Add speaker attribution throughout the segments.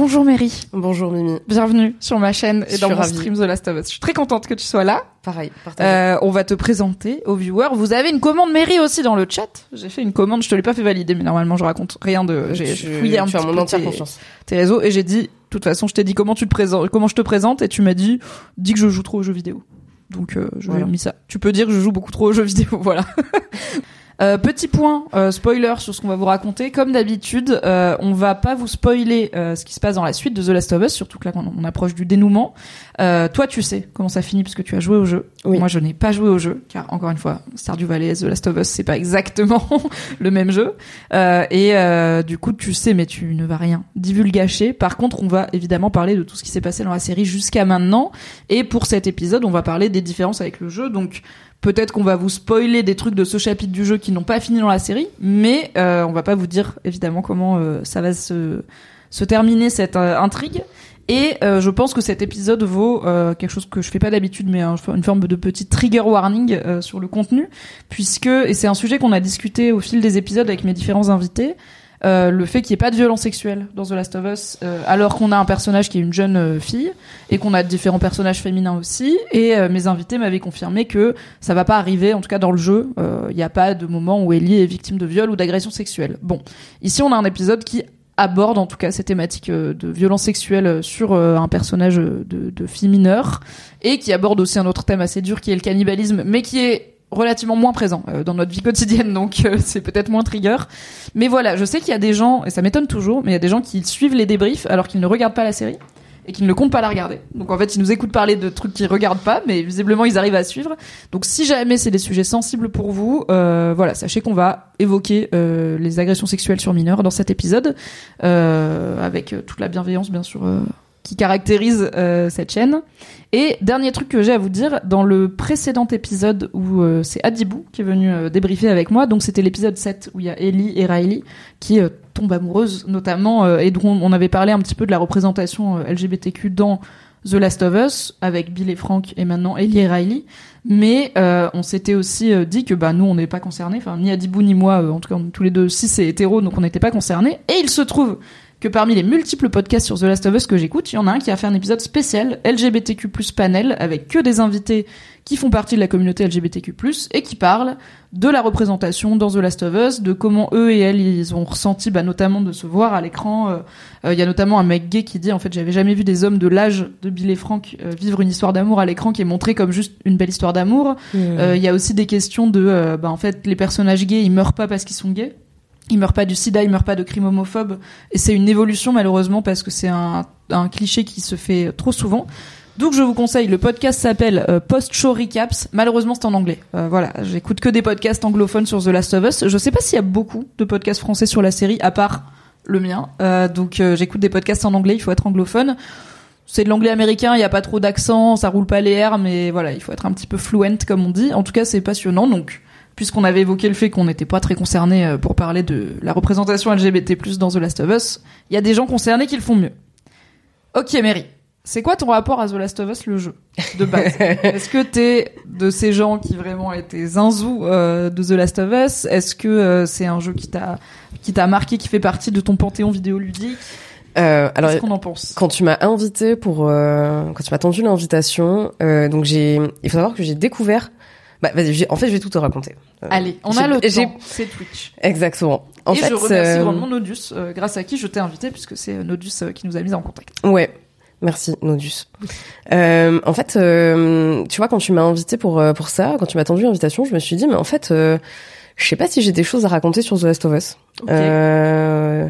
Speaker 1: Bonjour Mary.
Speaker 2: Bonjour Mimi.
Speaker 1: Bienvenue sur ma chaîne et
Speaker 2: Je
Speaker 1: dans mon
Speaker 2: ravie.
Speaker 1: stream The Last of Us. Je suis très contente que tu sois là.
Speaker 2: Pareil.
Speaker 1: Euh, on va te présenter aux viewers. Vous avez une commande Mary aussi dans le chat. J'ai fait une commande, je te l'ai pas fait valider, mais normalement je raconte rien de. J'ai fouillé un
Speaker 2: tu
Speaker 1: petit
Speaker 2: as mon
Speaker 1: peu
Speaker 2: entière
Speaker 1: tes-
Speaker 2: confiance.
Speaker 1: tes réseaux et j'ai dit, de toute façon, je t'ai dit comment tu te présentes, comment je te présente et tu m'as dit, dis que je joue trop aux jeux vidéo. Donc euh, je
Speaker 2: Voilà.
Speaker 1: lui ai mis ça. Tu peux dire que je joue beaucoup trop aux jeux vidéo, voilà. Euh, petit point euh, spoiler sur ce qu'on va vous raconter. Comme d'habitude, euh, on va pas vous spoiler euh, ce qui se passe dans la suite de The Last of Us, surtout que là on, on approche du dénouement. Euh, toi, tu sais comment ça finit parce que tu as joué au jeu.
Speaker 2: Oui.
Speaker 1: Moi, je n'ai pas joué au jeu, car encore une fois, Stardew Valley, The Last of Us, c'est pas exactement le même jeu. Euh, et euh, du coup, tu sais, mais tu ne vas rien divulgacher. Par contre, on va évidemment parler de tout ce qui s'est passé dans la série jusqu'à maintenant. Et pour cet épisode, on va parler des différences avec le jeu. Donc, peut-être qu'on va vous spoiler des trucs de ce chapitre du jeu qui n'ont pas fini dans la série, mais euh, on va pas vous dire évidemment comment euh, ça va se se terminer cette euh, intrigue. Et euh, je pense que cet épisode vaut euh, quelque chose que je fais pas d'habitude, mais un- une forme de petit trigger warning euh, sur le contenu, puisque et c'est un sujet qu'on a discuté au fil des épisodes avec mes différents invités. Euh, le fait qu'il n'y ait pas de violence sexuelle dans The Last of Us, euh, alors qu'on a un personnage qui est une jeune euh, fille et qu'on a différents personnages féminins aussi. Et euh, mes invités m'avaient confirmé que ça va pas arriver, en tout cas dans le jeu. Il n'y a pas de moment où Ellie est victime de viol ou d'agression sexuelle. Bon, ici on a un épisode qui aborde en tout cas ces thématiques de violence sexuelle sur un personnage de, de fille mineure et qui aborde aussi un autre thème assez dur qui est le cannibalisme, mais qui est relativement moins présent euh, dans notre vie quotidienne, donc euh, c'est peut-être moins trigger. Mais voilà, je sais qu'il y a des gens, et ça m'étonne toujours, mais il y a des gens qui suivent les débriefs alors qu'ils ne regardent pas la série et qui ne comptent pas la regarder. Donc en fait, ils nous écoutent parler de trucs qu'ils regardent pas, mais visiblement ils arrivent à suivre. Donc si jamais c'est des sujets sensibles pour vous, euh, voilà, sachez qu'on va évoquer euh, les agressions sexuelles sur mineurs dans cet épisode, euh, avec euh, toute la bienveillance bien sûr qui caractérise euh, cette chaîne. Et dernier truc que j'ai à vous dire, dans le précédent épisode où euh, c'est Adibou qui est venu euh, débriefer avec moi, donc c'était l'épisode 7 où il y a Ellie et Riley qui euh, tombent amoureuses notamment, euh, et dont on avait parlé un petit peu de la représentation LGBTQ dans The Last of Us avec Bill et Frank et maintenant Ellie et Riley. Mais euh, on s'était aussi dit que bah nous on n'est pas concernés, enfin ni Adibou ni moi, euh, en tout cas tous les deux cis et hétéros, donc on n'était pas concernés. Et il se trouve que parmi les multiples podcasts sur The Last of Us que j'écoute, il y en a un qui a fait un épisode spécial LGBTQ+ panel avec que des invités qui font partie de la communauté LGBTQ+ et qui parlent de la représentation dans The Last of Us, de comment eux et elles ils ont ressenti bah, notamment de se voir à l'écran. Euh, euh, Il y a notamment un mec gay qui dit en fait j'avais jamais vu des hommes de l'âge de Bill et Frank euh, vivre une histoire d'amour à l'écran qui est montrée comme juste une belle histoire d'amour. Euh, Il y a aussi des questions de, bah, en fait, les personnages gays, ils meurent pas parce qu'ils sont gays. Ils meurent pas du sida, ils meurent pas de crimes homophobes. Et c'est une évolution, malheureusement, parce que c'est un, cliché qui se fait trop souvent. Donc je vous conseille, le podcast s'appelle euh, Post Show Recaps. Malheureusement, c'est en anglais. Euh, voilà, j'écoute que des podcasts anglophones sur The Last of Us. Je sais pas s'il y a beaucoup de podcasts français sur la série, à part le mien. Euh, donc j'écoute des podcasts en anglais, il faut être anglophone. C'est de l'anglais américain, il n'y a pas trop d'accent, ça roule pas les airs, mais voilà, il faut être un petit peu fluent comme on dit. En tout cas, c'est passionnant, donc puisqu'on avait évoqué le fait qu'on n'était pas très concerné euh, pour parler de la représentation LGBT+ dans The Last of Us, il y a des gens concernés qui le font mieux. Ok, Mary. C'est quoi ton rapport à The Last of Us, le jeu, de base Est-ce que t'es de ces gens qui vraiment étaient zinzous euh, de The Last of Us? Est-ce que euh, c'est un jeu qui t'a qui t'a marqué, qui fait partie de ton panthéon vidéoludique?
Speaker 2: Euh, alors,
Speaker 1: Qu'est-ce qu'on en pense?
Speaker 2: quand tu m'as invité pour, quand tu m'as tendu l'invitation, donc j'ai, il faut savoir que j'ai découvert. Bah, vas-y, en fait, je vais tout te raconter. Euh,
Speaker 1: Allez, on a le temps. C'est Twitch.
Speaker 2: Exactement. En
Speaker 1: Et
Speaker 2: fait,
Speaker 1: je remercie
Speaker 2: euh,
Speaker 1: grandement Nodus, euh, grâce à qui je t'ai invité, puisque c'est Nodus euh, qui nous a mis en contact.
Speaker 2: Ouais. Merci, Nodus. Euh, en fait, euh, tu vois, quand tu m'as invité pour pour ça, quand tu m'as tendu l'invitation, je me suis dit, mais en fait, euh, je sais pas si j'ai des choses à raconter sur The Last of Us.
Speaker 1: Ok.
Speaker 2: Euh,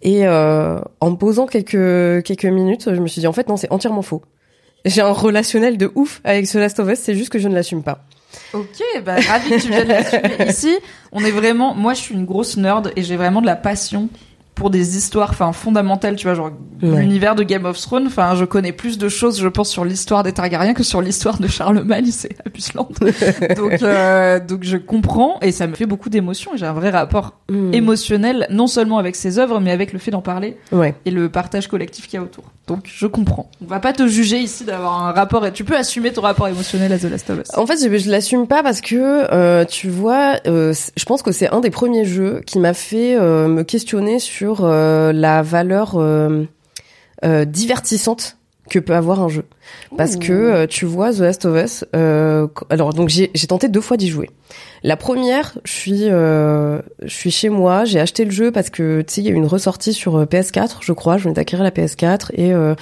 Speaker 2: et euh, en me posant quelques quelques minutes, je me suis dit, en fait, non, c'est entièrement faux. J'ai un relationnel de ouf avec The Last of Us, c'est juste que je ne l'assume pas.
Speaker 1: Ok, bah ravi que tu viennes. Ici, on est vraiment. Moi, je suis une grosse nerd et j'ai vraiment de la passion pour des histoires, enfin fondamentales. Tu vois, genre
Speaker 2: Ouais.
Speaker 1: l'univers de Game of Thrones. Enfin, je connais plus de choses, je pense, sur l'histoire des Targaryens que sur l'histoire de Charlemagne. C'est Abusland. donc, euh, donc je comprends et ça me fait beaucoup d'émotions. J'ai un vrai rapport
Speaker 2: Hmm.
Speaker 1: émotionnel, non seulement avec ces œuvres, mais avec le fait d'en parler
Speaker 2: Ouais.
Speaker 1: et le partage collectif qu'il y a autour. Donc, je comprends. On va pas te juger ici d'avoir un rapport. Et tu peux assumer ton rapport émotionnel à The Last of Us.
Speaker 2: En fait, je, je l'assume pas parce que euh, tu vois, euh, je pense que c'est un des premiers jeux qui m'a fait euh, me questionner sur euh, la valeur euh, euh, divertissante que peut avoir un jeu. Parce que euh, tu vois The Last of Us. euh, alors donc j'ai j'ai tenté deux fois d'y jouer. La première, je suis euh, je suis chez moi, j'ai acheté le jeu parce que tu sais il y a eu une ressortie sur euh, PS4, je crois. Je venais d'acquérir la PS4 et euh,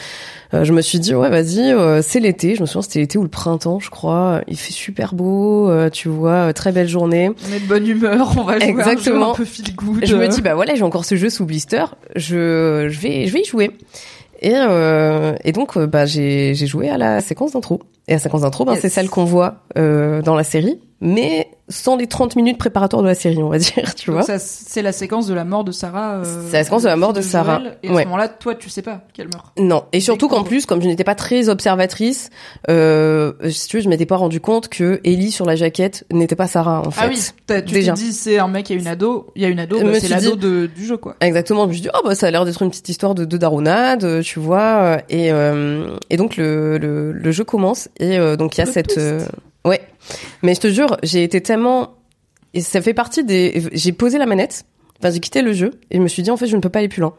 Speaker 2: euh, je me suis dit ouais vas-y euh, c'est l'été. Je me souviens c'était l'été ou le printemps, je crois. Il fait super beau, euh, tu vois, très belle journée.
Speaker 1: On est de bonne humeur, on va jouer à un jeu
Speaker 2: Exactement.
Speaker 1: un peu feel good.
Speaker 2: Je me dis bah voilà j'ai encore ce jeu sous blister, je je vais je vais y jouer. Et euh, et donc euh, bah j'ai j'ai joué à la séquence d'intro. Et la séquence d'intro ben
Speaker 1: Yes.
Speaker 2: c'est celle qu'on voit euh, dans la série, mais sans les 30 minutes préparatoires de la série, on va dire, tu
Speaker 1: Donc
Speaker 2: vois.
Speaker 1: c'est la séquence de la mort de Sarah. euh,
Speaker 2: C'est la séquence de la mort de. Sarah.
Speaker 1: Et à
Speaker 2: Ouais.
Speaker 1: ce moment-là, toi, tu sais pas qu'elle meurt.
Speaker 2: Non, et surtout qu'en plus, comme je n'étais pas très observatrice, euh, si tu veux, je m'étais pas rendu compte que Ellie sur la jaquette n'était pas Sarah en fait.
Speaker 1: Ah oui, tu
Speaker 2: Déjà.
Speaker 1: t'es dit c'est un mec et une ado. Il y a une ado, bah, c'est l'ado du jeu quoi.
Speaker 2: Exactement. Je me suis dit, oh bah ça a l'air d'être une petite histoire de, de daronade, euh, tu vois. Et euh, et donc le, le le jeu commence et euh, donc il y a
Speaker 1: Le
Speaker 2: cette
Speaker 1: twist.
Speaker 2: Ouais. Mais je te jure, j'ai été tellement ça fait partie des. J'ai posé la manette. Enfin, j'ai quitté le jeu et je me suis dit en fait je ne peux pas aller plus loin.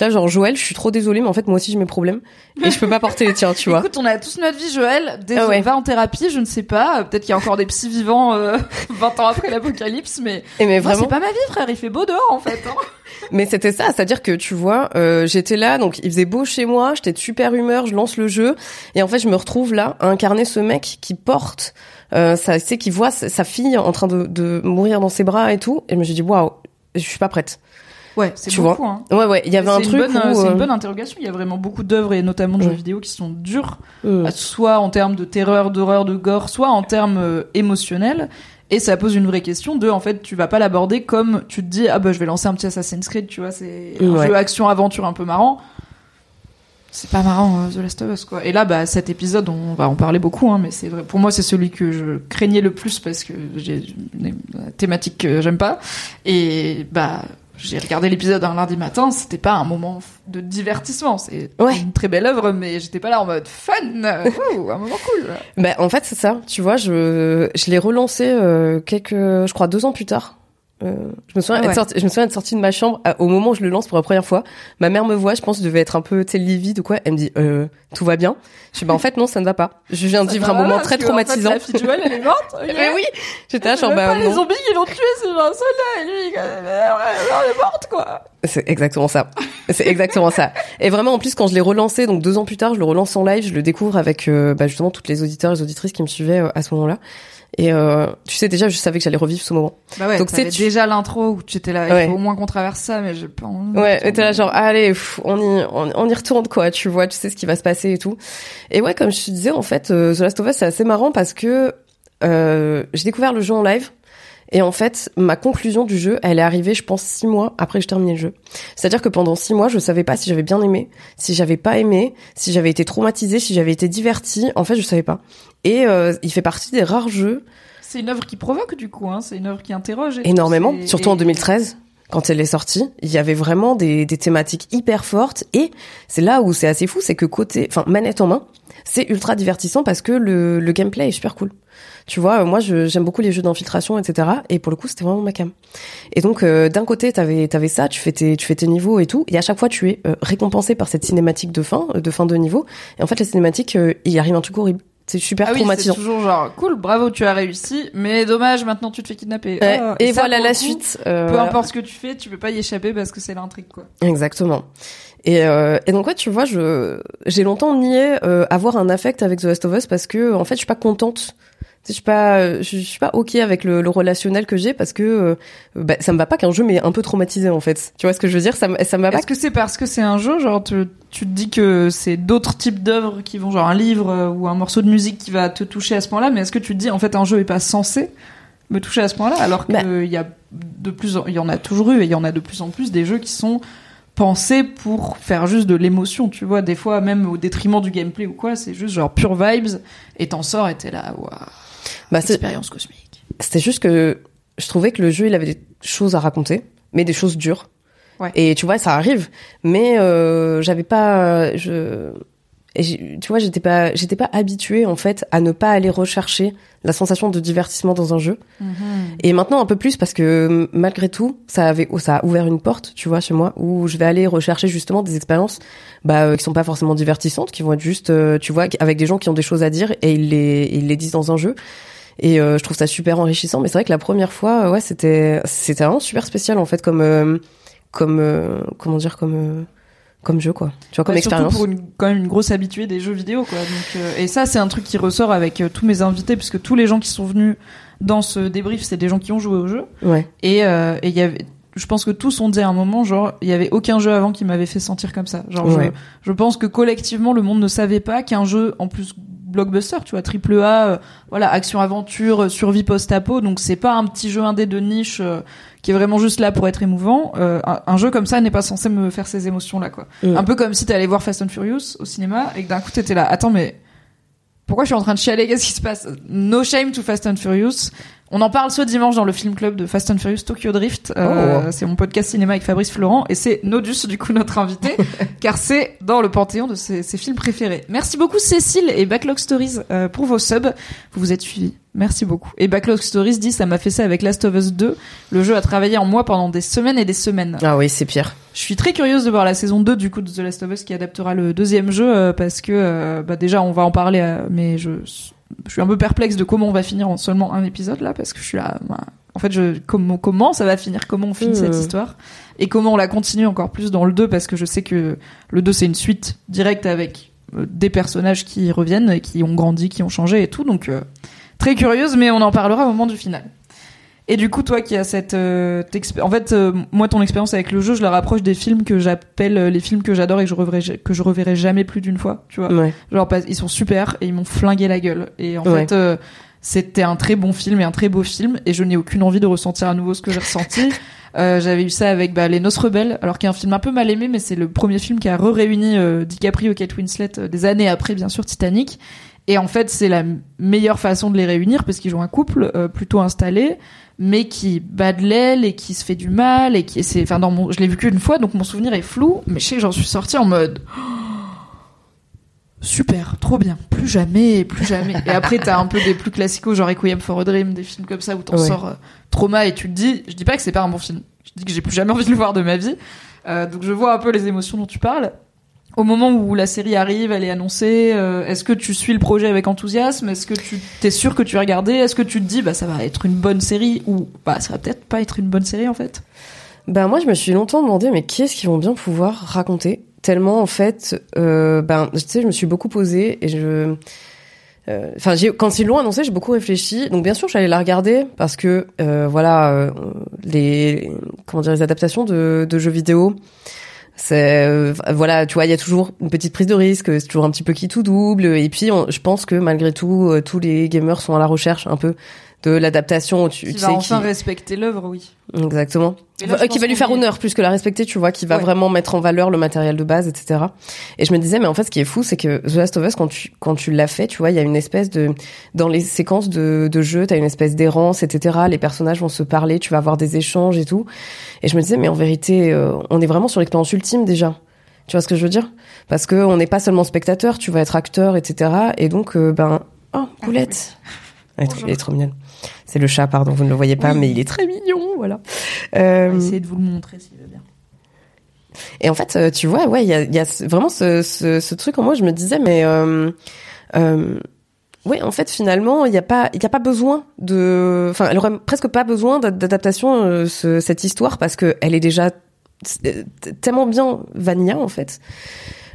Speaker 2: Là genre Joël, je suis trop désolée mais en fait moi aussi j'ai mes problèmes et je peux pas porter les tiens, tu vois.
Speaker 1: Écoute, on a tous notre vie, Joël. Désolé,
Speaker 2: Ah ouais.
Speaker 1: va en thérapie, je ne sais pas. Peut-être qu'il y a encore des psys vivants euh, 20 ans après l'apocalypse, mais
Speaker 2: Et mais vraiment.
Speaker 1: c'est pas ma vie, frère. Il fait beau dehors, en fait. hein.
Speaker 2: Mais c'était ça, c'est-à-dire que tu vois, euh, j'étais là, donc il faisait beau chez moi, j'étais de super humeur, je lance le jeu, et en fait je me retrouve là à incarner ce mec qui porte, euh, ça, c'est qui voit sa sa fille en train de, de mourir dans ses bras et tout, et je me suis dit waouh, je suis pas prête.
Speaker 1: Ouais, c'est
Speaker 2: Tu
Speaker 1: beaucoup. Hein.
Speaker 2: Ouais ouais, il y avait un truc
Speaker 1: bonne,
Speaker 2: où,
Speaker 1: euh, C'est
Speaker 2: euh,
Speaker 1: une bonne interrogation. Il y a vraiment beaucoup d'œuvres et notamment de jeux vidéo qui sont durs
Speaker 2: euh,
Speaker 1: soit en termes de terreur, d'horreur, de gore, soit en termes euh, émotionnels. Et ça pose une vraie question de, en fait, tu vas pas l'aborder comme tu te dis, ah bah je vais lancer un petit Assassin's Creed, tu vois, c'est un
Speaker 2: Ouais.
Speaker 1: jeu action-aventure un peu marrant. C'est pas marrant, euh, The Last of Us, quoi. Et là, bah, cet épisode, on va en parler beaucoup, hein, mais c'est vrai. Pour moi, c'est celui que je craignais le plus parce que j'ai une thématique que j'aime pas. Et, bah, j'ai regardé l'épisode un lundi matin, c'était pas un moment de divertissement. C'est
Speaker 2: Ouais.
Speaker 1: une très belle œuvre, mais j'étais pas là en mode fun, Ouh, un moment cool.
Speaker 2: Bah, en fait, c'est ça. Tu vois, je, je l'ai relancé euh, quelques, je crois, deux ans plus tard. Euh, je me souviens,
Speaker 1: Ah
Speaker 2: être
Speaker 1: ouais.
Speaker 2: sorti- je me souviens être sortie de ma chambre à- au moment où je le lance pour la première fois. Ma mère me voit, je pense, que je devais être un peu, livide ou quoi. Elle me dit, euh, tout va bien. Je dis, bah, en fait, non, ça ne va pas. Je viens de vivre un moment très
Speaker 1: que, en fait,
Speaker 2: traumatisant.
Speaker 1: la fille Joël, elle est morte. ok.
Speaker 2: Mais oui, j'étais là, genre, bah,
Speaker 1: pas les
Speaker 2: non.
Speaker 1: zombies qui l'ont tué, c'est un soldat, et lui, elle est morte, quoi.
Speaker 2: C'est exactement ça. C'est exactement ça. Et vraiment, en plus, quand je l'ai relancé, donc deux ans plus tard, je le relance en live, je le découvre avec euh, bah, justement toutes les auditeurs et les auditrices qui me suivaient euh, à ce moment-là. Et euh, tu sais déjà, je savais que j'allais revivre ce moment.
Speaker 1: Bah ouais,
Speaker 2: Donc, c'est- tu-
Speaker 1: déjà l'intro où tu étais là, il faut au moins qu'on traverse ça, mais j'ai pas envie.
Speaker 2: Ouais, et t'es là genre allez, pff, on y on, on y retourne quoi, tu vois, tu sais ce qui va se passer et tout. Et ouais, comme je te disais en fait, euh, The Last of Us c'est assez marrant parce que euh, j'ai découvert le jeu en live et en fait ma conclusion du jeu, elle est arrivée, je pense six mois après que je terminé le jeu. C'est-à-dire que pendant six mois, je savais pas si j'avais bien aimé, si j'avais pas aimé, si j'avais été traumatisée, si j'avais été divertie. En fait, je savais pas. Et euh, il fait partie des rares jeux
Speaker 1: C'est une œuvre qui provoque du coup, hein. c'est une œuvre qui interroge.
Speaker 2: Énormément,
Speaker 1: tout.
Speaker 2: Surtout en
Speaker 1: et-
Speaker 2: 2013 quand elle est sortie, il y avait vraiment des, des thématiques hyper fortes et c'est là où c'est assez fou, c'est que côté, enfin manette en main, c'est ultra divertissant parce que le, le gameplay est super cool. Tu vois, moi j'aime beaucoup les jeux d'infiltration, etc. Et pour le coup, c'était vraiment ma cam. Et donc euh, d'un côté, t'avais avais ça, tu fais tes tu fais tes niveaux et tout, et à chaque fois tu es euh, récompensé par cette cinématique de fin, euh, de fin de niveau. Et en fait, la cinématique, euh, il arrive un truc horrible. C'est super
Speaker 1: Ah oui, c'est
Speaker 2: traumatisant.
Speaker 1: toujours genre cool, bravo, tu as réussi, mais dommage, maintenant tu te fais kidnapper.
Speaker 2: Ouais,
Speaker 1: Ah,
Speaker 2: et
Speaker 1: ça,
Speaker 2: voilà la
Speaker 1: coup,
Speaker 2: suite. euh,
Speaker 1: Peu
Speaker 2: voilà.
Speaker 1: importe ce que tu fais, tu peux pas y échapper parce que c'est l'intrigue quoi.
Speaker 2: Exactement. Et, euh, et donc ouais, tu vois, je j'ai longtemps nié euh, avoir un affect avec The Last of Us parce que en fait, je suis pas contente. Je suis pas, je suis pas ok avec le, le relationnel que j'ai parce que euh, bah, ça me va pas qu'un jeu m'ait un peu traumatisé en fait. Tu vois ce que je veux dire? Ça me ça me va pas.
Speaker 1: Est-ce que c'est parce que c'est un jeu, genre tu, tu te dis que c'est d'autres types d'œuvres qui vont, genre un livre euh, ou un morceau de musique qui va te toucher à ce point-là, mais est-ce que tu te dis en fait un jeu est pas censé me toucher à ce point-là alors qu'il
Speaker 2: Bah.
Speaker 1: y a de plus, en- il y en a toujours eu et il y en a de plus en plus des jeux qui sont pensés pour faire juste de l'émotion, tu vois, des fois même au détriment du gameplay ou quoi, c'est juste genre pure vibes et t'en sors et t'es là, waouh,
Speaker 2: Bah, c'est-
Speaker 1: expérience cosmique.
Speaker 2: C'était juste que je trouvais que le jeu, il avait des choses à raconter, mais des choses dures.
Speaker 1: Ouais.
Speaker 2: Et tu vois, ça arrive, mais euh, j'avais pas, je, et tu vois, j'étais pas, j'étais pas habituée en fait à ne pas aller rechercher la sensation de divertissement dans un jeu. Et maintenant un peu plus parce que malgré tout, ça avait, ça a ouvert une porte, tu vois, chez moi, où je vais aller rechercher justement des expériences, bah, euh, qui sont pas forcément divertissantes, qui vont être juste, euh, tu vois, avec des gens qui ont des choses à dire et ils les, ils les disent dans un jeu. Et euh, je trouve ça super enrichissant. Mais c'est vrai que la première fois, ouais, c'était, c'était vraiment super spécial en fait, comme, euh, comme, euh, comment dire, comme, euh, comme jeu quoi. Tu vois, comme
Speaker 1: Ouais,
Speaker 2: expérience.
Speaker 1: Surtout pour une, quand même une grosse habituée des jeux vidéo, quoi. Donc, euh, et ça, c'est un truc qui ressort avec euh, tous mes invités, puisque tous les gens qui sont venus dans ce débrief, c'est des gens qui ont joué au jeu.
Speaker 2: Ouais.
Speaker 1: Et euh, et il y avait, je pense que tous ont dit à un moment, genre, il y avait aucun jeu avant qui m'avait fait sentir comme ça. Genre,
Speaker 2: Ouais.
Speaker 1: je, je pense que collectivement, le monde ne savait pas qu'un jeu, en plus blockbuster, tu vois, triple A, euh, voilà, action aventure, euh, survie post-apo, donc c'est pas un petit jeu indé de niche euh, qui est vraiment juste là pour être émouvant. Euh, un, un jeu comme ça n'est pas censé me faire ces émotions-là, quoi.
Speaker 2: Mm.
Speaker 1: Un peu comme si t'allais voir Fast and Furious au cinéma et que d'un coup t'étais là, attends mais pourquoi je suis en train de chialer? Qu'est-ce qui se passe? No shame to Fast and Furious. On en parle ce dimanche dans le film club de Fast and Furious Tokyo Drift. Euh,
Speaker 2: Oh.
Speaker 1: C'est mon podcast cinéma avec Fabrice Florent et c'est Nodus du coup notre invité car c'est dans le panthéon de ses, ses films préférés. Merci beaucoup Cécile et Backlog Stories euh, pour vos subs. Vous vous êtes suivis. Merci beaucoup. Et Backlog Stories dit ça m'a fait ça avec Last of Us 2. Le jeu a travaillé en moi pendant des semaines et des semaines.
Speaker 2: Ah oui, c'est pire.
Speaker 1: Je suis très curieuse de voir la saison 2 du coup de The Last of Us qui adaptera le deuxième jeu euh, parce que bah déjà on va en parler mais je, je suis un peu perplexe de comment on va finir en seulement un épisode là parce que je suis là bah, en fait je comment comment ça va finir? Comment on finit
Speaker 2: Mhm.
Speaker 1: cette histoire? Et comment on la continue encore plus dans le 2 parce que je sais que le 2 c'est une suite directe avec euh, des personnages qui reviennent et qui ont grandi qui ont changé et tout donc euh, très curieuse mais on en parlera au moment du final. Et du coup, toi qui as cette, euh, en fait, euh, moi ton expérience avec le jeu, je la rapproche des films que j'appelle euh, les films que j'adore et que je reverrai, que je reverrai jamais plus d'une fois, tu vois.
Speaker 2: Ouais.
Speaker 1: Genre, ils sont super et ils m'ont flingué la gueule. Et en
Speaker 2: Ouais.
Speaker 1: fait, euh, c'était un très bon film et un très beau film et je n'ai aucune envie de ressentir à nouveau ce que j'ai ressenti. Euh, j'avais eu ça avec bah, Les Noces Rebelles, alors qu'il y a un film un peu mal aimé, mais c'est le premier film qui a re-réuni euh, DiCaprio et Kate Winslet euh, des années après, bien sûr, Titanic. Et en fait, c'est la meilleure façon de les réunir parce qu'ils jouent un couple euh, plutôt installé, mais qui bat de l'aile et qui se fait du mal et qui c'est, enfin, dans mon, je l'ai vu qu'une fois, donc mon souvenir est flou, mais je sais que j'en suis sortie en mode. Super, trop bien. Plus jamais, plus jamais. Et après, t'as un peu des plus classicaux, genre Requiem for a Dream, des films comme ça où t'en
Speaker 2: Ouais.
Speaker 1: sors euh, trauma et tu te dis, je dis pas que c'est pas un bon film. Je dis que j'ai plus jamais envie de le voir de ma vie. Euh, donc je vois un peu les émotions dont tu parles. Au moment où la série arrive, elle est annoncée, euh, est-ce que tu suis le projet avec enthousiasme? Est-ce que tu t'es sûr que tu vas regarder? Est-ce que tu te dis, bah ça va être une bonne série? Ou bah ça va peut-être pas être une bonne série en fait?
Speaker 2: Ben moi je me suis longtemps demandé mais qui est-ce qu'ils vont bien pouvoir raconter? Tellement en fait euh, ben tu sais je me suis beaucoup posée et je euh, enfin j'ai quand ils l'ont annoncé j'ai beaucoup réfléchi. Donc bien sûr j'allais la regarder parce que euh, voilà euh, les comment dire les adaptations de, de jeux vidéo c'est euh, voilà tu vois il y a toujours une petite prise de risque c'est toujours un petit peu qui tout double. Et puis je pense que malgré tout euh, tous les gamers sont à la recherche un peu de l'adaptation tu,
Speaker 1: Qui va enfin
Speaker 2: qui
Speaker 1: respecter l'œuvre, oui.
Speaker 2: exactement.
Speaker 1: Là,
Speaker 2: Euh, qui va lui faire
Speaker 1: est-
Speaker 2: honneur plus que la respecter tu vois qui va
Speaker 1: Ouais.
Speaker 2: vraiment mettre en valeur le matériel de base etc et je me disais mais en fait ce qui est fou c'est que The Last of Us quand tu quand tu l'as fait tu vois il y a une espèce de dans les séquences de de jeu t'as une espèce d'errance etc les personnages vont se parler tu vas avoir des échanges et tout. Et je me disais mais en vérité euh, on est vraiment sur l'expérience ultime déjà. Tu vois ce que je veux dire? Parce que on n'est pas seulement spectateur tu vas être acteur etc et donc euh, ben oh elle est trop-
Speaker 1: Bonjour.
Speaker 2: elle est trop mignonne c'est le chat pardon vous ne le voyez pas
Speaker 1: Oui.
Speaker 2: mais il est très mignon voilà
Speaker 1: On
Speaker 2: euh,
Speaker 1: va essayer de vous le montrer s'il veut bien.
Speaker 2: et en fait, euh, tu vois, ouais, il y a, y vraiment ce, ce, ce truc en moi. Je me disais, mais euh, euh, ouais, en fait, finalement, il n'y a pas, il a pas besoin de, enfin, elle aurait presque pas besoin d'ad- d'adaptation euh, ce- cette histoire parce que elle est déjà tellement bien vanilla en fait.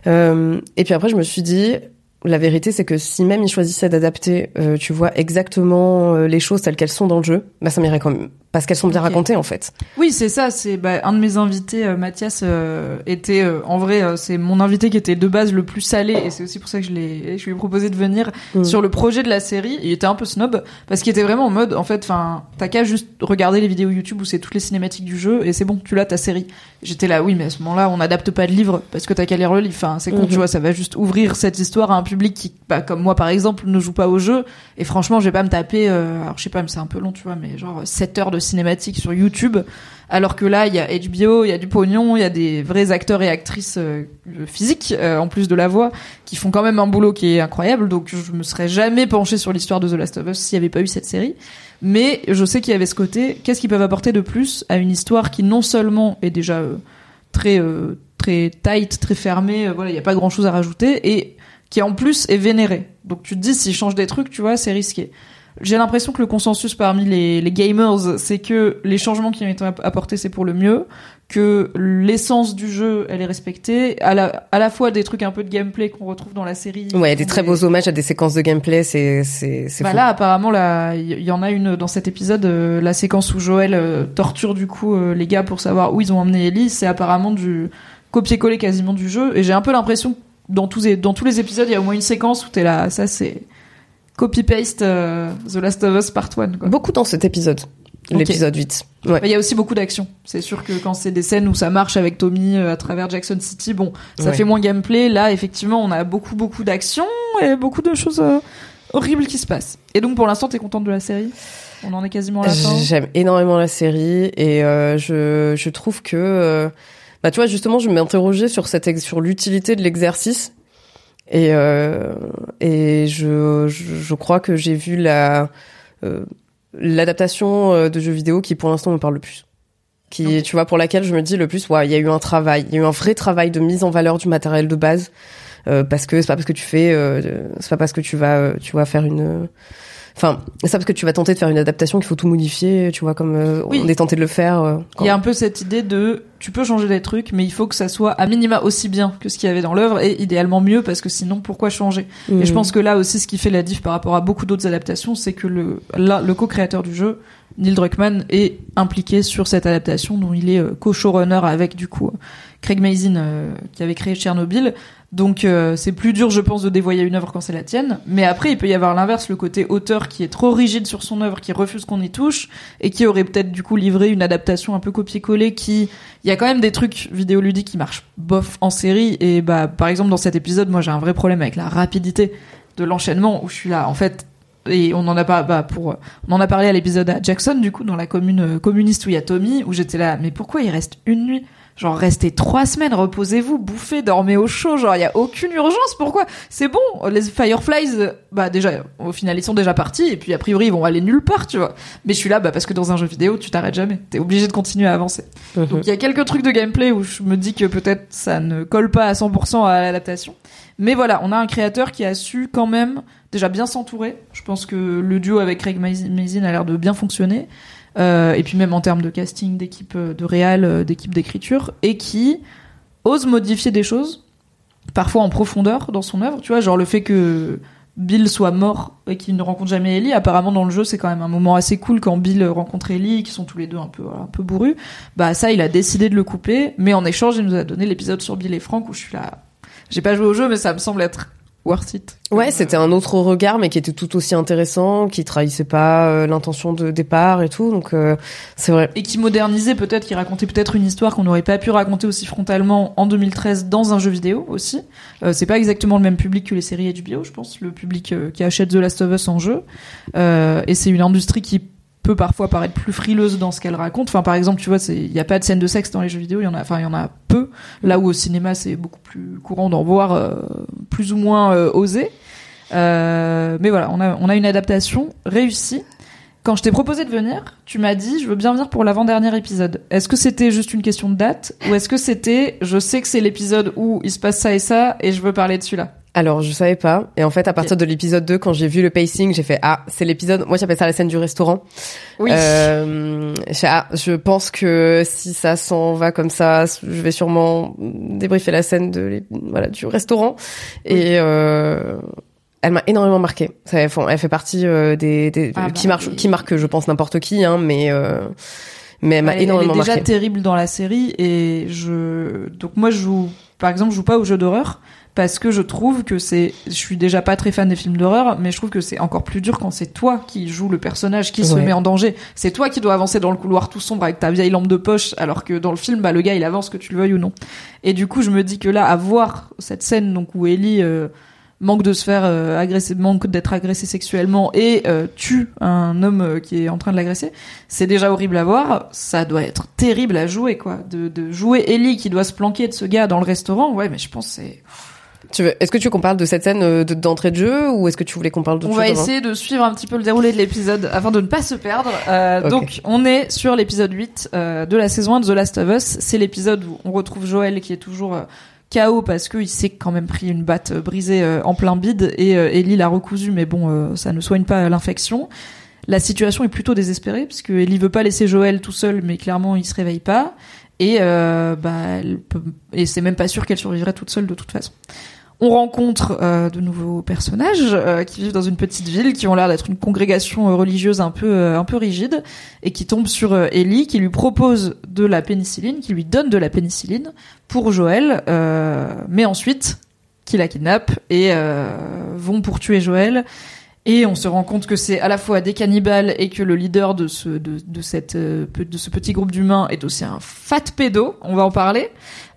Speaker 2: Euh, et puis après, je me suis dit. La vérité, c'est que si même ils choisissaient d'adapter, euh, tu vois, exactement euh, les choses telles qu'elles sont dans le jeu, bah ça m'irait quand même. Parce qu'elles sont bien racontées, en fait.
Speaker 1: Oui, c'est ça. C'est bah, un de mes invités, euh, Mathias, euh, était euh, en vrai, euh, c'est mon invité qui était de base le plus salé, et c'est aussi pour ça que je l'ai, je lui ai proposé de venir
Speaker 2: Mm.
Speaker 1: sur le projet de la série. Il était un peu snob parce qu'il était vraiment en mode, en fait, enfin, t'as qu'à juste regarder les vidéos YouTube où c'est toutes les cinématiques du jeu, et c'est bon, tu l'as ta série. J'étais là, oui, mais à ce moment-là, on n'adapte pas de livre parce que t'as qu'à lire le livre. Enfin, c'est con,
Speaker 2: Mhm.
Speaker 1: tu vois, ça va juste ouvrir cette histoire à un public qui, bah, comme moi par exemple, ne joue pas au jeu. Et franchement, je vais pas me taper, euh, alors je sais pas, mais c'est un peu long, tu vois, mais genre 7 heures de cinématique sur YouTube. Alors que là, il y a HBO, il y a du pognon, il y a des vrais acteurs et actrices euh, physiques, euh, en plus de la voix, qui font quand même un boulot qui est incroyable. Donc je me serais jamais penché sur l'histoire de The Last of Us s'il y avait pas eu cette série. Mais je sais qu'il y avait ce côté, qu'est-ce qu'ils peuvent apporter de plus à une histoire qui non seulement est déjà euh, très très tight, très fermée, voilà, il y a pas grand-chose à rajouter et qui en plus est vénérée. Donc tu te dis s'ils changent des trucs, tu vois, c'est risqué. J'ai l'impression que le consensus parmi les, les gamers, c'est que les changements qui ont été app- apportés, c'est pour le mieux, que l'essence du jeu, elle est respectée, à la, à la fois des trucs un peu de gameplay qu'on retrouve dans la série.
Speaker 2: Ouais, des très beaux hommages à des séquences de gameplay, c'est c'est c'est
Speaker 1: bah
Speaker 2: fou.
Speaker 1: là, apparemment, là, il y, y en a une dans cet épisode, euh, la séquence où Joël euh, torture du coup euh, les gars pour savoir où ils ont emmené Ellie, c'est apparemment du copier-coller quasiment du jeu. Et j'ai un peu l'impression que dans tous, les, dans tous les épisodes, il y a au moins une séquence où t'es là, ça c'est copy-paste euh, The Last of Us Part 1. Quoi.
Speaker 2: Beaucoup dans cet épisode, l'épisode 8. Ouais.
Speaker 1: Bah, Il y a aussi beaucoup d'action. C'est sûr que quand c'est des scènes où ça marche avec Tommy euh, à travers Jackson City, bon, ça
Speaker 2: Ouais.
Speaker 1: fait moins gameplay. Là, effectivement, on a beaucoup, beaucoup d'action et beaucoup de choses euh, horribles qui se passent. Et donc, pour l'instant, t'es contente de la série? On en est quasiment à la fin.
Speaker 2: J'aime énormément la série et euh, je, je trouve que bah tu vois justement je m'interrogeais sur cette sur l'utilité de l'exercice et euh, et je, je je crois que j'ai vu la euh, l'adaptation euh, de jeux vidéo qui pour l'instant me parle le plus. Qui tu vois pour laquelle je me dis le plus ouais il y a eu un travail. Il y a eu un vrai travail de mise en valeur du matériel de base euh, parce que c'est pas parce que tu fais euh, c'est pas parce que tu vas tu vas faire une Enfin, c'est pas parce que tu vas tenter de faire une adaptation qu'il faut tout modifier, tu vois, comme euh,
Speaker 1: Oui.
Speaker 2: on est tenté de le faire. euh, quand-
Speaker 1: Il y a un peu cette idée de tu peux changer des trucs, mais il faut que ça soit à minima aussi bien que ce qu'il y avait dans l'œuvre et idéalement mieux parce que sinon pourquoi changer? Et je
Speaker 2: Mhm.
Speaker 1: pense que là aussi, ce qui fait la diff par rapport à beaucoup d'autres adaptations, c'est que le, là, le co-créateur du jeu, Neil Druckmann, est impliqué sur cette adaptation, dont il est euh, co-showrunner avec du coup Craig Mazin euh, qui avait créé Tchernobyl. Donc euh, c'est plus dur, je pense, de dévoyer une œuvre quand c'est la tienne. Mais après, il peut y avoir l'inverse, le côté auteur qui est trop rigide sur son œuvre, qui refuse qu'on y touche, et qui aurait peut-être du coup livré une adaptation un peu copier-coller. Qui, il y a quand même des trucs vidéoludiques qui marchent bof en série. Et bah, par exemple, dans cet épisode, moi, j'ai un vrai problème avec la rapidité de l'enchaînement où je suis là, en fait. Et on en a pas, bah, pour, on en a parlé à l'épisode à Jackson, du coup, dans la commune euh, communiste où il y a Tommy, où j'étais là, mais pourquoi il reste une nuit? Genre, restez trois semaines, reposez-vous, bouffez, dormez au chaud, genre, il y a aucune urgence, pourquoi? C'est bon, les Fireflies, euh, bah, déjà, au final, ils sont déjà partis, et puis, a priori, ils vont aller nulle part, tu vois. Mais je suis là, bah, parce que dans un jeu vidéo, tu t'arrêtes jamais. T'es obligé de continuer à avancer.
Speaker 2: Mhm.
Speaker 1: Donc il y a quelques trucs de gameplay où je me dis que peut-être ça ne colle pas à 100% à l'adaptation. Mais voilà, on a un créateur qui a su quand même déjà bien s'entourer. Je pense que le duo avec Craig Mazin Mazin a l'air de bien fonctionner. Euh, et puis même en termes de casting, d'équipe euh, de réal, euh, d'équipe d'écriture, et qui ose modifier des choses, parfois en profondeur dans son œuvre. Tu vois, genre le fait que Bill soit mort et qu'il ne rencontre jamais Ellie. Apparemment dans le jeu c'est quand même un moment assez cool quand Bill rencontre Ellie, qui sont tous les deux un peu un peu bourrus. Bah ça il a décidé de le couper, mais en échange il nous a donné l'épisode sur Bill et Frank où je suis là. J'ai pas joué au jeu mais ça me semble être worth it.
Speaker 2: Ouais, c'était un autre regard, mais qui était tout aussi intéressant, qui trahissait pas euh, l'intention de départ et tout. Donc euh, c'est vrai.
Speaker 1: et qui modernisait peut-être, qui racontait peut-être une histoire qu'on n'aurait pas pu raconter aussi frontalement en 2013 dans un jeu vidéo aussi. Euh, c'est pas exactement le même public que les séries HBO, je pense, le public euh, qui achète The Last of Us en jeu. Euh, et c'est une industrie qui peut parfois paraître plus frileuse dans ce qu'elle raconte. Enfin, par exemple, tu vois, il y a pas de scène de sexe dans les jeux vidéo, il y en a, enfin, il y en a peu. Là où au cinéma, c'est beaucoup plus courant d'en voir euh, plus ou moins euh, osé. Euh, mais voilà, on a, on a une adaptation réussie. Quand je t'ai proposé de venir, tu m'as dit je veux bien venir pour l'avant-dernier épisode. Est-ce que c'était juste une question de date ou est-ce que c'était je sais que c'est l'épisode où il se passe ça et ça et je veux parler de celui-là?
Speaker 2: Alors, je savais pas. Et en fait, à partir de l'épisode 2, quand j'ai vu le pacing, j'ai fait ah, c'est l'épisode. Moi, j'appelle ça la scène du restaurant.
Speaker 1: Oui.
Speaker 2: Euh, ah, je pense que si ça s'en va comme ça, je vais sûrement débriefer la scène de voilà du restaurant. Et euh, elle m'a énormément marqué. Ça, elle fait- elle fait partie euh, des, des
Speaker 1: Ah
Speaker 2: qui
Speaker 1: bah,
Speaker 2: marche,
Speaker 1: et-
Speaker 2: qui marque, je pense n'importe qui, hein, mais euh, mais elle m'a
Speaker 1: elle, est- elle
Speaker 2: énormément
Speaker 1: est déjà
Speaker 2: marqué.
Speaker 1: terrible dans la série et je donc moi je joue par exemple je joue pas aux jeux d'horreur parce que je trouve que c'est je suis déjà pas très fan des films d'horreur mais je trouve que c'est encore plus dur quand c'est toi qui joues le personnage qui se met en danger. C'est toi qui dois avancer dans le couloir tout sombre avec ta vieille lampe de poche alors que dans le film bah le gars il avance que tu le veuilles ou non. Et du coup je me dis que là à voir cette scène donc où Ellie euh, manque de se faire euh, agresser manque d'être agressée sexuellement et euh, tue un homme euh, qui est en train de l'agresser c'est déjà horrible à voir, ça doit être terrible à jouer, quoi. De, de jouer Ellie qui doit se planquer de ce gars dans le restaurant, ouais, mais je pense que c'est...
Speaker 2: Tu veux, est-ce que tu veux qu'on parle de cette scène euh, de- d'entrée de jeu ou est-ce que tu voulais qu'on parle d'autre
Speaker 1: On va essayer de suivre un petit peu le déroulé de l'épisode afin de ne pas se perdre. Euh. Donc, on est sur l'épisode 8 euh, de la saison 1 de The Last of Us. C'est l'épisode où on retrouve Joël qui est toujours... euh, KO parce qu'il s'est quand même pris une batte euh, brisée en plein bide et Ellie l'a recousu mais bon ça ne soigne pas l'infection. La situation est plutôt désespérée parce que Ellie veut pas laisser Joël tout seul mais clairement il se réveille pas et euh, bah elle peut, et c'est même pas sûr qu'elle survivrait toute seule de toute façon. On rencontre euh, de nouveaux personnages euh, qui vivent dans une petite ville, qui ont l'air d'être une congrégation euh, religieuse un peu un peu rigide, et qui tombent sur Ellie, qui lui propose de la pénicilline, qui lui donne de la pénicilline pour Joël, mais ensuite qui la kidnappe et vont pour tuer Joël. Et on se rend compte que c'est à la fois des cannibales et que le leader de ce de, de cette euh, de ce petit groupe d'humains est aussi un fat pédo. On va en parler.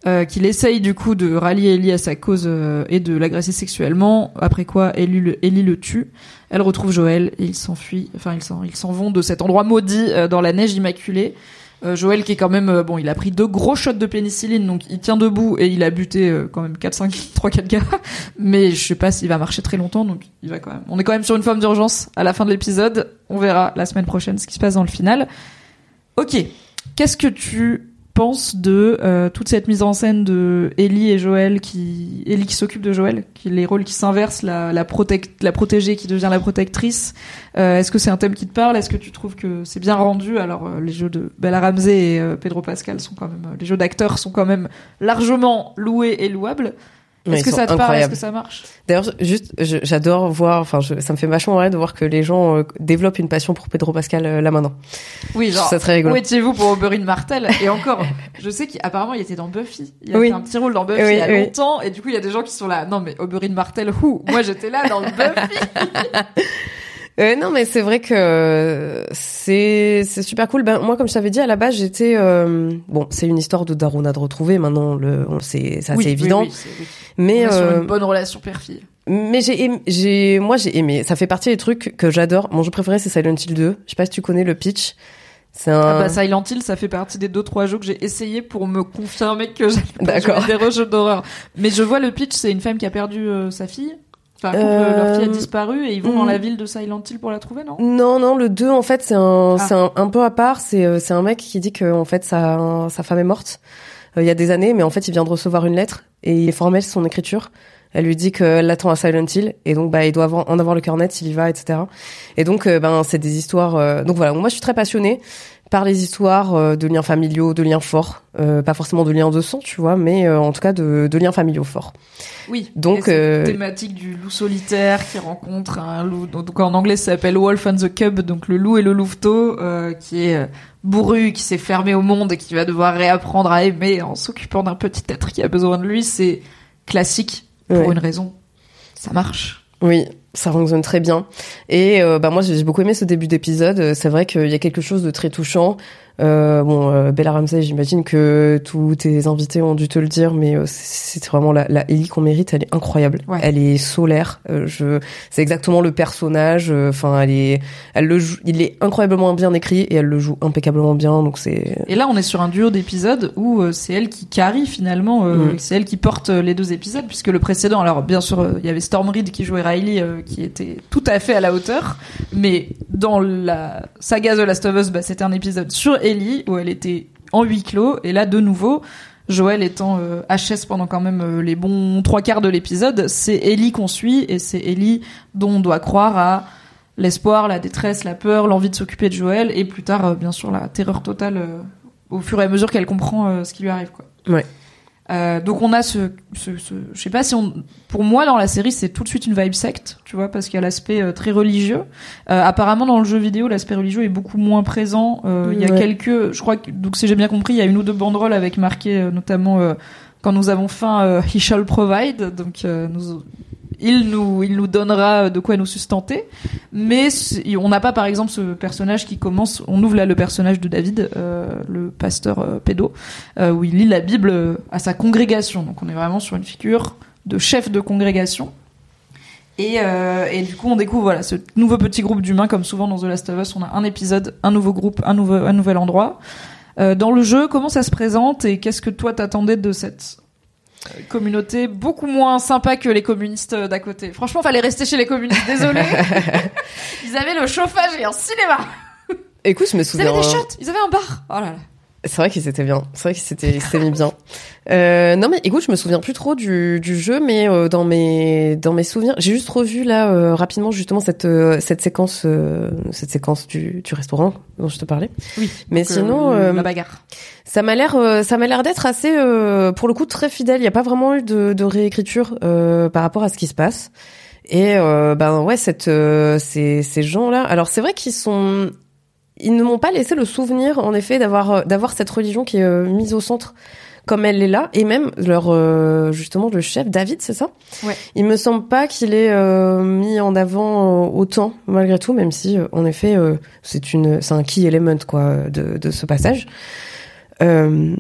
Speaker 1: Euh, qu'il essaye du coup de rallier Ellie à sa cause euh, et de l'agresser sexuellement. Après quoi, Ellie le, Ellie le tue. Elle retrouve Joël et ils s'enfuient. Enfin, ils s'en ils s'en vont de cet endroit maudit euh, dans la neige immaculée. Euh, Joël qui est quand même euh, bon, il a pris deux gros shots de pénicilline donc il tient debout et il a buté euh, quand même 4 5 3 4 gars mais je sais pas s'il va marcher très longtemps donc il va quand même. On est quand même sur une forme d'urgence à la fin de l'épisode. On verra la semaine prochaine ce qui se passe dans le final. OK. Qu'est-ce que tu penses de euh, toute cette mise en scène de Ellie et Joël qui Ellie qui s'occupe de Joël, qui les rôles qui s'inversent, la la, la protégée qui devient la protectrice. Euh, Est-ce que c'est un thème qui te parle? Est-ce que tu trouves que c'est bien rendu? Alors euh, les jeux de Bella Ramsey et Pedro Pascal sont quand même les jeux d'acteurs sont quand même largement loués et louables. Est-ce que ça te parle Est-ce que ça marche?
Speaker 2: D'ailleurs, juste, j'adore voir, enfin, ça me fait vachement rire de voir que les gens euh, développent une passion pour Pedro Pascal euh, là maintenant.
Speaker 1: Oui, genre.
Speaker 2: ça très rigolo.
Speaker 1: Où étiez-vous pour Oberyn Martel Et encore, je sais qu'apparemment il était dans Buffy. Il a
Speaker 2: Oui.
Speaker 1: fait un petit rôle dans Buffy
Speaker 2: Oui,
Speaker 1: il y a
Speaker 2: oui.
Speaker 1: longtemps, et du coup il y a des gens qui sont là. Non mais Oberyn Martel, who? Moi j'étais là dans Buffy.
Speaker 2: Euh, non, mais c'est vrai que euh, c'est c'est super cool. Ben moi, comme je t'avais dit à la base, j'étais euh, bon, c'est une histoire de Darona de retrouver. Maintenant, le, on- c'est
Speaker 1: oui,
Speaker 2: évident.
Speaker 1: oui, c'est- oui.
Speaker 2: Mais
Speaker 1: On est sur
Speaker 2: euh,
Speaker 1: une bonne relation père-fille.
Speaker 2: mais j'ai aimé- j'ai moi j'ai aimé. Ça fait partie des trucs que j'adore. Mon jeu préféré, c'est Silent Hill 2. Je sais pas si tu connais le pitch. C'est un.
Speaker 1: Ah bah Silent Hill, ça fait partie des deux trois jeux que j'ai essayé pour me confirmer que j'allais pas jouer des jeux d'horreur. Mais je vois le pitch, c'est une femme qui a perdu euh, sa fille. Enfin,
Speaker 2: Euh,
Speaker 1: leur fille a disparu et ils vont dans
Speaker 2: hmm.
Speaker 1: la ville de Silent Hill pour la trouver, non?
Speaker 2: Non, non, le 2, en fait, c'est un,
Speaker 1: Ah.
Speaker 2: c'est un, un peu à part. C'est, euh, c'est un mec qui dit que, en fait, sa, sa femme est morte euh, il y a des années, mais en fait, il vient de recevoir une lettre et il est formel son écriture. Elle lui dit qu'elle l'attend à Silent Hill et donc, bah, il doit avoir, en avoir le cœur net s'il y va, etc. Et donc, euh, ben, c'est des histoires. euh, Donc voilà, moi, je suis très passionnée par les histoires euh, de liens familiaux, de liens forts, euh, pas forcément de liens de sang, tu vois, mais euh, en tout cas de, de liens familiaux forts.
Speaker 1: Oui.
Speaker 2: Donc, euh,
Speaker 1: thématique du loup solitaire qui rencontre un loup. Donc en anglais, ça s'appelle Wolf and the Cub, donc le loup et le louveteau, qui est bourru, qui s'est fermé au monde et qui va devoir réapprendre à aimer en s'occupant d'un petit être qui a besoin de lui. C'est classique pour
Speaker 2: Ouais.
Speaker 1: une raison. ça marche.
Speaker 2: Oui, ça fonctionne très bien. Et euh, bah moi j'ai beaucoup aimé ce début d'épisode. C'est vrai qu'il y a quelque chose de très touchant. Euh, bon, euh, Bella Ramsey, j'imagine que tous tes invités ont dû te le dire, mais euh, c'est vraiment la, la Ellie qu'on mérite. Elle est incroyable.
Speaker 1: Ouais.
Speaker 2: Elle est solaire. Euh, je, c'est exactement le personnage. Enfin, elle est, elle le joue. Il est incroyablement bien écrit et elle le joue impeccablement bien. Donc c'est.
Speaker 1: Et là, on est sur un duo d'épisodes où euh, c'est elle qui carry finalement, euh,
Speaker 2: Mm.
Speaker 1: c'est elle qui porte euh, les deux épisodes, puisque le précédent, alors bien sûr, euh, il y avait Storm Reed qui jouait Riley, euh, qui était tout à fait à la hauteur, mais dans la saga The Last of Us, bah, c'était un épisode sur Ellie où elle était en huis clos, et là, de nouveau. Joël étant euh, HS pendant quand même euh, les bons trois quarts de l'épisode, c'est Ellie qu'on suit et c'est Ellie dont on doit croire à l'espoir, la détresse, la peur, l'envie de s'occuper de Joël et plus tard, euh, bien sûr, la terreur totale au fur et à mesure qu'elle comprend ce qui lui arrive. Quoi.
Speaker 2: Ouais.
Speaker 1: Euh, donc on a ce, ce, ce- je sais pas si on, pour moi dans la série c'est tout de suite une vibe secte, tu vois, parce qu'il y a l'aspect euh, très religieux. Euh, apparemment dans le jeu vidéo l'aspect religieux est beaucoup moins présent. Euh, Il y a
Speaker 2: Ouais.
Speaker 1: quelques, je crois que donc si j'ai bien compris, il y a une ou deux banderoles avec marqué euh, notamment euh, quand nous avons faim, euh, he shall provide. Donc euh, nous, il nous, il nous donnera de quoi nous sustenter. Mais on n'a pas, par exemple, ce personnage qui commence. On ouvre là le personnage de David, euh, le pasteur euh, pédo, euh, où il lit la Bible euh, à sa congrégation. Donc on est vraiment sur une figure de chef de congrégation. Et, du coup, on découvre voilà ce nouveau petit groupe d'humains, comme souvent dans The Last of Us, on a un épisode, un nouveau groupe, un nouveau, un nouvel endroit. Dans le jeu, comment ça se présente et qu'est-ce que toi t'attendais de cette communauté beaucoup moins sympa que les communistes d'à côté. Franchement, fallait rester chez les communistes. Désolé. Ils avaient le chauffage et un cinéma.
Speaker 2: Écoute, je me
Speaker 1: Ils
Speaker 2: souviens.
Speaker 1: avaient des shots. Ils avaient un bar. Oh là là.
Speaker 2: C'est vrai qu'ils étaient bien. C'est vrai qu'ils s'étaient, mis bien. Euh, non mais écoute, je me souviens plus trop du, du jeu, mais euh, dans mes dans mes souvenirs, j'ai juste revu là euh, rapidement justement cette euh, cette séquence euh, cette séquence du, du restaurant dont je te parlais.
Speaker 1: Oui.
Speaker 2: Mais sinon, euh,
Speaker 1: la bagarre.
Speaker 2: Ça m'a l'air euh, ça m'a l'air d'être assez euh, pour le coup très fidèle. Il n'y a pas vraiment eu de, de réécriture euh, par rapport à ce qui se passe. Et euh, ben ouais, cette euh, ces ces gens là. Alors c'est vrai qu'ils sont ils ne m'ont pas laissé le souvenir, en effet, d'avoir euh, d'avoir cette religion qui est euh, mise au centre comme elle est là, et même leur euh, justement le chef David, c'est ça?
Speaker 1: Ouais.
Speaker 2: Il me semble pas qu'il est euh, mis en avant euh, autant malgré tout, même si en effet euh, c'est une c'est un key element quoi de de ce passage. Euh,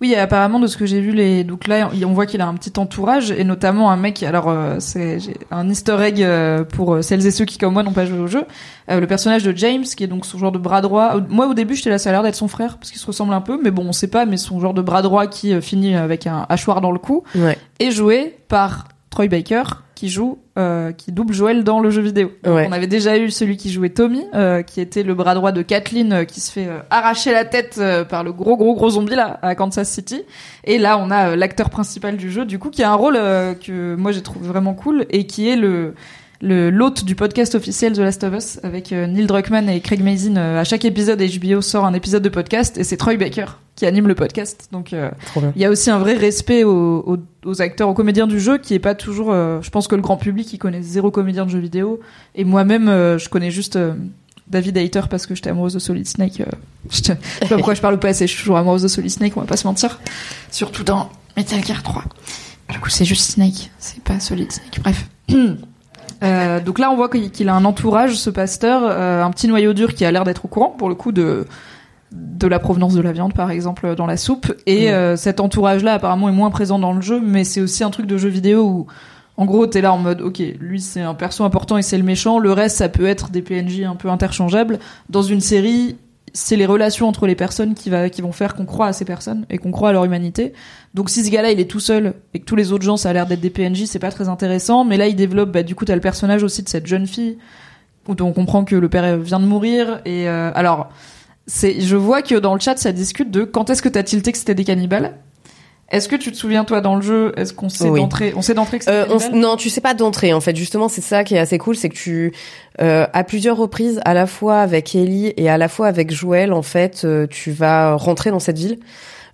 Speaker 1: Oui, et apparemment de ce que j'ai vu, les donc là on voit qu'il a un petit entourage et notamment un mec. Alors euh, c'est un Easter egg euh, pour euh, celles et ceux qui comme moi n'ont pas joué au jeu. Le personnage de James, qui est donc son genre de bras droit. Moi au début j'étais là, ça a l'air d'être son frère parce qu'il se ressemble un peu, mais bon on sait pas. Mais son genre de bras droit qui finit avec un hachoir dans le cou
Speaker 2: ouais.
Speaker 1: est joué par Troy Baker qui joue euh, qui double Joel dans le jeu vidéo. Donc,
Speaker 2: Ouais.
Speaker 1: On avait déjà eu celui qui jouait Tommy euh, qui était le bras droit de Kathleen euh, qui se fait arracher la tête par le gros gros gros zombie là à Kansas City et là on a l'acteur principal du jeu du coup qui a un rôle que moi j'ai trouvé vraiment cool et qui est le l'hôte du podcast officiel The Last of Us avec euh, Neil Druckmann et Craig Mazin euh, à chaque épisode HBO sort un épisode de podcast et c'est Troy Baker qui anime le podcast donc euh, il y a aussi un vrai respect aux, aux, aux acteurs, aux comédiens du jeu, qui est pas toujours. je pense que le grand public, il connaît zéro comédien de jeux vidéo, et moi-même, je connais juste David Hayter parce que j'étais amoureuse de Solid Snake. je sais pas pourquoi je parle pas assez. Je suis toujours amoureuse de Solid Snake, on va pas se mentir. Surtout dans Metal Gear 3. Du coup, c'est juste Snake, c'est pas Solid Snake. Bref. Euh, donc là, on voit qu'il a un entourage, ce pasteur, euh, un petit noyau dur qui a l'air d'être au courant, pour le coup, de de la provenance de la viande, par exemple, dans la soupe. Et
Speaker 2: Mm.
Speaker 1: euh, cet entourage-là, apparemment, est moins présent dans le jeu, mais c'est aussi un truc de jeu vidéo où, en gros, t'es là en mode, ok, lui c'est un perso important et c'est le méchant. Le reste, ça peut être des PNJ un peu interchangeables. Dans une série, c'est les relations entre les personnes qui, va, qui vont faire qu'on croit à ces personnes et qu'on croit à leur humanité. Donc si ce gars-là il est tout seul et que tous les autres gens ça a l'air d'être des PNJ, c'est pas très intéressant. Mais là il développe, bah, du coup t'as le personnage aussi de cette jeune fille où on comprend que le père vient de mourir. Et euh, alors c'est, je vois que dans le chat ça discute de quand est-ce que t'as tilté que c'était des cannibales? Est-ce que tu te souviens toi dans le jeu Est-ce qu'on sait
Speaker 2: Oui.
Speaker 1: d'entrée On sait d'entrée que c'est
Speaker 2: Euh, non, tu sais pas d'entrée en fait. Justement, c'est ça qui est assez cool, c'est que tu, euh, à plusieurs reprises, à la fois avec Ellie et à la fois avec Joël, en fait, euh, tu vas rentrer dans cette ville.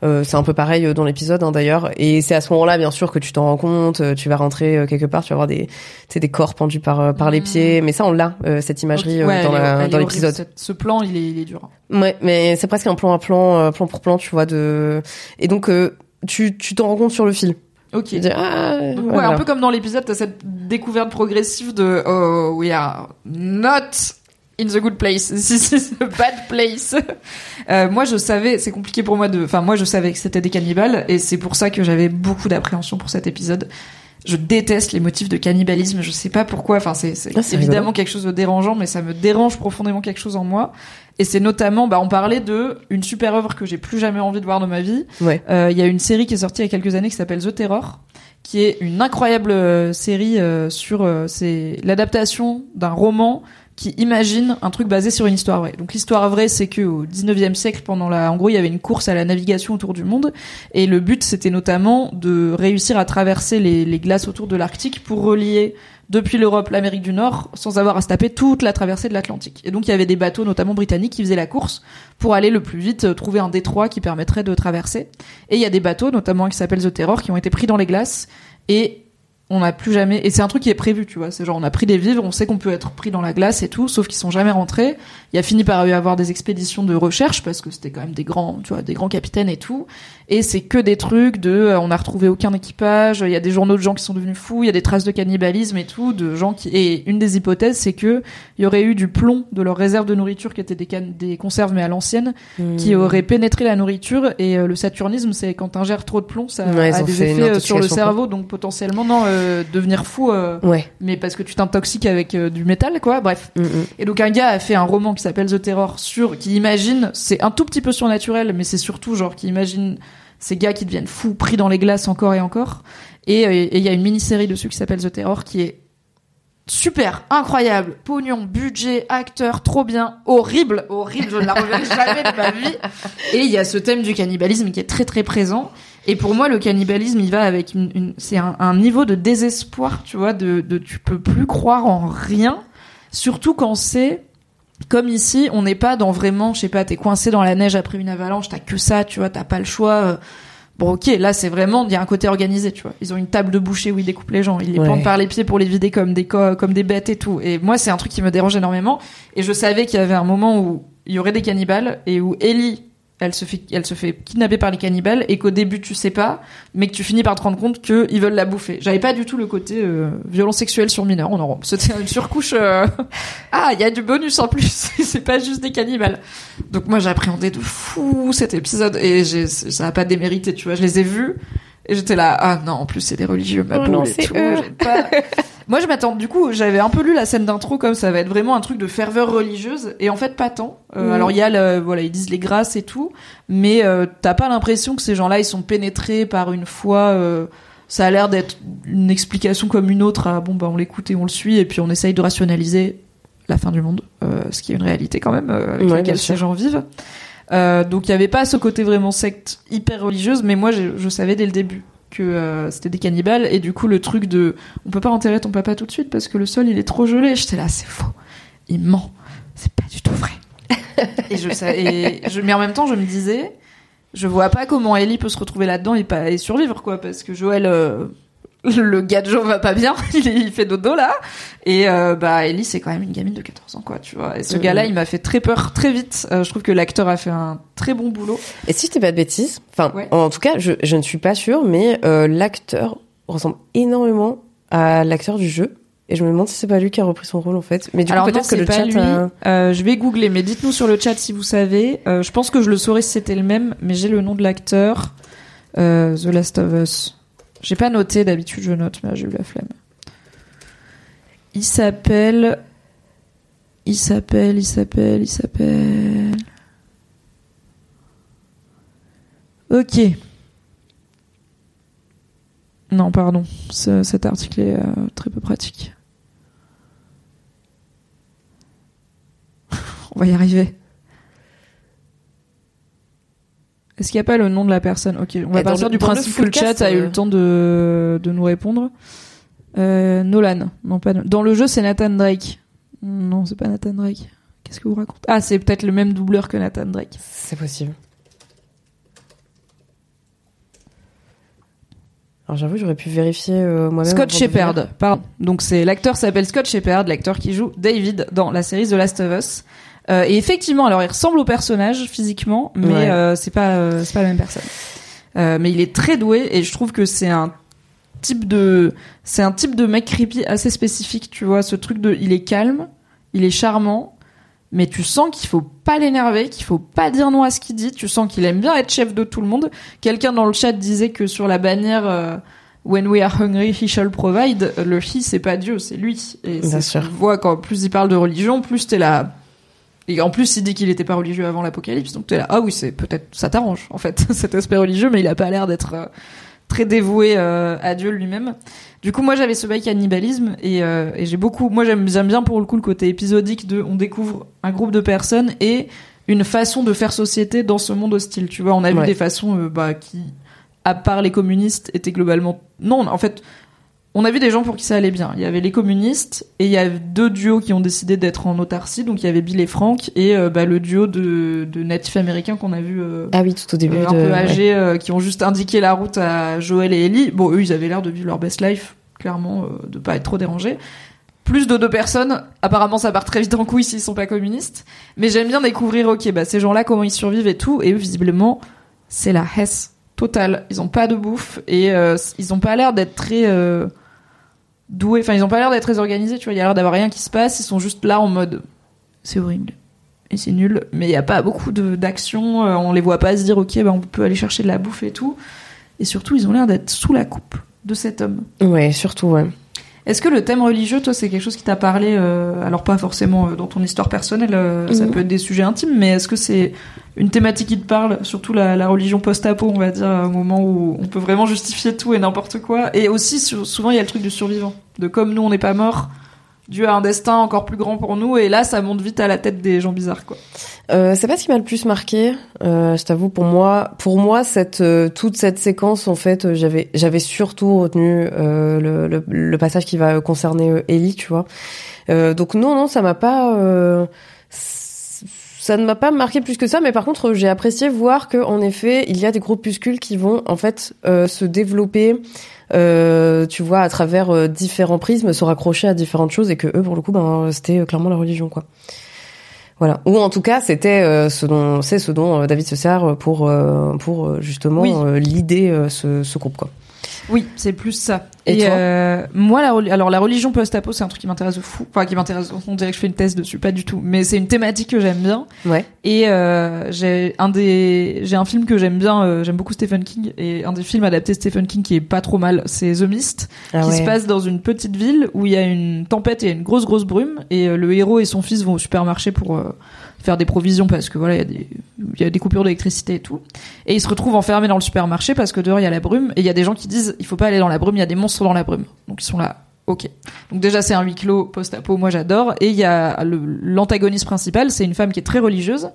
Speaker 2: Euh, c'est un peu pareil euh, dans l'épisode hein, d'ailleurs, et c'est à ce moment-là, bien sûr, que tu t'en rends compte. euh, tu vas rentrer euh, quelque part, tu vas voir des, des corps pendus par par les
Speaker 1: Mhm.
Speaker 2: pieds. Mais ça, on l'a euh, cette imagerie euh,
Speaker 1: ouais,
Speaker 2: dans l'épisode.
Speaker 1: Ce plan il est, il est dur.
Speaker 2: Ouais, mais c'est presque un plan à plan, plan pour plan, tu vois. De et donc euh, tu tu t'en rends compte sur le fil.
Speaker 1: Ok.
Speaker 2: Dis, ah,
Speaker 1: Donc,
Speaker 2: voilà.
Speaker 1: ouais, un peu comme dans l'épisode, t'as cette découverte progressive de oh we are not in the good place, this is a bad place. Euh, moi, je savais, c'est compliqué pour moi de, enfin moi, je savais que c'était des cannibales et c'est pour ça que j'avais beaucoup d'appréhension pour cet épisode. Je déteste les motifs de cannibalisme. Je sais pas pourquoi. Enfin, c'est
Speaker 2: Ah,
Speaker 1: évidemment
Speaker 2: rigolo.
Speaker 1: quelque chose de dérangeant, mais ça me dérange profondément quelque chose en moi. Et c'est notamment, bah, on parlait de une super œuvre que j'ai plus jamais envie de voir de ma vie.
Speaker 2: Ouais.
Speaker 1: Euh, Il y a une série qui est sortie il y a quelques années qui s'appelle The Terror, qui est une incroyable euh, série euh, sur euh, c'est l'adaptation d'un roman qui imagine un truc basé sur une histoire vraie. Donc l'histoire vraie, c'est que au 19e siècle, pendant la, en gros, il y avait une course à la navigation autour du monde, et le but, c'était notamment de réussir à traverser les, les glaces autour de l'Arctique pour relier depuis l'Europe l'Amérique du Nord sans avoir à se taper toute la traversée de l'Atlantique. Et donc il y avait des bateaux, notamment britanniques, qui faisaient la course pour aller le plus vite, euh, trouver un détroit qui permettrait de traverser. Et il y a des bateaux, notamment qui s'appellent The Terror, qui ont été pris dans les glaces et on n'a plus jamais. Et c'est un truc qui est prévu, tu vois. C'est genre on a pris des vivres, on sait qu'on peut être pris dans la glace et tout, sauf qu'ils sont jamais rentrés. Il a fini par y avoir des expéditions de recherche parce que c'était quand même des grands, tu vois, des grands capitaines et tout. Et c'est que des trucs de, euh, on a retrouvé aucun équipage. Il y a des journaux de gens qui sont devenus fous. Il y a des traces de cannibalisme et tout, de gens qui. Et une des hypothèses, c'est que il y aurait eu du plomb de leur réserve de nourriture qui étaient des, can- des conserves mais à l'ancienne
Speaker 2: Hmm.
Speaker 1: qui aurait pénétré la nourriture et euh, le saturnisme c'est quand t'ingères trop de plomb ça
Speaker 2: Ouais,
Speaker 1: a des effets euh, sur le cerveau donc potentiellement non euh, devenir fou euh,
Speaker 2: Ouais.
Speaker 1: mais parce que tu t'intoxiques avec euh, du métal quoi bref
Speaker 2: Mm, mm.
Speaker 1: et donc un gars a fait un roman qui s'appelle The Terror sur qui imagine c'est un tout petit peu surnaturel mais c'est surtout genre qui imagine ces gars qui deviennent fous pris dans les glaces encore et encore et euh, il y a une mini-série dessus qui s'appelle The Terror qui est super, incroyable, pognon, budget, acteur, trop bien, horrible, horrible, je ne la reverrai jamais de ma vie. Et il y a ce thème du cannibalisme qui est très très présent. Et pour moi, le cannibalisme, il va avec une, une- c'est un, un niveau de désespoir, tu vois, de, de tu peux plus croire en rien, surtout quand c'est comme ici, on n'est pas dans vraiment, je sais pas, t'es coincé dans la neige après une avalanche, t'as que ça, tu vois, t'as pas le choix. euh, Bon, ok, là c'est vraiment, il y a un côté organisé, tu vois. Ils ont une table de boucher où ils découpent les gens, ils les
Speaker 2: Ouais.
Speaker 1: plantent par les pieds pour les vider comme des co- comme des bêtes et tout. Et moi, c'est un truc qui me dérange énormément. Et je savais qu'il y avait un moment où il y aurait des cannibales et où Ellie, elle se fait, elle se fait kidnapper par les cannibales et qu'au début tu sais pas, mais que tu finis par te rendre compte qu'ils veulent la bouffer. J'avais pas du tout le côté euh, violence sexuelle sur mineurs. On en c'était une surcouche. euh, Ah, il y a du bonus en plus. c'est pas juste des cannibales. Donc moi j'appréhendais de fou cet épisode et ça a pas démérité, tu vois. Je les ai vus et j'étais là. Ah non, en plus c'est des religieux, ma
Speaker 2: Oh
Speaker 1: boule
Speaker 2: non,
Speaker 1: et tout. pas- Moi, je m'attends. Du coup, j'avais un peu lu la scène d'intro comme ça va être vraiment un truc de ferveur religieuse, et en fait, pas tant. Euh,
Speaker 2: Mhm.
Speaker 1: Alors, il y a, le, voilà, ils disent les grâces et tout, mais euh, t'as pas l'impression que ces gens-là, ils sont pénétrés par une foi. euh, ça a l'air d'être une explication comme une autre. À, bon, bah, on l'écoute et on le suit, et puis on essaye de rationaliser la fin du monde, ce qui est une réalité quand même avec
Speaker 2: Ouais,
Speaker 1: laquelle ces gens vivent. Donc, il y avait pas ce côté vraiment secte hyper religieuse, mais moi, je, je savais dès le début que euh, c'était des cannibales. Et du coup le truc de on peut pas enterrer ton papa tout de suite parce que le sol il est trop gelé. J'étais là c'est faux. Il ment. C'est pas du tout vrai. Et je et mais en même temps je me disais je vois pas comment Ellie peut se retrouver là-dedans et pas et survivre quoi. Parce que Joël euh, le gars de Joe va pas bien il, est- il fait dodo là et euh, bah Ellie c'est quand même une gamine de 14 ans quoi tu vois et ce
Speaker 2: Mhm.
Speaker 1: gars-là il m'a fait très peur très vite Euh, je trouve que l'acteur a fait un très bon boulot
Speaker 2: Et si je dis pas de bêtises, enfin,
Speaker 1: Ouais.
Speaker 2: en tout cas, je, je ne suis pas sûre, mais euh, l'acteur ressemble énormément à l'acteur du jeu. Et je me demande si c'est pas lui qui a repris son rôle en fait. Mais du
Speaker 1: Alors
Speaker 2: coup, peut-être que le chat. a-
Speaker 1: Euh, je vais googler, mais dites-nous sur le chat si vous savez. Euh, je pense que je le saurais si c'était le même, mais j'ai le nom de l'acteur. Euh, The Last of Us. J'ai pas noté, d'habitude je note, mais j'ai eu la flemme. Il s'appelle... Il s'appelle, il s'appelle, il s'appelle... Ok. Non, pardon. Ce- cet article est euh, très peu pratique. On va y arriver. Est-ce qu'il n'y a pas le nom de la personne? Ok, on va
Speaker 2: Et
Speaker 1: partir
Speaker 2: le-
Speaker 1: du principe que le chat a eu
Speaker 2: euh,
Speaker 1: le temps de, de nous répondre. Euh, Nolan, non pas. Dans le jeu, c'est Nathan Drake. Non, c'est pas Nathan Drake. Qu'est-ce que vous racontez? Ah, c'est peut-être le même doubleur que Nathan Drake.
Speaker 2: C'est possible. Alors j'avoue, j'aurais pu vérifier euh, moi-même.
Speaker 1: Scott Shepard, pardon. Donc c'est l'acteur s'appelle Scott Shepard, l'acteur qui joue David dans la série The Last of Us. Euh, et effectivement, alors il ressemble au personnage physiquement, mais
Speaker 2: Ouais.
Speaker 1: euh, c'est pas euh, c'est pas la même personne. Euh, mais il est très doué et je trouve que c'est un type de, c'est un type de mec creepy assez spécifique, tu vois, ce truc de, il est calme, il est charmant, mais tu sens qu'il faut pas l'énerver, qu'il faut pas dire non à ce qu'il dit, tu sens qu'il aime bien être chef de tout le monde. Quelqu'un dans le chat disait que sur la bannière, When we are hungry, he shall provide, le he c'est pas Dieu, c'est lui. Et
Speaker 2: Bien sûr.
Speaker 1: qu'on voit quand plus il parle de religion, plus t'es là, et en plus, il dit qu'il était pas religieux avant l'apocalypse, donc t'es là, ah oui, c'est peut-être, ça t'arrange, en fait, cet aspect religieux, mais il a pas l'air d'être euh, très dévoué euh, à Dieu lui-même. Du coup, moi, j'avais ce bail cannibalisme, et, euh, et j'ai beaucoup, moi, j'aime bien pour le coup le côté épisodique de, on découvre un groupe de personnes et une façon de faire société dans ce monde hostile. Tu vois, on a vu des façons, bah, qui, à part les communistes, étaient globalement, non, en fait, on a vu des gens pour qui ça allait bien. Il y avait les communistes et il y a deux duos qui ont décidé d'être en autarcie. Donc il y avait Bill et Frank et euh, bah, le duo de, de natifs américains qu'on a vu euh,
Speaker 2: Ah oui, tout au début
Speaker 1: euh, un
Speaker 2: de.
Speaker 1: peu âgés qui ont juste indiqué la route à Joël et Ellie. Bon, eux, ils avaient l'air de vivre leur best life, clairement, de pas être trop dérangés. Plus de deux personnes. Apparemment, ça part très vite en couille s'ils sont pas communistes. Mais j'aime bien découvrir, ok, bah, ces gens-là, comment ils survivent et tout. Et eux, visiblement, c'est la hesse totale. Ils ont pas de bouffe et ils ont pas l'air d'être très euh, doués. Enfin, ils ont pas l'air d'être très organisés, tu vois. Il y a l'air d'avoir rien qui se passe. Ils sont juste là en mode, c'est horrible. Et c'est nul. Mais il y a pas beaucoup d'action. euh, on les voit pas se dire, ok, bah, on peut aller chercher de la bouffe et tout. Et surtout, ils ont l'air d'être sous la coupe de cet homme.
Speaker 2: Ouais, surtout, ouais.
Speaker 1: Est-ce que le thème religieux, toi, c'est quelque chose qui t'a parlé euh, Alors pas forcément euh, dans ton histoire personnelle, euh, ça
Speaker 2: Mhm.
Speaker 1: peut être des sujets intimes, mais est-ce que c'est une thématique qui te parle Surtout la, la religion post-apo, on va dire, au moment où on peut vraiment justifier tout et n'importe quoi? Et aussi, souvent, il y a le truc du survivant. De comme nous, on n'est pas mort, Dieu a un destin encore plus grand pour nous, et là, ça monte vite à la tête des gens bizarres, quoi.
Speaker 2: Euh, c'est pas ce qui m'a le plus marqué. Euh, je t'avoue, pour moi, pour moi, cette euh, toute cette séquence, en fait, euh, j'avais j'avais surtout retenu euh, le, le, le passage qui va concerner Ellie, tu vois. Donc non, non, ça m'a pas. ça ne m'a pas marqué plus que ça, mais par contre, j'ai apprécié voir que, en effet, il y a des groupuscules qui vont en fait euh, se développer, euh, tu vois, à travers euh, différents prismes, se raccrocher à différentes choses, et que eux, pour le coup, ben, c'était euh, clairement la religion, quoi. Voilà. Ou en tout cas, c'était euh, ce dont c'est ce dont David se sert pour euh, pour justement
Speaker 1: Oui.
Speaker 2: l'idée euh, ce, ce groupe quoi.
Speaker 1: Oui, c'est plus ça.
Speaker 2: Et toi
Speaker 1: euh, moi, la, alors la religion post-apo, c'est un truc qui m'intéresse de fou. Enfin, qui m'intéresse. On dirait que je fais une thèse dessus, pas du tout. Mais c'est une thématique que j'aime bien.
Speaker 2: Ouais.
Speaker 1: Et euh, j'ai un des, j'ai un film que j'aime bien. euh, j'aime beaucoup Stephen King et un des films adaptés de Stephen King qui est pas trop mal, c'est The Mist,
Speaker 2: Ah
Speaker 1: qui
Speaker 2: ouais.
Speaker 1: se passe dans une petite ville où il y a une tempête et une grosse grosse brume et euh, le héros et son fils vont au supermarché pour euh, faire des provisions parce que voilà il y a des coupures d'électricité et tout. Et ils se retrouvent enfermés dans le supermarché parce que dehors il y a la brume. Et il y a des gens qui disent il faut pas aller dans la brume il y a des monstres dans la brume. Donc ils sont là. Ok. Donc déjà c'est un huis clos post-apo. Moi j'adore. Et il y a l'antagoniste principal c'est une femme qui est très religieuse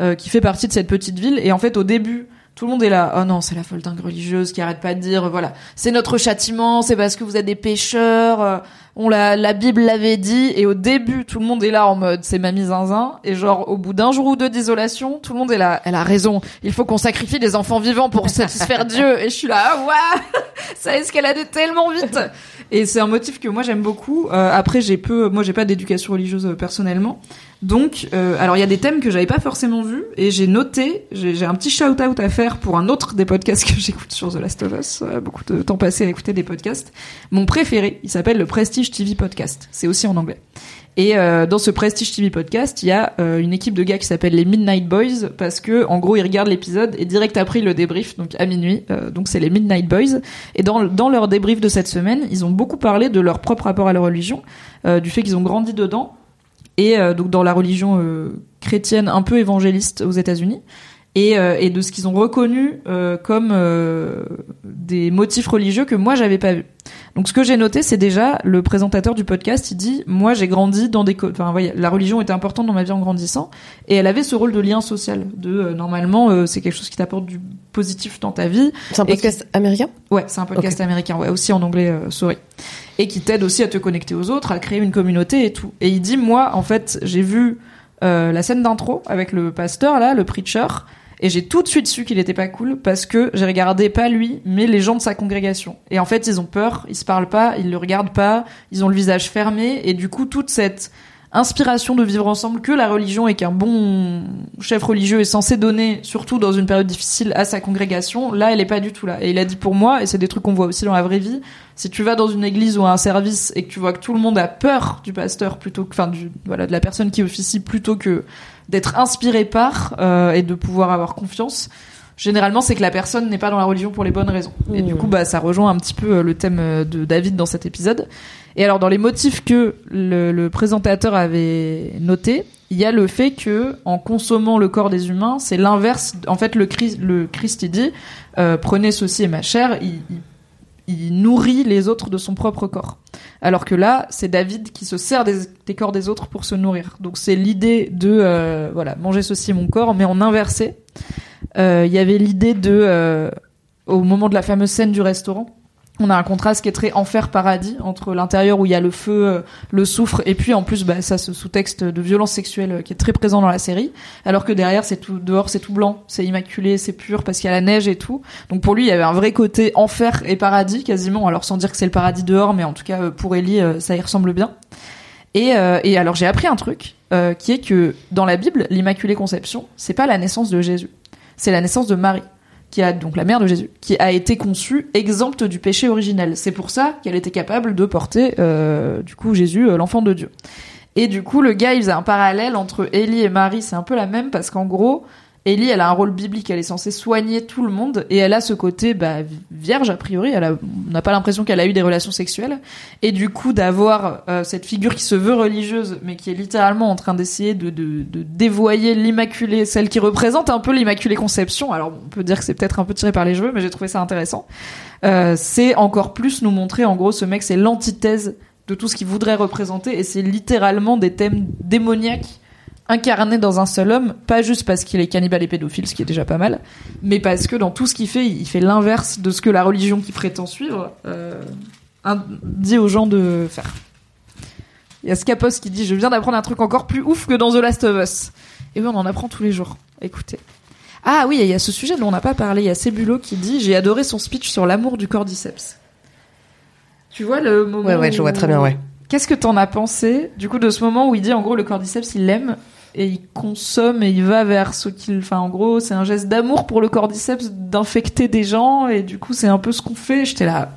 Speaker 1: euh, qui fait partie de cette petite ville. Et en fait au début tout le monde est là, oh non, c'est la folle dingue religieuse qui arrête pas de dire, voilà, c'est notre châtiment, c'est parce que vous êtes des pécheurs, euh, on la, la Bible l'avait dit, et au début, tout le monde est là en mode, c'est mamie zinzin, et genre, au bout d'un jour ou deux d'isolation, tout le monde est là, elle a raison, il faut qu'on sacrifie des enfants vivants pour satisfaire Dieu, et je suis là, ah, ouais, ça escaladait tellement vite, et c'est un motif que moi j'aime beaucoup, Euh, après j'ai peu, moi j'ai pas d'éducation religieuse euh, personnellement, donc, euh, alors il y a des thèmes que j'avais pas forcément vus et j'ai noté, j'ai un petit shout out à faire pour un autre des podcasts que j'écoute sur The Last of Us, euh, beaucoup de temps passé à écouter des podcasts. Mon préféré, il s'appelle le Prestige TV Podcast, c'est aussi en anglais. Et euh, dans ce Prestige TV Podcast, il y a euh, une équipe de gars qui s'appelle les Midnight Boys parce que en gros ils regardent l'épisode et direct après le débrief donc à minuit. Euh, donc c'est les Midnight Boys. Et dans dans leur débrief de cette semaine, ils ont beaucoup parlé de leur propre rapport à la religion, euh, du fait qu'ils ont grandi dedans et euh, donc dans la religion euh, chrétienne un peu évangéliste aux États-Unis et, euh, et de ce qu'ils ont reconnu euh, comme euh, des motifs religieux que moi j'avais pas vu. Donc ce que j'ai noté c'est déjà le présentateur du podcast il dit moi j'ai grandi dans des enfin voyez la religion était importante dans ma vie en grandissant et elle avait ce rôle de lien social de euh, normalement euh, c'est quelque chose qui t'apporte du positif dans ta vie
Speaker 2: C'est un podcast américain?
Speaker 1: Ouais, c'est un podcast américain, ouais, aussi en anglais, euh, sorry. Et qui t'aide aussi à te connecter aux autres, à créer une communauté et tout. Et il dit, moi, en fait, j'ai vu euh, la scène d'intro avec le pasteur, là, le preacher, et j'ai tout de suite su qu'il était pas cool parce que j'ai regardé pas lui, mais les gens de sa congrégation. Et en fait, ils ont peur, ils se parlent pas, ils le regardent pas, ils ont le visage fermé, et du coup, toute cette inspiration de vivre ensemble que la religion et qu'un bon chef religieux est censé donner, surtout dans une période difficile, à sa congrégation, là, elle est pas du tout là. Et il a dit pour moi, et c'est des trucs qu'on voit aussi dans la vraie vie, si tu vas dans une église ou à un service et que tu vois que tout le monde a peur du pasteur plutôt que, enfin, du, voilà, de la personne qui officie plutôt que d'être inspiré par euh, et de pouvoir avoir confiance, généralement c'est que la personne n'est pas dans la religion pour les bonnes raisons. Et du
Speaker 2: Mmh.
Speaker 1: coup, bah, ça rejoint un petit peu euh, le thème euh, de David dans cet épisode. Et alors, dans les motifs que le, présentateur avait noté, il y a le fait que en consommant le corps des humains, c'est l'inverse. En fait, le Christ, le Christ il dit euh, prenez ceci et ma chair. Il, nourrit les autres de son propre corps. Alors que là, c'est David qui se sert des, corps des autres pour se nourrir. Donc c'est l'idée de euh, voilà manger ceci mon corps, mais en inversé. Euh, Il y avait l'idée de au moment de la fameuse scène du restaurant. On a un contraste qui est très enfer-paradis entre l'intérieur où il y a le feu, euh, le soufre, et puis en plus, bah, ça, ce sous-texte de violence sexuelle euh, qui est très présent dans la série, alors que derrière, c'est tout dehors, c'est tout blanc, c'est immaculé, c'est pur parce qu'il y a la neige et tout. Donc pour lui, il y avait un vrai côté enfer et paradis quasiment. Alors sans dire que c'est le paradis dehors, mais en tout cas euh, pour Ellie, ça y ressemble bien. Et, euh, et alors j'ai appris un truc euh, qui est que dans la Bible, l'Immaculée Conception, c'est pas la naissance de Jésus, c'est la naissance de Marie, qui a donc la mère de Jésus, qui a été conçue exempte du péché originel. C'est pour ça qu'elle était capable de porter euh, du coup Jésus, euh, l'enfant de Dieu. Et du coup, le gars, il faisait un parallèle entre Élie et Marie, c'est un peu la même parce qu'en gros, Élie, elle a un rôle biblique, elle est censée soigner tout le monde et elle a ce côté bah, vierge a priori. Elle a, on n'a pas l'impression qu'elle a eu des relations sexuelles et du coup d'avoir euh, cette figure qui se veut religieuse mais qui est littéralement en train d'essayer de, de, de dévoyer l'immaculée, celle qui représente un peu l'immaculée conception. Alors on peut dire que c'est peut-être un peu tiré par les cheveux, mais j'ai trouvé ça intéressant. Euh, c'est encore plus nous montrer en gros ce mec c'est l'antithèse de tout ce qu'il voudrait représenter et c'est littéralement des thèmes démoniaques incarnés dans un seul homme, pas juste parce qu'il est cannibale et pédophile, ce qui est déjà pas mal, mais parce que dans tout ce qu'il fait, il fait l'inverse de ce que la religion qui prétend suivre euh, dit aux gens de faire. Il y a Scapos qui dit Je viens d'apprendre un truc encore plus ouf que dans The Last of Us. Et oui, on en apprend tous les jours. Écoutez. Ah oui, il y a ce sujet dont on n'a pas parlé. Il y a Cébulo qui dit J'ai adoré son speech sur l'amour du cordyceps. Tu vois le moment.
Speaker 2: Ouais, ouais, je vois très bien, ouais.
Speaker 1: Qu'est-ce que t'en as pensé du coup de ce moment où il dit en gros le cordyceps il l'aime et il consomme et il va vers ce qu'il enfin en gros c'est un geste d'amour pour le cordyceps d'infecter des gens et du coup c'est un peu ce qu'on fait j'étais là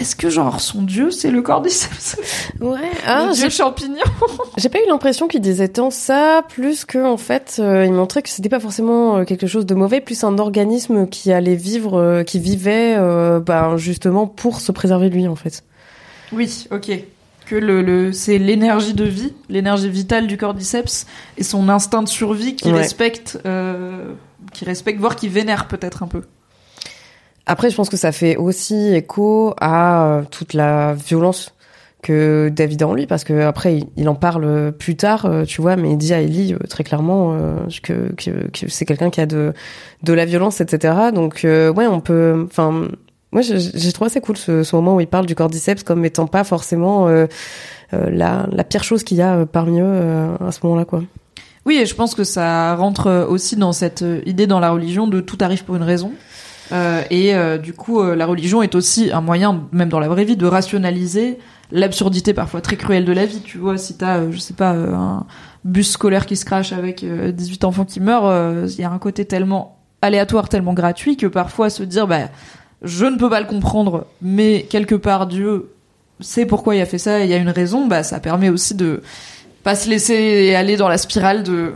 Speaker 1: est-ce que genre son dieu c'est le cordyceps?
Speaker 2: Ouais. Ah,
Speaker 1: le dieu champignon?
Speaker 2: J'ai pas eu l'impression qu'il disait tant ça, plus que en fait, euh, il montrait que c'était pas forcément euh, quelque chose de mauvais, plus un organisme qui allait vivre, euh, qui vivait, euh, ben, justement pour se préserver lui en fait.
Speaker 1: oui ok que le, le c'est l'énergie de vie l'énergie vitale du cordyceps et son instinct de survie qui
Speaker 2: Ouais.
Speaker 1: respecte euh, qui respecte voire qui vénère peut-être un peu
Speaker 2: Après, je pense que ça fait aussi écho à euh, toute la violence que David a en lui, parce que après, il, en parle plus tard, euh, tu vois, mais il dit à Ellie très clairement que, que, que c'est quelqu'un qui a de, de la violence, etc. Donc, ouais, on peut, enfin, moi, j'ai trouvé assez cool ce, moment où il parle du cordyceps comme étant pas forcément euh, euh, la, pire chose qu'il y a euh, parmi eux à ce moment-là, quoi.
Speaker 1: Oui, et je pense que ça rentre aussi dans cette idée dans la religion de tout arrive pour une raison. Et du coup, la religion est aussi un moyen, même dans la vraie vie, de rationaliser l'absurdité parfois très cruelle de la vie. Tu vois, si t'as, je sais pas, un bus scolaire qui se crache avec euh, 18 enfants qui meurent, il y a un côté tellement aléatoire, tellement gratuit que parfois se dire, bah, je ne peux pas le comprendre, mais quelque part Dieu sait pourquoi il a fait ça, et il y a une raison, bah, ça permet aussi de pas se laisser aller dans la spirale de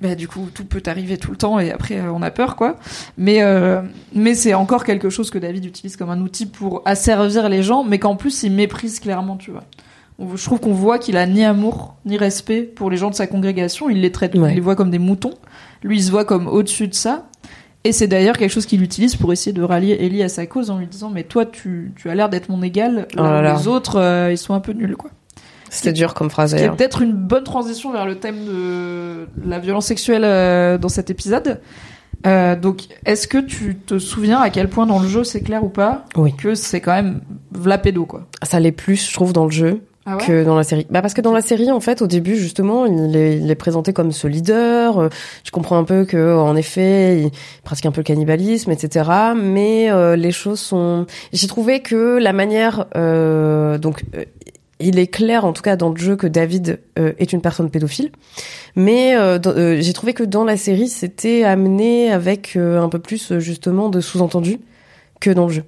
Speaker 1: bah, du coup tout peut arriver tout le temps et après euh, on a peur quoi. Mais euh, mais c'est encore quelque chose que David utilise comme un outil pour asservir les gens mais qu'en plus il méprise clairement tu vois. Je trouve qu'on voit qu'il a ni amour ni respect pour les gens de sa congrégation. Il les traite
Speaker 2: Ouais.
Speaker 1: il les voit comme des moutons. Lui il se voit comme au-dessus de ça et c'est d'ailleurs quelque chose qu'il utilise pour essayer de rallier Ellie à sa cause en lui disant mais toi tu, tu as l'air d'être mon égal
Speaker 2: Oh là
Speaker 1: là les autres euh, ils sont un peu nuls quoi
Speaker 2: C'était dur comme phrase
Speaker 1: ce qui est
Speaker 2: d'ailleurs.
Speaker 1: peut-être une bonne transition vers le thème de la violence sexuelle euh, dans cet épisode. Euh, donc, est-ce que tu te souviens à quel point dans le jeu c'est clair ou pas
Speaker 2: Oui.
Speaker 1: que c'est quand même v'là pédo quoi?
Speaker 2: Ça l'est plus, je trouve, dans le jeu.
Speaker 1: Ah
Speaker 2: que dans la série. Bah parce que dans la série en fait au début justement il est, il est présenté comme ce leader. euh, Je comprends un peu que en effet il pratique un peu le cannibalisme etc. Mais euh, les choses sont. J'ai trouvé que la manière euh, donc euh, il est clair, en tout cas dans le jeu, que David euh, est une personne pédophile. Mais j'ai trouvé que dans la série, c'était amené avec un peu plus justement de sous-entendu que dans le jeu.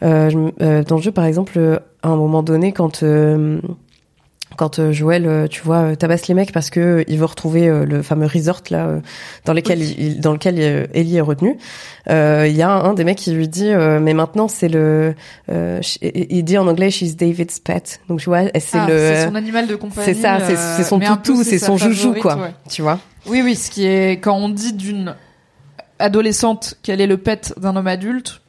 Speaker 2: Dans le jeu, par exemple, euh, à un moment donné, quand euh, quand euh, Joël, euh, tu vois, euh, tabasse les mecs parce que euh, il veut retrouver euh, le fameux resort là euh, dans lequel
Speaker 1: Oui.
Speaker 2: il, dans lequel euh, Ellie est retenue. Euh, Il y a un, un des mecs qui lui dit, euh, mais maintenant c'est le, euh, il dit en anglais, she's David's pet. Donc tu vois, c'est
Speaker 1: Ah,
Speaker 2: le,
Speaker 1: c'est son animal de compagnie.
Speaker 2: c'est ça, c'est
Speaker 1: euh,
Speaker 2: son toutou, c'est son joujou
Speaker 1: favorite,
Speaker 2: quoi.
Speaker 1: ouais.
Speaker 2: Tu vois.
Speaker 1: Oui, oui, ce qui est quand on dit d'une adolescente qu'elle est le pet d'un homme adulte,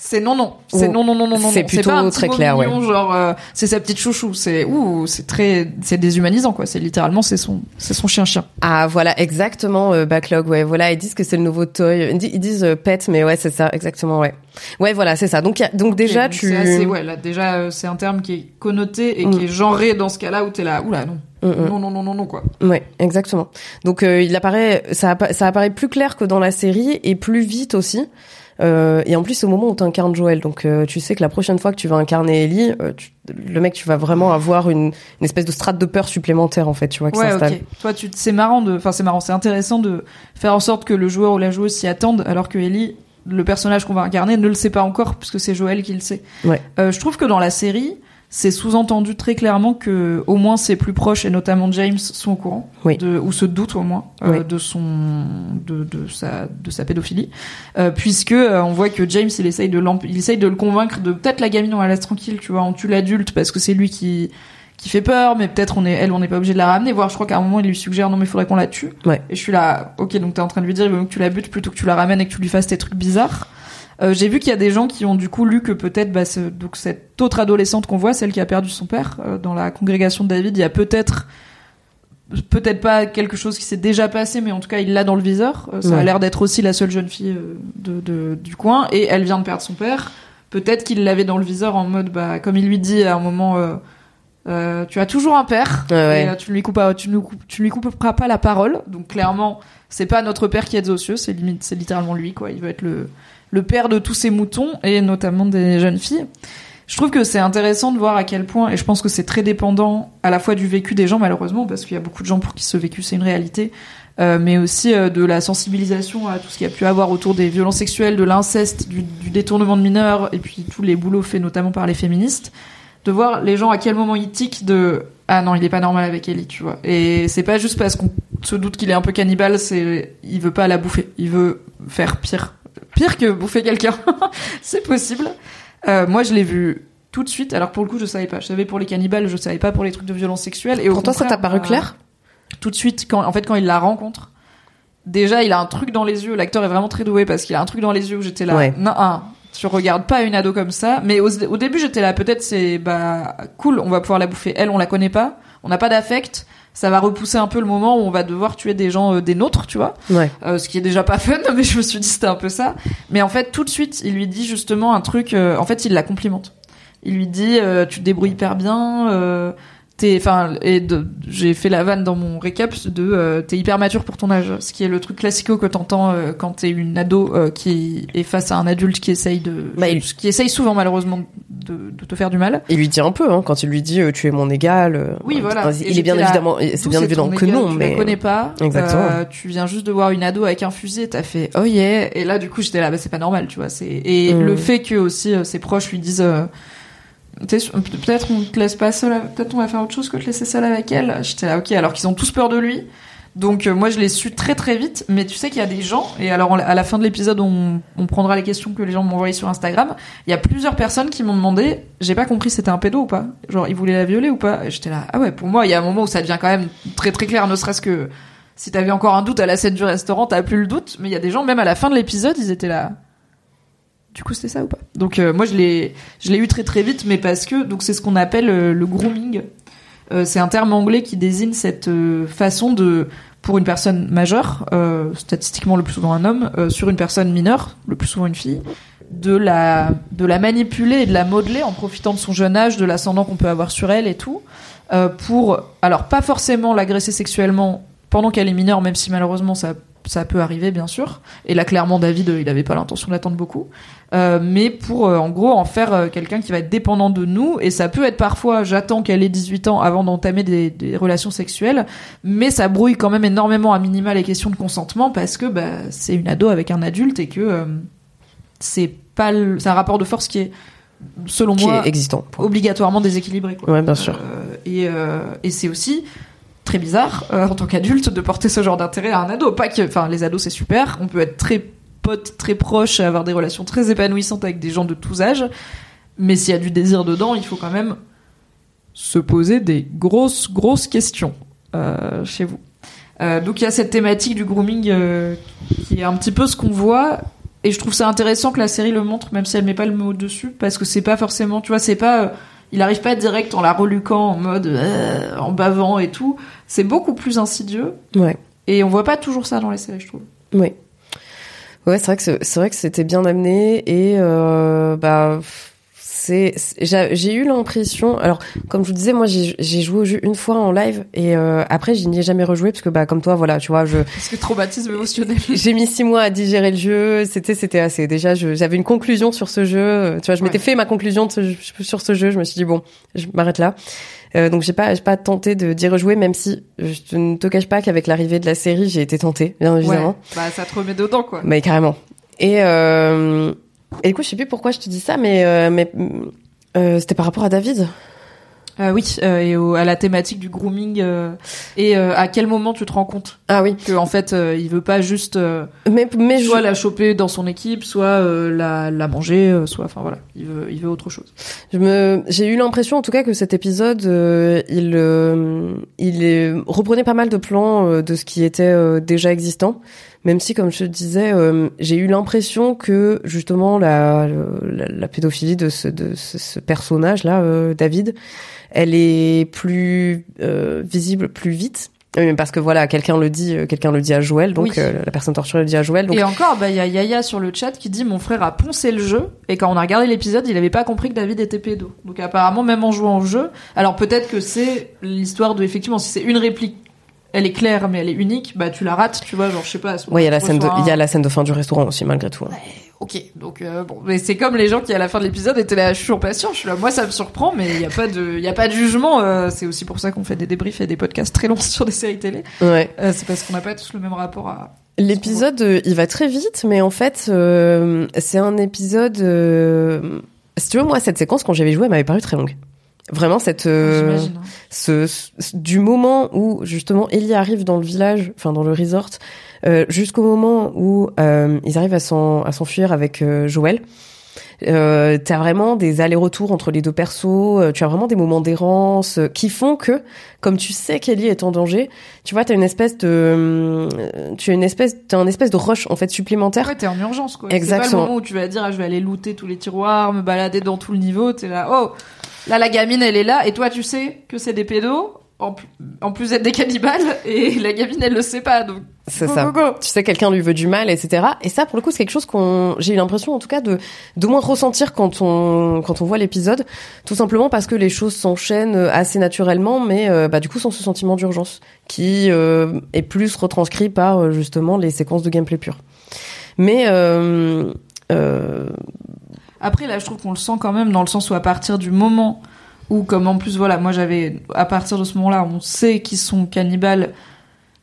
Speaker 1: c'est non, non, c'est non, non, non, non, non.
Speaker 2: c'est plutôt
Speaker 1: pas un petit
Speaker 2: très clair,
Speaker 1: mignon, Genre, euh, c'est sa petite chouchou. C'est ouh, c'est très, c'est déshumanisant quoi. C'est littéralement, c'est son, c'est son chien chien.
Speaker 2: Ah voilà, exactement, euh, backlog, ouais, voilà, ils disent que c'est le nouveau toy, ils disent, euh, pet, mais ouais, c'est ça, exactement, ouais. Ouais, voilà, c'est ça. Donc, y a- donc déjà,
Speaker 1: Ok, donc
Speaker 2: tu...
Speaker 1: C'est assez, ouais, là déjà, euh, c'est un terme qui est connoté et
Speaker 2: Mm.
Speaker 1: qui est genré dans ce cas-là où t'es là, oula, non,
Speaker 2: Mm, mm.
Speaker 1: non, non, non, non, non, quoi.
Speaker 2: Ouais, exactement. Donc euh, il apparaît, ça, appa- ça apparaît plus clair que dans la série et plus vite aussi. Euh, et en plus au moment où tu incarnes Joël, donc euh, tu sais que la prochaine fois que tu vas incarner Ellie, euh, tu- le mec tu vas vraiment avoir une, une espèce de strate de peur supplémentaire en fait, tu vois, qui
Speaker 1: Ouais,
Speaker 2: s'installe.
Speaker 1: ok. Toi, tu, c'est marrant de, enfin, c'est marrant, c'est intéressant de faire en sorte que le joueur ou la joueuse s'y attende, alors que Ellie, le personnage qu'on va incarner, ne le sait pas encore, puisque c'est Joël qui le sait.
Speaker 2: Ouais.
Speaker 1: Je trouve que dans la série, c'est sous-entendu très clairement que, au moins, ses plus proches, et notamment James, sont au courant.
Speaker 2: Oui.
Speaker 1: De, ou se doutent au moins, euh, de son, de, de sa, de sa pédophilie. Euh, puisque, euh, on voit que James, il essaye de l'emp- il essaye de le convaincre de peut-être la gamine, on la laisse tranquille, tu vois, on tue l'adulte parce que c'est lui qui, qui fait peur, mais peut-être on est, elle, on n'est pas obligé de la ramener. Voire, je crois qu'à un moment, il lui suggère non, mais il faudrait qu'on la tue.
Speaker 2: Ouais.
Speaker 1: Et je suis là, ok, donc t'es en train de lui dire, il vaut mieux que tu la butes plutôt que tu la ramènes et que tu lui fasses tes trucs bizarres. Euh, j'ai vu qu'il y a des gens qui ont du coup lu que peut-être, bah, ce- donc cette autre adolescente qu'on voit, celle qui a perdu son père, euh, dans la congrégation de David, il y a peut-être, peut-être pas quelque chose qui s'est déjà passé, mais en tout cas, il l'a dans le viseur. Euh, ça a l'air d'être aussi la seule jeune fille de, de- du coin, et elle vient de perdre son père. Peut-être qu'il l'avait dans le viseur en mode, bah, comme il lui dit à un moment, tu as toujours un père,
Speaker 2: Ouais, ouais.
Speaker 1: et tu ne lui coupes tu coupes- tu lui couperas pas la parole. Donc clairement, c'est pas notre père qui est aux cieux, c'est limite, c'est littéralement lui, quoi. Il veut être le, le père de tous ces moutons et notamment des jeunes filles. Je trouve que c'est intéressant de voir à quel point, et je pense que c'est très dépendant à la fois du vécu des gens malheureusement, parce qu'il y a beaucoup de gens pour qui ce vécu c'est une réalité, euh, mais aussi euh, de la sensibilisation à tout ce qu'il y a pu avoir autour des violences sexuelles, de l'inceste, du, détournement de mineurs, et puis tous les boulots faits notamment par les féministes, de voir les gens à quel moment ils tiquent de ah non il est pas normal avec Ellie, tu vois. Et c'est pas juste parce qu'on se doute qu'il est un peu cannibale, c'est il veut pas la bouffer, il veut faire pire, pire que bouffer quelqu'un, c'est possible. Euh, moi je l'ai vu tout de suite, alors pour le coup je savais pas, je savais pour les cannibales, je savais pas pour les trucs de violence sexuelle. Et
Speaker 2: Pour toi ça t'a paru
Speaker 1: bah,
Speaker 2: clair?
Speaker 1: tout de suite quand en fait quand il la rencontre déjà il a un truc dans les yeux. L'acteur est vraiment très doué parce qu'il a un truc dans les yeux où j'étais là
Speaker 2: Ouais.
Speaker 1: non un, tu regardes pas une ado comme ça. Mais au, au début j'étais là. Peut-être c'est bah cool. On va pouvoir la bouffer. Elle on la connaît pas. On n'a pas d'affect ça va repousser un peu le moment où on va devoir tuer des gens euh, des nôtres tu vois
Speaker 2: Ouais.
Speaker 1: euh, ce qui est déjà pas fun, mais je me suis dit c'était un peu ça. Mais en fait, tout de suite, il lui dit justement un truc. euh, en fait, il la complimente. Il lui dit euh, tu te débrouilles hyper bien. Euh, t'es, enfin, et j'ai fait la vanne dans mon récap de euh, t'es hyper mature pour ton âge, ce qui est le truc classico que t'entends euh, quand t'es une ado euh, qui est face à un adulte qui essaye de,
Speaker 2: Bah, il-
Speaker 1: qui essaye souvent malheureusement de, de te faire du mal.
Speaker 2: Il lui dit un peu hein, quand il lui dit euh, tu es mon égal. euh,
Speaker 1: Oui, voilà.
Speaker 2: euh,
Speaker 1: Et
Speaker 2: Il est bien
Speaker 1: là,
Speaker 2: évidemment, c'est bien évident que
Speaker 1: égal,
Speaker 2: non,
Speaker 1: tu
Speaker 2: mais
Speaker 1: la connais pas.
Speaker 2: Exactement.
Speaker 1: Euh, tu viens juste de voir une ado avec un fusil et t'as fait oh yeah. Et là, du coup, j'étais là, bah, c'est pas normal, tu vois. C'est et
Speaker 2: Mm.
Speaker 1: le fait que aussi euh, ses proches lui disent. Peut-être on te laisse pas seul, peut-être on va faire autre chose que te laisser seul avec elle. J'étais là, ok, alors qu'ils ont tous peur de lui. Donc euh, moi je l'ai su très très vite, mais tu sais qu'il y a des gens, et alors à la fin de l'épisode on, on prendra les questions que les gens m'ont envoyées sur Instagram, il y a plusieurs personnes qui m'ont demandé, j'ai pas compris c'était un pédo ou pas, genre il voulait la violer ou pas, j'étais là, ah ouais pour moi il y a un moment où ça devient quand même très très clair, ne serait-ce que si t'avais encore un doute à la scène du restaurant, t'as plus le doute, mais il y a des gens même à la fin de l'épisode ils étaient là, du coup c'était ça ou pas? Donc euh, moi je l'ai eu très très vite, mais parce que donc c'est ce qu'on appelle euh, le grooming. Euh, c'est un terme anglais qui désigne cette façon de pour une personne majeure, statistiquement le plus souvent un homme, sur une personne mineure, le plus souvent une fille, de la de la manipuler et de la modeler en profitant de son jeune âge, de l'ascendant qu'on peut avoir sur elle et tout, pour alors pas forcément l'agresser sexuellement pendant qu'elle est mineure, même si malheureusement ça ça peut arriver bien sûr. Et là, clairement, David, il avait pas l'intention d'attendre beaucoup. Euh, mais pour, euh, en gros, en faire euh, quelqu'un qui va être dépendant de nous. Et ça peut être parfois, j'attends qu'elle ait 18 ans avant d'entamer des, des relations sexuelles. Mais ça brouille quand même énormément à minima les questions de consentement parce que bah, c'est une ado avec un adulte et que euh, c'est pas, le- c'est un rapport de force qui est, selon
Speaker 2: Qui
Speaker 1: moi,
Speaker 2: est existant. Point.
Speaker 1: obligatoirement déséquilibré. Quoi.
Speaker 2: Ouais, bien sûr.
Speaker 1: Euh, et euh, et c'est aussi très bizarre euh, en tant qu'adulte de porter ce genre d'intérêt à un ado. Pas que, enfin, les ados c'est super, on peut être très potes, très proches, avoir des relations très épanouissantes avec des gens de tous âges. Mais s'il y a du désir dedans, il faut quand même se poser des grosses, grosses questions euh, chez vous. Euh, donc il y a cette thématique du grooming qui est un petit peu ce qu'on voit. Et je trouve ça intéressant que la série le montre, même si elle met pas le mot dessus, parce que c'est pas forcément, tu vois, c'est pas, il arrive pas direct en la reluquant en mode, en bavant et tout. C'est beaucoup plus insidieux.
Speaker 2: Ouais.
Speaker 1: Et on voit pas toujours ça dans les séries, je trouve.
Speaker 2: Oui. Ouais, c'est vrai que c'est vrai que c'était bien amené et euh, bah c'est j'ai eu l'impression alors comme je vous disais moi j'ai joué au jeu une fois en live et euh, après je n'y ai jamais rejoué parce que bah comme toi voilà tu vois je
Speaker 1: Parce que traumatisme émotionnel.
Speaker 2: j'ai mis six mois à digérer le jeu c'était c'était assez déjà j'avais une conclusion sur ce jeu tu vois je m'étais
Speaker 1: Ouais.
Speaker 2: fait ma conclusion de ce- sur ce jeu je me suis dit bon je m'arrête là euh, donc j'ai pas j'ai pas tenté de d'y rejouer même si je ne te cache pas qu'avec l'arrivée de la série j'ai été tentée bien évidemment
Speaker 1: Ouais. Bah, ça te remet dedans, quoi.
Speaker 2: mais carrément. Et, euh, et du coup, je sais plus pourquoi je te dis ça, mais, euh, mais euh, c'était par rapport à David.
Speaker 1: Euh, oui, euh, et au- à la thématique du grooming. euh, et euh, à quel moment tu te rends compte
Speaker 2: Ah oui.
Speaker 1: que en fait, euh, il veut pas juste euh,
Speaker 2: Mais, mais je,
Speaker 1: soit la choper dans son équipe, soit euh, la, la manger, euh, soit, enfin voilà, il veut, il veut autre chose.
Speaker 2: je me, j'ai eu l'impression, en tout cas, que cet épisode, euh, il, euh, il est- reprenait pas mal de plans euh, de ce qui était euh, déjà existant. Même si, comme je te disais, euh, j'ai eu l'impression que justement la, la, la pédophilie de ce, de ce, ce personnage-là, euh, David, elle est plus euh, visible plus vite. Parce que voilà, quelqu'un le dit, quelqu'un le dit à Joël, donc
Speaker 1: Oui.
Speaker 2: euh, la personne torturée le dit à Joël. Donc
Speaker 1: Et encore, bah il y a Yaya sur le chat qui dit mon frère a poncé le jeu et quand on a regardé l'épisode, il avait pas compris que David était pédo. Donc apparemment, même en jouant au jeu, alors peut-être que c'est l'histoire de effectivement si c'est une réplique, elle est claire mais elle est unique, bah tu la rates, tu vois, genre je sais pas.
Speaker 2: ouais, il y a la scène il y a la scène de fin du restaurant aussi malgré tout. hein.
Speaker 1: Ok, donc euh, bon, mais c'est comme les gens qui à la fin de l'épisode étaient là, je suis toujours patient, je suis là, moi ça me surprend, mais il y a pas de, il y a pas de jugement. euh, c'est aussi pour ça qu'on fait des débriefs et des podcasts très longs sur des séries télé.
Speaker 2: Ouais.
Speaker 1: Euh, c'est parce qu'on n'a pas tous le même rapport à.
Speaker 2: L'épisode, il va très vite, mais en fait, c'est un épisode. si tu veux, moi, cette séquence quand j'avais joué, elle m'avait paru très longue. Vraiment, cette euh,
Speaker 1: hein.
Speaker 2: ce, ce- du moment où justement Ellie arrive dans le village, enfin dans le resort, euh, jusqu'au moment où euh, ils arrivent à s'en- à s'enfuir avec euh, Joël. Euh, t'as vraiment des allers-retours entre les deux persos, euh, tu as vraiment des moments d'errance euh, qui font que, comme tu sais qu'Ellie est en danger, tu vois, t'as une espèce de, euh, tu as une espèce, t'as un espèce de rush en fait supplémentaire.
Speaker 1: Ouais, t'es en urgence, quoi. C'est pas
Speaker 2: Exactement.
Speaker 1: le moment où tu vas dire, ah, je vais aller looter tous les tiroirs, me balader dans tout le niveau. T'es là, oh, là, la gamine, elle est là, et toi, tu sais que c'est des pédos, en, plus- en plus d'être des cannibales, et la gamine, elle le sait pas, donc.
Speaker 2: C'est ça.
Speaker 1: go, go.
Speaker 2: Tu sais, quelqu'un lui veut du mal, etc. Et ça, pour le coup, c'est quelque chose qu'on, j'ai eu l'impression, en tout cas, de, de moins ressentir quand on, quand on voit l'épisode. Tout simplement parce que les choses s'enchaînent assez naturellement, mais, euh, bah, du coup, sans ce sentiment d'urgence, qui, euh, est plus retranscrit par, euh, justement, les séquences de gameplay pur. Mais, euh, euh,
Speaker 1: Après, là, je trouve qu'on le sent quand même dans le sens où à partir du moment où, comme en plus, voilà, moi j'avais, à partir de ce moment-là, on sait qu'ils sont cannibales.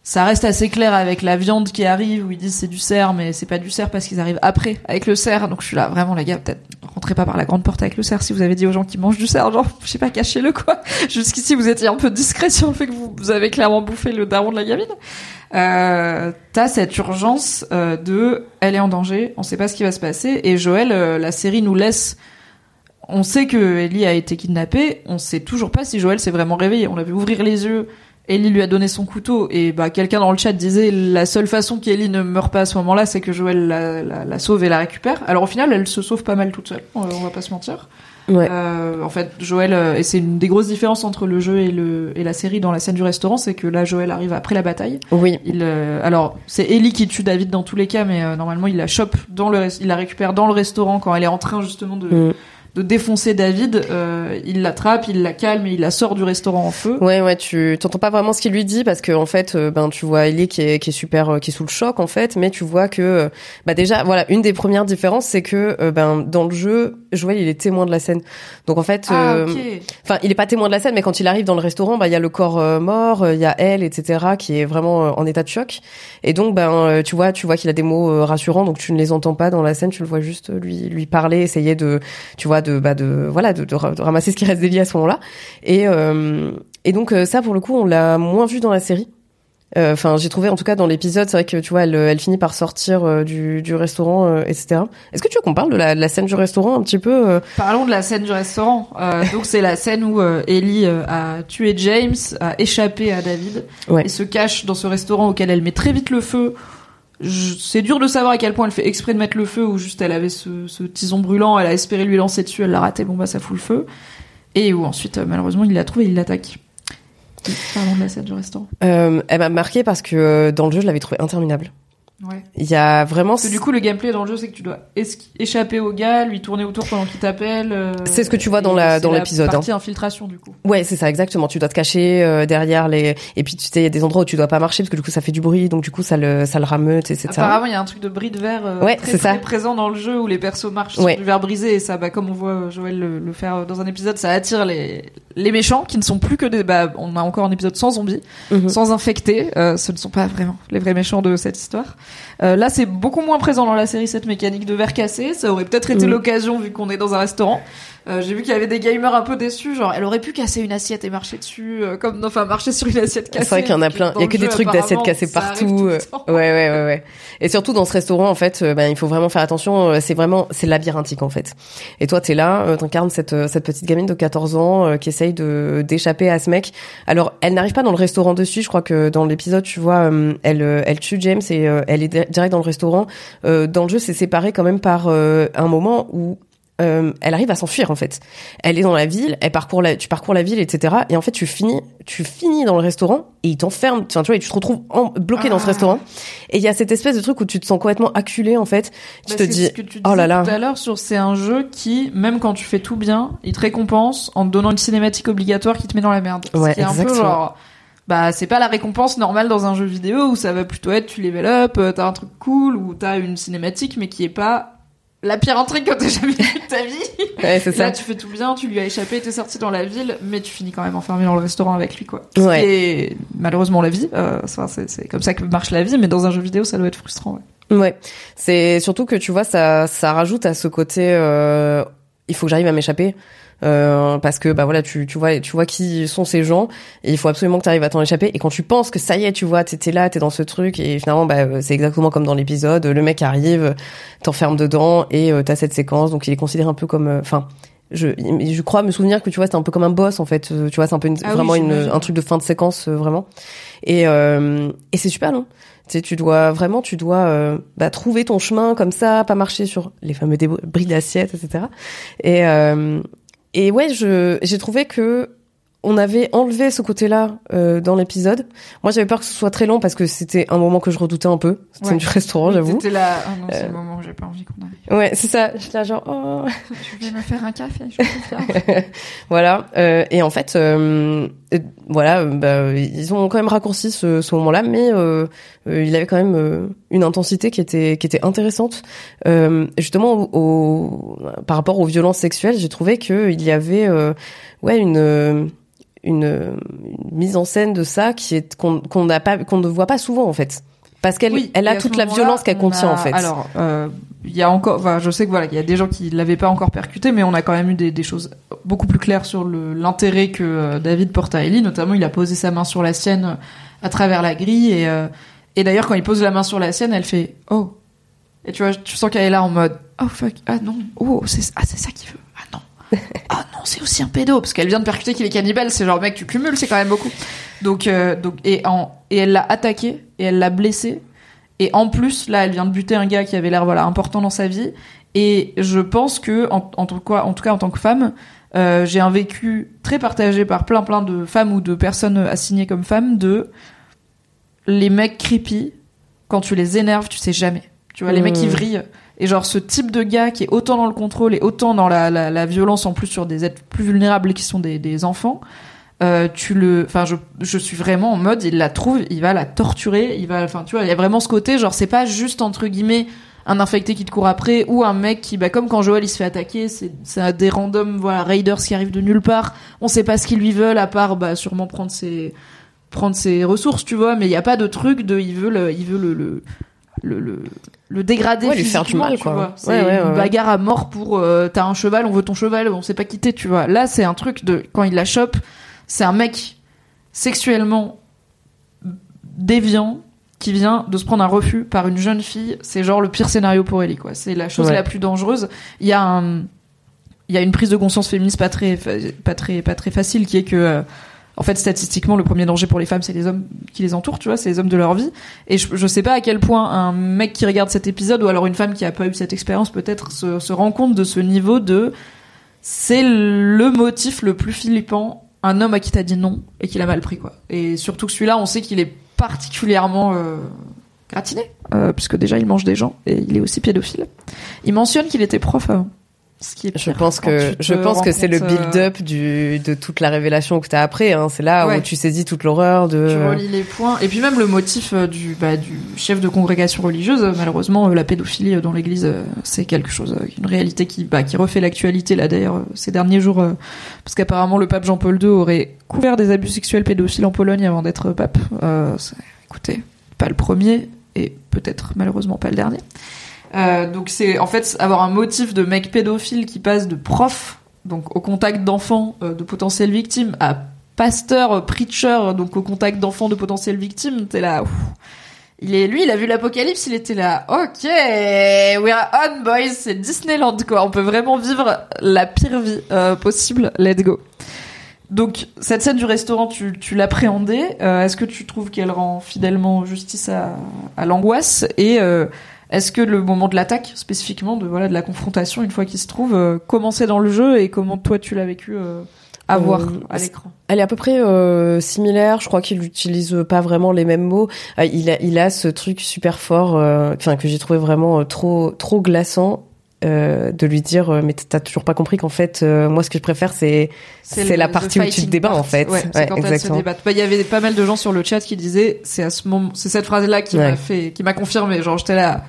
Speaker 1: Ça reste assez clair avec la viande qui arrive où ils disent c'est du cerf, mais c'est pas du cerf parce qu'ils arrivent après avec le cerf. Donc je suis là, vraiment les gars, peut-être rentrez pas par la grande porte avec le cerf si vous avez dit aux gens qui mangent du cerf, genre je sais pas, cachez-le quoi. Jusqu'ici vous étiez un peu discret sur le fait que vous, avez clairement bouffé le daron de la gamine. Euh, T'as cette urgence euh, de, elle est en danger, on sait pas ce qui va se passer. Et Joël, euh, la série nous laisse on sait que Ellie a été kidnappée, on sait toujours pas si Joël s'est vraiment réveillé. On l'a vu ouvrir les yeux, Ellie lui a donné son couteau, et bah quelqu'un dans le chat disait la seule façon qu'Ellie ne meurt pas à ce moment-là, c'est que Joël la, la- la sauve et la récupère. Alors au final, elle se sauve pas mal toute seule, on, on va pas se mentir.
Speaker 2: ouais.
Speaker 1: Euh, en fait, Joël, euh, et c'est une des grosses différences entre le jeu et, le, et la série dans la scène du restaurant, c'est que là, Joël arrive après la bataille.
Speaker 2: oui.
Speaker 1: Il, euh, alors, c'est Ellie qui tue David dans tous les cas, mais euh, normalement, il la chope dans le, il la récupère dans le restaurant quand elle est en train justement de,
Speaker 2: Mm.
Speaker 1: De défoncer David, euh, il l'attrape, il la calme et il la sort du restaurant en feu.
Speaker 2: Ouais, ouais, tu t'entends pas vraiment ce qu'il lui dit parce que en fait, euh, ben tu vois Ellie qui est qui est super, euh, qui est sous le choc en fait, mais tu vois que euh, bah déjà voilà une des premières différences c'est que ben dans le jeu, Joël il est témoin de la scène, donc en fait,
Speaker 1: Ah
Speaker 2: euh, enfin il est pas témoin de la scène, mais quand il arrive dans le restaurant, bah il y a le corps euh, mort, euh, il y a elle, etc. qui est vraiment euh, en état de choc, et donc ben tu vois, tu vois qu'il a des mots rassurants, donc tu ne les entends pas dans la scène, tu le vois juste lui lui parler, essayer de, tu vois, de bah de voilà de, de ra- de ramasser ce qui reste d'Ellie à ce moment-là, et euh, et donc ça pour le coup on l'a moins vu dans la série. Euh, Enfin, j'ai trouvé en tout cas dans l'épisode, c'est vrai que tu vois, elle, elle finit par sortir euh, du, du restaurant, euh, etc. Est-ce que tu veux qu'on parle de la, de la scène du restaurant un petit peu
Speaker 1: Parlons de la scène du restaurant. Euh, donc c'est la scène où euh, Ellie a tué James, a échappé à David
Speaker 2: Ouais.
Speaker 1: et se cache dans ce restaurant auquel elle met très vite le feu. C'est dur de savoir à quel point elle fait exprès de mettre le feu ou juste elle avait ce, ce tison brûlant, elle a espéré lui lancer dessus, elle l'a raté, bon bah ça fout le feu. Et où ensuite malheureusement il l'a trouvé, il l'attaque.
Speaker 2: Euh, Elle m'a marqué parce que euh, dans le jeu, je l'avais trouvé interminable.
Speaker 1: Ouais.
Speaker 2: Il y a vraiment.
Speaker 1: Parce que du coup le gameplay dans le jeu c'est que tu dois échapper au gars, lui tourner autour pendant qu'il t'appelle. euh,
Speaker 2: C'est ce que tu vois dans la-
Speaker 1: c'est
Speaker 2: dans l'épisode, hein.
Speaker 1: Partie infiltration du coup.
Speaker 2: Ouais, c'est ça, exactement. Tu dois te cacher euh, derrière les. Et puis tu sais, il y a des endroits où tu dois pas marcher parce que du coup ça fait du bruit, donc du coup ça le ça le rameute, etc.
Speaker 1: Apparemment, il y a un truc de bris de verre euh,
Speaker 2: Ouais,
Speaker 1: très,
Speaker 2: c'est
Speaker 1: très
Speaker 2: ça.
Speaker 1: présent dans le jeu où les persos marchent
Speaker 2: Ouais.
Speaker 1: sur du verre brisé et ça, bah, comme on voit Joël le, le faire dans un épisode, ça attire les, les méchants qui ne sont plus que des, bah, on a encore un épisode sans zombies,
Speaker 2: Mhm.
Speaker 1: sans infectés, ce ne sont pas vraiment les vrais méchants de cette histoire. Euh, là, c'est beaucoup moins présent dans la série cette mécanique de verre cassé, ça aurait peut-être été
Speaker 2: Mhm.
Speaker 1: l'occasion vu qu'on est dans un restaurant. Euh, j'ai vu qu'il y avait des gamers un peu déçus, genre elle aurait pu casser une assiette et marcher dessus, euh, comme enfin marcher sur une assiette cassée.
Speaker 2: C'est vrai qu'il y en a plein. Il y a que des trucs d'assiettes cassées partout. euh. Ouais, ouais, ouais, ouais. Et surtout dans ce restaurant, en fait, euh, ben, il faut vraiment faire attention. euh, C'est vraiment, c'est labyrinthique, en fait. Et toi, t'es là, t'incarnes cette, cette petite gamine de 14 ans euh, qui essaye de d'échapper à ce mec. Alors, elle n'arrive pas dans le restaurant dessus. Je crois que dans l'épisode, tu vois, elle, elle tue James et euh, elle est di- direct dans le restaurant. Euh, dans le jeu, c'est séparé quand même par euh, un moment où euh, elle arrive à s'enfuir en fait. Elle est dans la ville, elle parcourt la, tu parcours la ville, etc. Et en fait, tu finis, tu finis dans le restaurant et ils t'enferment. Enfin, tu vois, et tu te retrouves en- bloqué dans ce
Speaker 1: Ah.
Speaker 2: restaurant. Et il y a cette espèce de truc où tu te sens complètement acculé en fait. Tu
Speaker 1: Bah,
Speaker 2: te dis,
Speaker 1: ce que tu
Speaker 2: oh là là.
Speaker 1: tout à l'heure sur c'est un jeu qui même quand tu fais tout bien, il te récompense en te donnant une cinématique obligatoire qui te met dans la merde.
Speaker 2: Ouais,
Speaker 1: ce qui est un peu genre bah c'est pas la récompense normale dans un jeu vidéo où ça va plutôt être tu level up, euh, t'as un truc cool ou t'as une cinématique mais qui est pas la pire intrigue que t'as jamais vue de ta vie.
Speaker 2: ouais, c'est ça.
Speaker 1: Là tu fais tout bien, tu lui as échappé, t'es sorti dans la ville, mais tu finis quand même enfermé dans le restaurant avec lui quoi.
Speaker 2: Ouais.
Speaker 1: malheureusement la vie. Euh, c'est comme ça que marche la vie, mais dans un jeu vidéo ça doit être frustrant. Ouais.
Speaker 2: Ouais, c'est surtout que tu vois, ça, ça rajoute à ce côté. Euh, il faut que j'arrive à m'échapper. Euh, parce que bah voilà tu tu vois tu vois qui sont ces gens et il faut absolument que tu arrives à t'en échapper. Et quand tu penses que ça y est tu vois t'es là t'es dans ce truc et finalement bah euh, c'est exactement comme dans l'épisode le mec arrive t'enferme dedans et euh, t'as cette séquence. Donc il est considéré un peu comme euh, enfin je je crois me souvenir que tu vois c'est un peu comme un boss en fait. Tu vois c'est un peu une-
Speaker 1: Ah oui,
Speaker 2: vraiment une, un truc de fin de séquence vraiment. Et euh, et c'est super long. Tu sais, tu dois vraiment, tu dois euh, bah, trouver ton chemin comme ça, pas marcher sur les fameux débris bris d'assiette, etc. Et euh, et ouais, je j'ai trouvé que on avait enlevé ce côté-là euh, dans l'épisode. Moi, j'avais peur que ce soit très long parce que c'était un moment que je redoutais un peu. C'était
Speaker 1: Ouais.
Speaker 2: du restaurant, j'avoue.
Speaker 1: T'étais là. Ah non, c'est
Speaker 2: Euh.
Speaker 1: le moment où j'ai pas envie qu'on arrive.
Speaker 2: Ouais, c'est ça. J'étais là genre, oh.
Speaker 1: Tu viens me faire un café, je
Speaker 2: voilà. Euh, et en fait, voilà, bah, ils ont quand même raccourci ce, ce moment-là, mais euh, euh, il avait quand même euh, une intensité qui était qui était intéressante. Euh, justement, au, au- par rapport aux violences sexuelles, j'ai trouvé que il y avait ouais une une, une mise en scène de ça qui est qu'on qu'on n'a pas qu'on ne voit pas souvent en fait. Parce qu'elle
Speaker 1: Oui,
Speaker 2: elle a toute la violence qu'elle
Speaker 1: on
Speaker 2: contient
Speaker 1: a-
Speaker 2: en fait.
Speaker 1: Alors, euh, il y a encore, enfin, je sais que voilà, il y a des gens qui l'avaient pas encore percuté, mais on a quand même eu des, des choses beaucoup plus claires sur l'intérêt que euh, David porte à Ellie. Notamment, il a posé sa main sur la sienne euh, à travers la grille, et euh, et d'ailleurs, quand il pose la main sur la sienne, elle fait oh. Et tu vois, tu sens qu'elle est là en mode oh fuck, ah non, oh c'est ah c'est ça qu'il veut, ah non. Ah non, c'est aussi un pédo parce qu'elle vient de percuter qu'il est cannibale. C'est genre mec, tu cumules, c'est quand même beaucoup. Donc, euh, donc et en et elle l'a attaqué et elle l'a blessé. Et en plus, là, elle vient de buter un gars qui avait l'air voilà important dans sa vie. Et je pense que en, en tout cas, en tout cas en tant que femme, euh, j'ai un vécu très partagé par plein plein de femmes ou de personnes assignées comme femmes de les mecs creepy quand tu les énerves, tu sais jamais. Tu vois, les
Speaker 2: Mmh.
Speaker 1: mecs qui vrillent, Et genre ce type de gars qui est autant dans le contrôle et autant dans la, la, la violence en plus sur des êtres plus vulnérables qui sont des, des enfants, euh, tu le, enfin je, je suis vraiment en mode il la trouve, il va la torturer, il va, enfin tu vois, il y a vraiment ce côté genre c'est pas juste entre guillemets un infecté qui te court après ou un mec qui bah comme quand Joël il se fait attaquer c'est c'est des random voilà raiders qui arrivent de nulle part on sait pas ce qu'ils lui veulent à part bah sûrement prendre ses prendre ses ressources tu vois mais il y a pas de truc de il veut le il veut le le le, le, le dégrader
Speaker 2: Ouais, lui faire du mal,
Speaker 1: tu
Speaker 2: quoi.
Speaker 1: vois. c'est
Speaker 2: Ouais, ouais,
Speaker 1: une bagarre à mort pour euh, t'as un cheval on veut ton cheval on sait pas quitter tu vois là c'est un truc de quand il la chope c'est un mec sexuellement déviant qui vient de se prendre un refus par une jeune fille, c'est genre le pire scénario pour Ellie, quoi. C'est la chose
Speaker 2: Ouais.
Speaker 1: la plus dangereuse. Il y a un, il y a une prise de conscience féministe pas très, fa- pas très, pas très facile qui est que, euh, en fait, statistiquement, le premier danger pour les femmes, c'est les hommes qui les entourent, tu vois, c'est les hommes de leur vie. Et je, je sais pas à quel point un mec qui regarde cet épisode ou alors une femme qui a pas eu cette expérience peut-être se, se rend compte de ce niveau de, c'est le motif le plus flippant. Un homme à qui t'as dit non et qu'il a mal pris, quoi. Et surtout que celui-là, on sait qu'il est particulièrement euh, gratiné, euh, puisque déjà il mange des gens et il est aussi pédophile. Il mentionne qu'il était prof avant. Ce qui est
Speaker 2: Je pense que je pense que c'est le
Speaker 1: euh,
Speaker 2: build-up du de toute la révélation que t'as après. Hein. C'est là
Speaker 1: Ouais.
Speaker 2: où tu saisis toute l'horreur de.
Speaker 1: Tu relis les points. Et puis même le motif euh, du, bah, du chef de congrégation religieuse, euh, malheureusement, la pédophilie dans l'église, c'est quelque chose, une réalité qui, bah, qui refait l'actualité, là, d'ailleurs, ces derniers jours, parce qu'apparemment le pape Jean-Paul II aurait couvert des abus sexuels pédophiles en Pologne avant d'être pape. Euh, écoutez, pas le premier, et peut-être malheureusement pas le dernier. Euh, donc c'est en fait avoir un motif de mec pédophile qui passe de prof, donc au contact d'enfants euh, de potentielles victimes, à pasteur, euh, preacher, donc au contact d'enfants de potentielles victimes, t'es là. ouf. Il est, lui, il a vu l'apocalypse, il était là. Ok, we're on, boys, c'est Disneyland, quoi. On peut vraiment vivre la pire vie euh, possible. Let's go. Donc, cette scène du restaurant, tu, tu l'appréhendais. Euh, est-ce que tu trouves qu'elle rend fidèlement justice à, à l'angoisse? Et euh, est-ce que le moment de l'attaque, spécifiquement, de voilà de la confrontation, une fois qu'il se trouve, euh, comment c'est dans le jeu et comment toi tu l'as vécu euh, à
Speaker 2: Euh,
Speaker 1: voir à l'écran?
Speaker 2: Elle est à peu près euh, similaire. Je crois qu'il utilise pas vraiment les mêmes mots. Euh, il a il a ce truc super fort, euh, enfin que j'ai trouvé vraiment euh, trop trop glaçant. Euh, de lui dire euh, mais t'as toujours pas compris qu'en fait euh, moi ce que je préfère c'est c'est la partie où tu te débats en fait
Speaker 1: Ouais,
Speaker 2: Ouais,
Speaker 1: quand
Speaker 2: exactement.
Speaker 1: Bah, Il y avait pas mal de gens sur le chat qui disaient c'est à ce moment, c'est cette phrase-là qui
Speaker 2: Ouais.
Speaker 1: m'a fait, qui m'a confirmé. Genre j'étais là.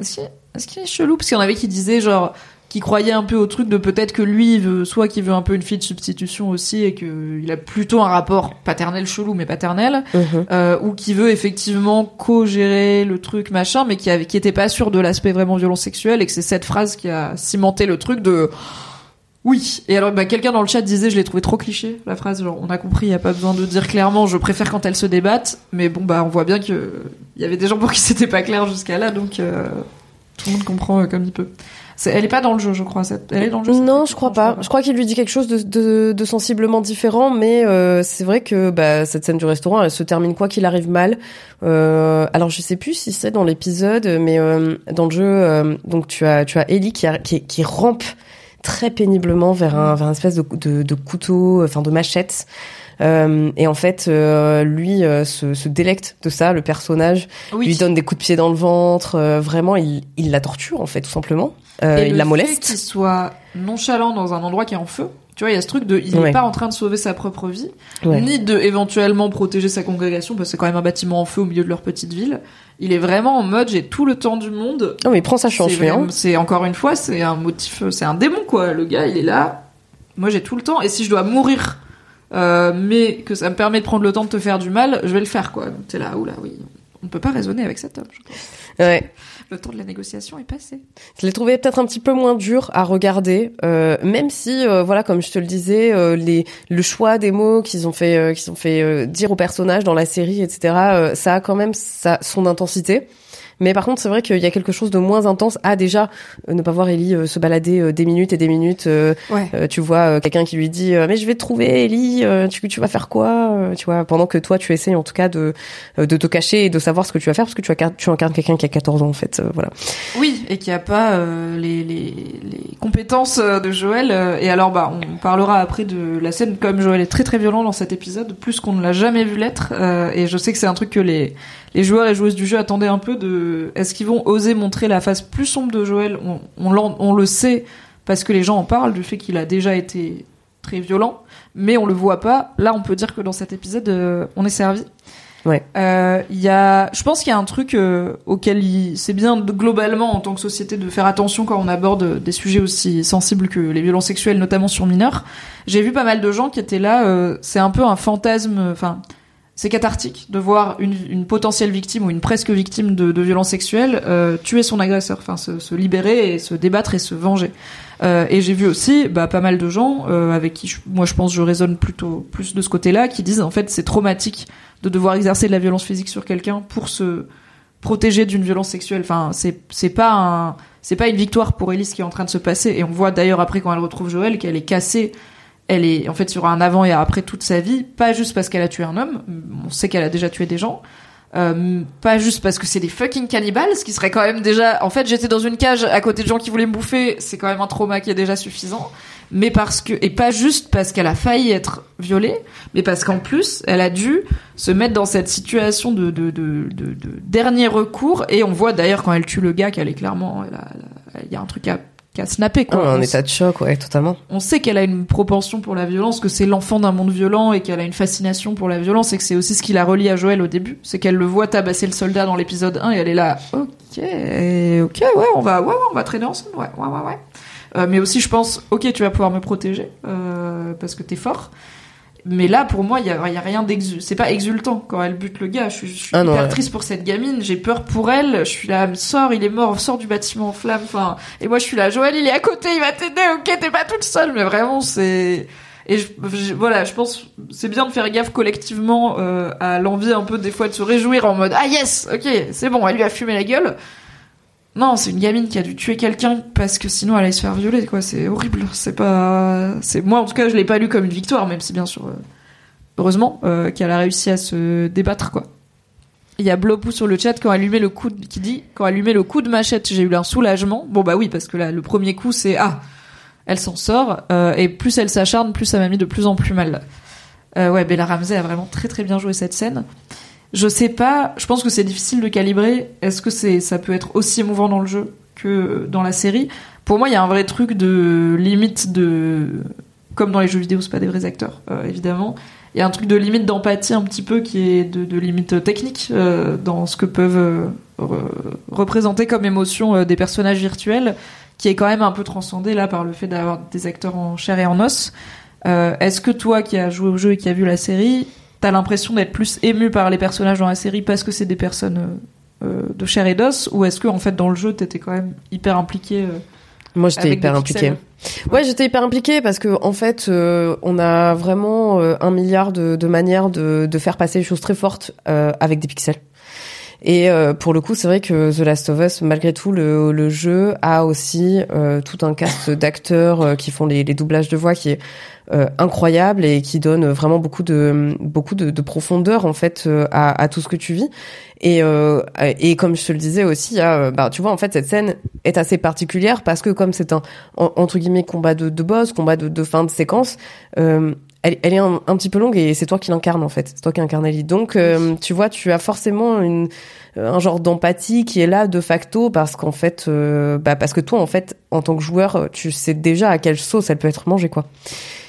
Speaker 1: Est-ce qu'il qu'il est chelou? Parce qu'il y en avait qui disaient genre qui croyaient un peu au truc de peut-être que lui il veut soit qu'il veut un peu une fille de substitution aussi et que il a plutôt un rapport paternel chelou mais paternel
Speaker 2: Mhm.
Speaker 1: euh, ou qui veut effectivement co-gérer le truc machin mais qui avait qui était pas sûr de l'aspect vraiment violence sexuelle et que c'est cette phrase qui a cimenté le truc de oui et alors bah, quelqu'un dans le chat disait je l'ai trouvé trop cliché la phrase genre on a compris il y a pas besoin de dire clairement je préfère quand elles se débattent mais bon bah on voit bien que il y avait des gens pour qui c'était pas clair jusqu'à là donc euh, tout le monde comprend euh, comme il peut Elle est pas dans le jeu je crois cette... elle est dans le jeu
Speaker 2: Non, je crois pas. Je crois qu'il lui dit quelque chose de, de, de sensiblement différent, mais euh, c'est vrai que bah, cette scène du restaurant, elle se termine quoi qu'il arrive mal. Euh, alors je sais plus si c'est dans l'épisode, mais euh, dans le jeu, euh, donc tu as tu as Ellie qui, a- qui, qui rampe très péniblement vers un vers un espèce de, de, de couteau, enfin de machette. Euh, et en fait, euh, lui euh, se, se délecte de ça, le personnage
Speaker 1: oui.
Speaker 2: lui donne des coups de pied dans le ventre. euh, vraiment, il, il la torture en fait, tout simplement. Euh, il la moleste.
Speaker 1: qu'il soit nonchalant dans un endroit qui est en feu. Tu vois, il y a ce truc de, il n'est
Speaker 2: Ouais.
Speaker 1: pas en train de sauver sa propre vie,
Speaker 2: Ouais.
Speaker 1: ni de éventuellement protéger sa congrégation, parce que c'est quand même un bâtiment en feu au milieu de leur petite ville. Il est vraiment en mode, j'ai tout le temps du monde.
Speaker 2: Non, mais il prend sa chance, lui. hein.
Speaker 1: C'est encore une fois, c'est un motif, c'est un démon quoi. Le gars, il est là. Moi, j'ai tout le temps, et si je dois mourir, euh, mais que ça me permet de prendre le temps de te faire du mal, je vais le faire quoi. T'es là, oula, oui. On ne peut pas raisonner avec cet homme. Je pense.
Speaker 2: Ouais.
Speaker 1: Le temps de la négociation est passé.
Speaker 2: Je l'ai trouvé peut-être un petit peu moins dur à regarder, euh, même si, euh, voilà, comme je te le disais, euh, les, le choix des mots qu'ils ont fait, euh, qu'ils ont fait euh, dire aux personnages dans la série, etc., euh, ça a quand même sa, son intensité. Mais par contre, c'est vrai qu'il y a quelque chose de moins intense à déjà euh, ne pas voir Ellie euh, se balader euh, des minutes et des minutes.
Speaker 1: Ouais.
Speaker 2: tu vois quelqu'un qui lui dit mais je vais te trouver Ellie, tu, tu vas faire quoi Tu vois, pendant que toi tu essayes en tout cas de de te cacher et de savoir ce que tu vas faire parce que tu incarnes, tu incarnes quelqu'un qui a 14 ans en fait. voilà.
Speaker 1: Oui, et qui a pas les, les, les compétences de Joël. et alors, bah, on parlera après de la scène comme Joël est très très violent dans cet épisode, plus qu'on ne l'a jamais vu l'être. et je sais que c'est un truc que les les joueurs et joueuses du jeu attendaient un peu de que est-ce qu'ils vont oser montrer la face plus sombre de Joël on, on, l'en- on le sait parce que les gens en parlent du fait qu'il a déjà été très violent, mais on le voit pas. Là, on peut dire que dans cet épisode, euh, on est servi.
Speaker 2: Ouais.
Speaker 1: Euh, y a, je pense qu'il y a un truc euh, auquel il- c'est bien de- globalement en tant que société de faire attention quand on aborde des sujets aussi sensibles que les violences sexuelles, notamment sur mineurs. J'ai vu pas mal de gens qui étaient là. euh, c'est un peu un fantasme. Enfin, c'est cathartique de voir une, potentielle victime ou une presque victime de, violences sexuelles euh, tuer son agresseur, enfin se, se libérer et se débattre et se venger. Euh, et j'ai vu aussi bah, pas mal de gens euh, avec qui je- moi je pense je raisonne plutôt plus de ce côté-là qui disent en fait c'est traumatique de devoir exercer de la violence physique sur quelqu'un pour se protéger d'une violence sexuelle. Enfin c'est c'est pas c'est pas une victoire pour Elise qui est en train de se passer et on voit d'ailleurs après quand elle retrouve Joël qu'elle est cassée elle est en fait sur un avant et après toute sa vie, pas juste parce qu'elle a tué un homme, on sait qu'elle a déjà tué des gens, euh, pas juste parce que c'est des fucking cannibales, ce qui serait quand même déjà. En fait, j'étais dans une cage à côté de gens qui voulaient me bouffer, c'est quand même un trauma qui est déjà suffisant. Mais parce que et pas juste parce qu'elle a failli être violée, mais parce qu'en plus elle a dû se mettre dans cette situation de de, de, de, de dernier recours. Et on voit d'ailleurs quand elle tue le gars qu'elle est clairement, il y a un truc à qui a snappé
Speaker 2: Ah,
Speaker 1: quoi.
Speaker 2: un
Speaker 1: On
Speaker 2: état de choc, ouais, totalement.
Speaker 1: on sait qu'elle a une propension pour la violence, que c'est l'enfant d'un monde violent et qu'elle a une fascination pour la violence et que c'est aussi ce qui la relie à Joël au début. C'est qu'elle le voit tabasser le soldat dans l'épisode 1 et elle est là, ok, ok, ouais, on va, ouais, ouais, on va traîner ensemble, ouais, ouais, ouais, ouais. Euh, mais aussi, je pense, ok, tu vas pouvoir me protéger euh, parce que t'es fort. Mais là, pour moi, il y a, y a rien d'exultant. C'est pas exultant quand elle bute le gars. Je suis, je suis
Speaker 2: Ah non,
Speaker 1: hyper
Speaker 2: ouais.
Speaker 1: triste pour cette gamine. J'ai peur pour elle. Je suis là, sors, il est mort, sors du bâtiment en flammes. Enfin, et moi, je suis là, Joël, il est à côté, il va t'aider. Ok, t'es pas toute seule, mais vraiment, c'est. Et je, je- voilà, je pense c'est bien de faire gaffe collectivement euh, à l'envie un peu des fois de se réjouir en mode ah yes, ok, c'est bon, elle lui a fumé la gueule. Non, c'est une gamine qui a dû tuer quelqu'un parce que sinon elle allait se faire violer, quoi. C'est horrible. C'est pas. C'est moi en tout cas, je l'ai pas lu comme une victoire, même si bien sûr, euh, heureusement euh, qu'elle a réussi à se débattre, quoi. Il y a Blopou sur le chat quand met le coup de- qui dit quand met le coup de machette, j'ai eu un soulagement. Bon bah oui, parce que là le premier coup c'est ah, elle s'en sort euh, et plus elle s'acharne, plus ça m'a mis de plus en plus mal. Ouais, Bella Ramsey a vraiment très très bien joué cette scène. Je sais pas, je pense que c'est difficile de calibrer. Est-ce que c'est ça peut être aussi émouvant dans le jeu que dans la série? Pour moi, il y a un vrai truc de limite de comme dans les jeux vidéo, c'est pas des vrais acteurs euh, évidemment. Il y a un truc de limite d'empathie un petit peu qui est de, limite technique euh, dans ce que peuvent euh, re- représenter comme émotion des personnages virtuels, qui est quand même un peu transcendé là par le fait d'avoir des acteurs en chair et en os. Est-ce que toi qui as joué au jeu et qui as vu la série, t'as l'impression d'être plus ému par les personnages dans la série parce que c'est des personnes euh, euh, de chair et d'os, ou est-ce que en fait dans le jeu t'étais quand même hyper impliqué euh,
Speaker 2: Moi, j'étais hyper impliquée. Ouais, j'étais hyper impliquée parce que en fait, euh, on a vraiment un milliard de, de manières de, de faire passer les choses très fortes avec des pixels. Et euh, pour le coup, c'est vrai que The Last of Us, malgré tout, le, le jeu a aussi euh, tout un cast d'acteurs euh, qui font les, les doublages de voix qui est euh, incroyable et qui donne vraiment beaucoup de beaucoup de, de profondeur en fait euh, à, à tout ce que tu vis. Et, et comme je te le disais aussi, bah, tu vois, en fait, cette scène est assez particulière parce que comme c'est un en- entre guillemets combat de, de boss, combat de, de fin de séquence, euh, elle, elle est un, un petit peu longue et c'est toi qui l'incarne en fait, c'est toi qui incarne Ellie. Donc euh, tu vois, tu as forcément une un genre d'empathie qui est là de facto parce qu'en fait, euh, bah parce que toi en fait, en tant que joueur, tu sais déjà à quelle sauce elle peut être mangée quoi.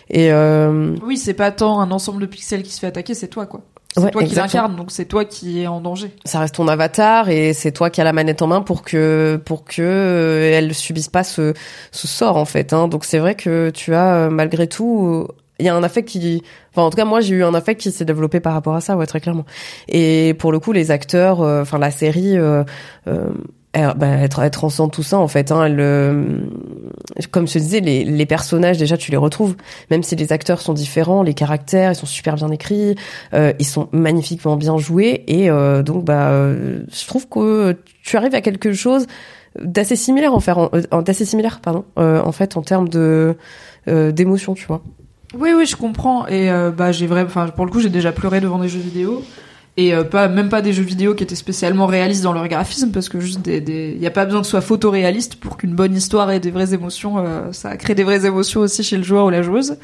Speaker 2: Et euh,
Speaker 1: Oui, c'est pas tant un ensemble de pixels qui se fait attaquer, c'est toi quoi. C'est
Speaker 2: Ouais,
Speaker 1: toi qui l'incarne, donc c'est toi qui est en danger.
Speaker 2: ça reste ton avatar et c'est toi qui as la manette en main pour que pour que euh, elle subisse pas ce ce sort en fait hein. donc c'est vrai que tu as euh, malgré tout euh, il y a un affect qui enfin en tout cas moi j'ai eu un affect qui s'est développé par rapport à ça ouais très clairement. Et pour le coup les acteurs euh, enfin la série euh, euh, bah, elle, tra- elle transcende tout ça en fait hein, elle, euh, comme je te disais les, personnages déjà tu les retrouves. Même si les acteurs sont différents les caractères ils sont super bien écrits euh, ils sont magnifiquement bien joués. Et donc bah je trouve que tu arrives à quelque chose d'assez similaire en faire d'assez similaire pardon en fait en termes de d'émotion tu vois
Speaker 1: Oui, oui, je comprends. Et euh, bah, j'ai vraiment, enfin, pour le coup, j'ai déjà pleuré devant des jeux vidéo. et euh, pas même pas des jeux vidéo qui étaient spécialement réalistes dans leur graphisme parce que juste des des y a pas besoin que ce soit photoréaliste pour qu'une bonne histoire ait des vraies émotions euh, ça crée des vraies émotions aussi chez le joueur ou la joueuse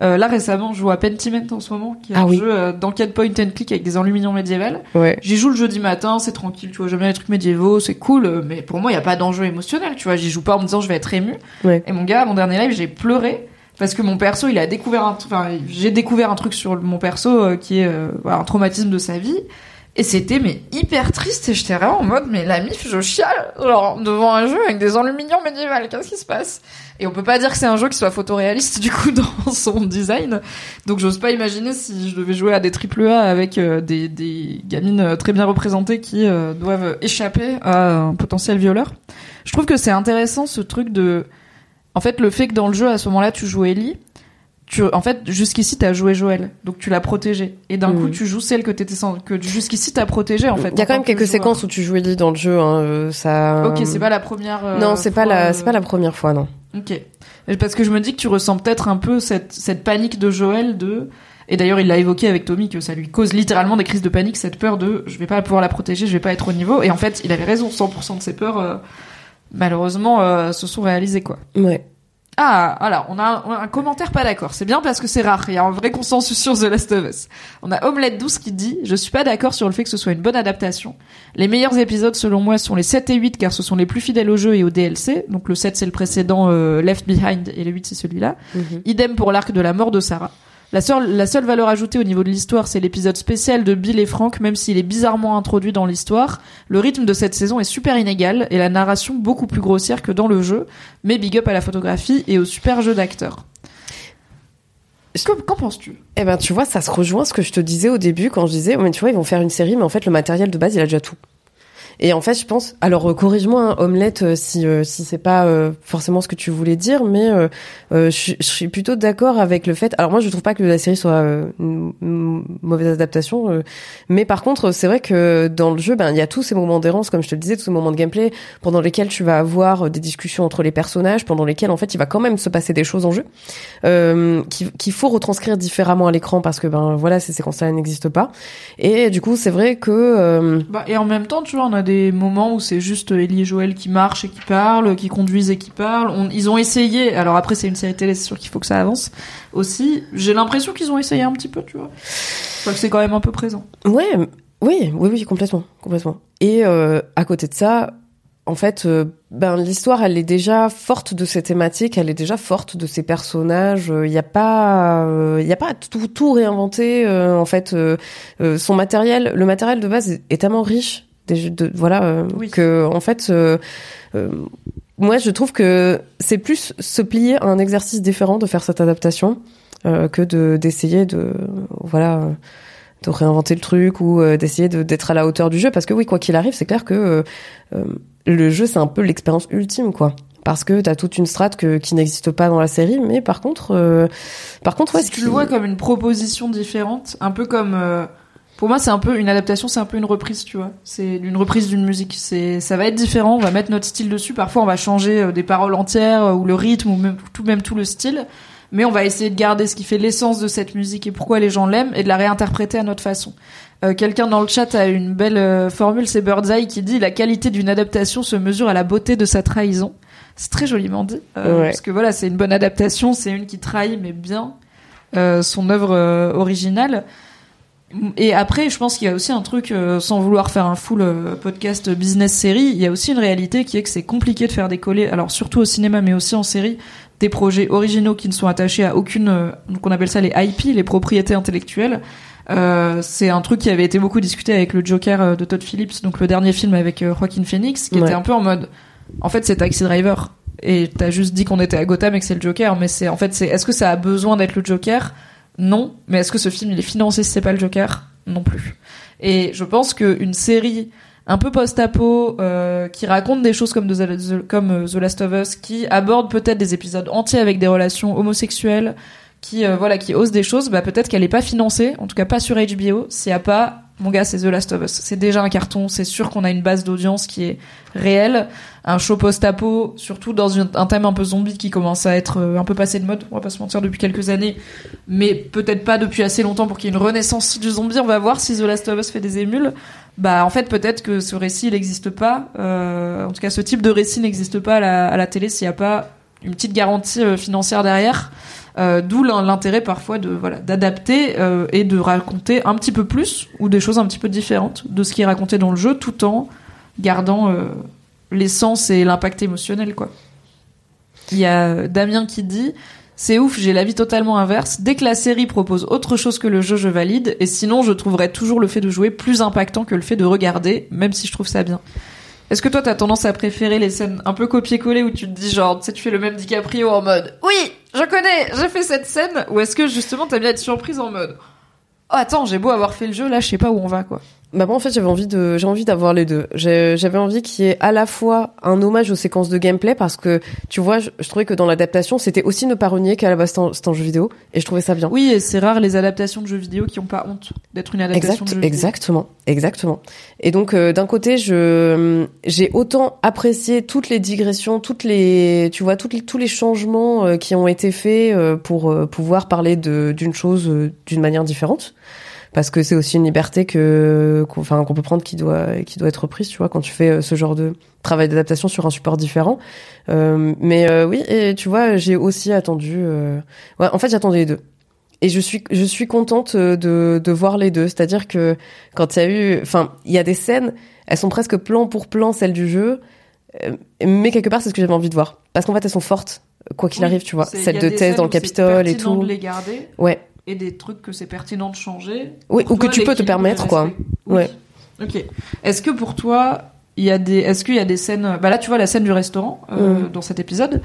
Speaker 1: euh, là récemment je joue à Pentiment en ce moment qui est
Speaker 2: Ah
Speaker 1: un
Speaker 2: oui.
Speaker 1: jeu euh, d'enquête point and click avec des enluminures médiévales
Speaker 2: Ouais.
Speaker 1: j'y joue le jeudi matin c'est tranquille tu vois j'aime bien les trucs médiévaux c'est cool euh, mais pour moi il y a pas d'enjeu émotionnel tu vois j'y joue pas en me disant je vais être ému
Speaker 2: Ouais.
Speaker 1: et mon gars à mon dernier live j'ai pleuré parce que mon perso il a découvert un enfin j'ai découvert un truc sur mon perso euh, qui est euh, un traumatisme de sa vie. Et c'était mais hyper triste. Et j'étais vraiment en mode mais la mif je chiale. Genre devant un jeu avec des enluminures médiévales. Qu'est-ce qui se passe? Et on peut pas dire que c'est un jeu qui soit photoréaliste du coup dans son design. Donc j'ose pas imaginer si je devais jouer à des triple A avec euh, des, des gamines euh, très bien représentées qui euh, doivent échapper à un potentiel violeur. Je trouve que c'est intéressant ce truc de en fait le fait que dans le jeu à ce moment-là tu joues Ellie tu, en fait, jusqu'ici, t'as joué Joël, donc tu l'as protégée. Et d'un
Speaker 2: Mhm.
Speaker 1: coup, tu joues celle que t'étais sans, que jusqu'ici t'as protégée, en fait.
Speaker 2: Il y a quand même
Speaker 1: que
Speaker 2: quelques
Speaker 1: joueur.
Speaker 2: séquences où tu joues Ellie dans le jeu. Hein, euh, ça.
Speaker 1: Ok, c'est pas la première. euh,
Speaker 2: Non, c'est pas la,
Speaker 1: euh,
Speaker 2: c'est pas la première fois, non.
Speaker 1: Ok. Parce que je me dis que tu ressens peut-être un peu cette, cette panique de Joël de. Et d'ailleurs, il l'a évoqué avec Tommy que ça lui cause littéralement des crises de panique, cette peur de je vais pas pouvoir la protéger, je vais pas être au niveau. Et en fait, il avait raison, 100% de ses peurs, malheureusement, euh, se sont réalisées, quoi.
Speaker 2: Ouais.
Speaker 1: Ah, alors, on a un, on a un commentaire pas d'accord. C'est bien parce que c'est rare. Il y a un vrai consensus sur The Last of Us. On a Omelette 12 qui dit, je suis pas d'accord sur le fait que ce soit une bonne adaptation. Les meilleurs épisodes, selon moi, sont les 7 et 8 car ce sont les plus fidèles au jeu et au DLC. Donc le 7 c'est le précédent euh, Left Behind et le 8 c'est celui-là.
Speaker 2: Mhm.
Speaker 1: Idem pour l'arc de la mort de Sarah. La seule, la seule valeur ajoutée au niveau de l'histoire, c'est l'épisode spécial de Bill et Frank, même s'il est bizarrement introduit dans l'histoire. Le rythme de cette saison est super inégal et la narration beaucoup plus grossière que dans le jeu, mais big up à la photographie et au super jeu d'acteurs. Qu'en qu'en penses-tu?
Speaker 2: Eh ben, tu vois, ça se rejoint ce que je te disais au début quand je disais, oh, mais tu vois, ils vont faire une série, mais en fait, le matériel de base, il a déjà tout. Et en fait, je pense, alors euh, corrige-moi, hein, omelette, euh, si euh, si c'est pas forcément ce que tu voulais dire, mais je, je suis plutôt d'accord avec le fait. Alors moi, je trouve pas que la série soit une, une mauvaise adaptation, mais par contre, c'est vrai que dans le jeu, ben il y a tous ces moments d'errance, comme je te le disais, tous ces moments de gameplay pendant lesquels tu vas avoir des discussions entre les personnages, pendant lesquels en fait il va quand même se passer des choses en jeu euh, qu'il faut retranscrire différemment à l'écran parce que ben voilà ces séquences-là n'existent pas. Et du coup, c'est vrai que euh,
Speaker 1: bah, Et en même temps, tu vois, on a des moments où c'est juste Ellie et Joël qui marchent et qui parlent, qui conduisent et qui parlent. Ils ont essayé, alors après c'est une série télé, c'est sûr qu'il faut que ça avance aussi. J'ai l'impression qu'ils ont essayé un petit peu, tu vois. Crois que c'est quand même un peu présent.
Speaker 2: Ouais, oui, oui, oui, complètement, complètement. Et euh, à côté de ça, en fait, euh, ben l'histoire, elle est déjà forte de ces thématiques, elle est déjà forte de ces personnages. Il n'y a pas, il y a pas tout, tout réinventer. euh, en fait, euh, euh, son matériel, le matériel de base est tellement riche, des, de, voilà, euh,
Speaker 1: Oui.
Speaker 2: que en fait. euh, euh, moi, je trouve que c'est plus se plier à un exercice différent de faire cette adaptation euh, que de d'essayer de voilà de réinventer le truc ou d'essayer de- d'être à la hauteur du jeu parce que oui quoi qu'il arrive c'est clair que euh, le jeu c'est un peu l'expérience ultime quoi parce que t'as toute une strate que, qui n'existe pas dans la série mais par contre euh, par contre ouais
Speaker 1: si tu le vois comme une proposition différente, un peu comme euh, pour moi c'est un peu une adaptation, c'est un peu une reprise, tu vois. C'est une reprise d'une musique. C'est ça va être différent. On va mettre notre style dessus. Parfois on va changer euh, des paroles entières euh, ou le rythme ou même tout même tout le style. Mais on va essayer de garder ce qui fait l'essence de cette musique et pourquoi les gens l'aiment et de la réinterpréter à notre façon. Euh, Quelqu'un dans le chat a une belle euh, formule, c'est Birdseye qui dit la qualité d'une adaptation se mesure à la beauté de sa trahison. C'est très joliment dit, euh,
Speaker 2: Ouais.
Speaker 1: parce que voilà, c'est une bonne adaptation, c'est une qui trahit mais bien euh, son œuvre originale. Et après, je pense qu'il y a aussi un truc, euh, sans vouloir faire un full euh, podcast business série, il y a aussi une réalité qui est que c'est compliqué de faire décoller, alors surtout au cinéma, mais aussi en série, des projets originaux qui ne sont attachés à aucune, euh, donc on appelle ça les IP, les propriétés intellectuelles. Euh, c'est un truc qui avait été beaucoup discuté avec le Joker euh, de Todd Phillips, donc le dernier film avec euh, Joaquin Phoenix, qui
Speaker 2: Ouais.
Speaker 1: était un peu en mode, en fait c'est Taxi Driver. Et t'as juste dit qu'on était à Gotham et que c'est le Joker, mais c'est en fait c'est est-ce que ça a besoin d'être le Joker Non, mais est-ce que ce film il est financé si c'est pas le Joker? Non plus. Et je pense que une série un peu post-apo euh, qui raconte des choses comme, euh, The Last of Us, qui aborde peut-être des épisodes entiers avec des relations homosexuelles, qui euh, voilà qui ose des choses, bah peut-être qu'elle est pas financée, en tout cas pas sur HBO, s'il y a pas mon gars, c'est The Last of Us. C'est déjà un carton. C'est sûr qu'on a une base d'audience qui est réelle. Un show post-apo, surtout dans un thème un peu zombie qui commence à être euh, un peu passé de mode. On va pas se mentir depuis quelques années, mais peut-être pas depuis assez longtemps pour qu'il y ait une renaissance du zombie. On va voir si The Last of Us fait des émules. Bah, en fait, peut-être que ce récit, il n'existe pas. Euh, en tout cas, ce type de récit n'existe pas à la, à la télé s'il n'y a pas une petite garantie euh, financière derrière. Euh, D'où l'in- l'intérêt parfois de voilà d'adapter euh, et de raconter un petit peu plus ou des choses un petit peu différentes de ce qui est raconté dans le jeu, tout en gardant euh, l'essence et l'impact émotionnel quoi. Il y a euh, Damien qui dit c'est ouf, j'ai l'avis totalement inverse. Dès que la série propose autre chose que le jeu, je valide. Et sinon, je trouverais toujours le fait de jouer plus impactant que le fait de regarder, même si je trouve ça bien. Est-ce que toi, t'as tendance à préférer les scènes un peu copier-coller où tu te dis genre, tu sais, tu fais le même DiCaprio en mode Oui, je connais, j'ai fait cette scène Ou est-ce que justement t'aimes bien être surprise en mode Oh attends, j'ai beau avoir fait le jeu, là je sais pas où on va quoi.
Speaker 2: Bah moi en fait j'avais envie de j'ai envie d'avoir les deux. J'avais envie qu'il y ait à la fois un hommage aux séquences de gameplay parce que tu vois je, je trouvais que dans l'adaptation c'était aussi ne pas renier qu'à la base c'était en jeu vidéo et je trouvais ça bien.
Speaker 1: Oui, et c'est rare les adaptations de jeux vidéo qui ont pas honte d'être une adaptation
Speaker 2: Exact,
Speaker 1: de jeu vidéo.
Speaker 2: exactement, exactement. Et donc euh, d'un côté, je j'ai autant apprécié toutes les digressions, toutes les tu vois toutes les, tous les changements euh, qui ont été faits euh, pour euh, pouvoir parler de d'une chose euh, d'une manière différente. Parce que c'est aussi une liberté que qu'on enfin qu'on peut prendre qui doit qui doit être prise, tu vois, quand tu fais euh, ce genre de travail d'adaptation sur un support différent. Euh, mais euh, oui, et tu vois, j'ai aussi attendu. euh, Ouais, en fait, j'attendais les deux. Et je suis, je suis contente de, de voir les deux. C'est-à-dire que quand il y a eu, enfin, il y a des scènes, elles sont presque plan pour plan celles du jeu, mais quelque part c'est ce que j'avais envie de voir. Parce qu'en fait elles sont fortes, quoi qu'il
Speaker 1: Oui,
Speaker 2: arrive, tu vois. Celle de thèse dans le Capitole et tout.
Speaker 1: de les garder
Speaker 2: Ouais.
Speaker 1: Et des trucs que c'est pertinent de changer.
Speaker 2: Oui, ou que tu peux te permettre, quoi.
Speaker 1: Oui.
Speaker 2: Ouais.
Speaker 1: Ok. Est-ce que pour toi, il y a des, est-ce qu'il y a des scènes, bah là tu vois la scène du restaurant euh,
Speaker 2: Mm.
Speaker 1: dans cet épisode.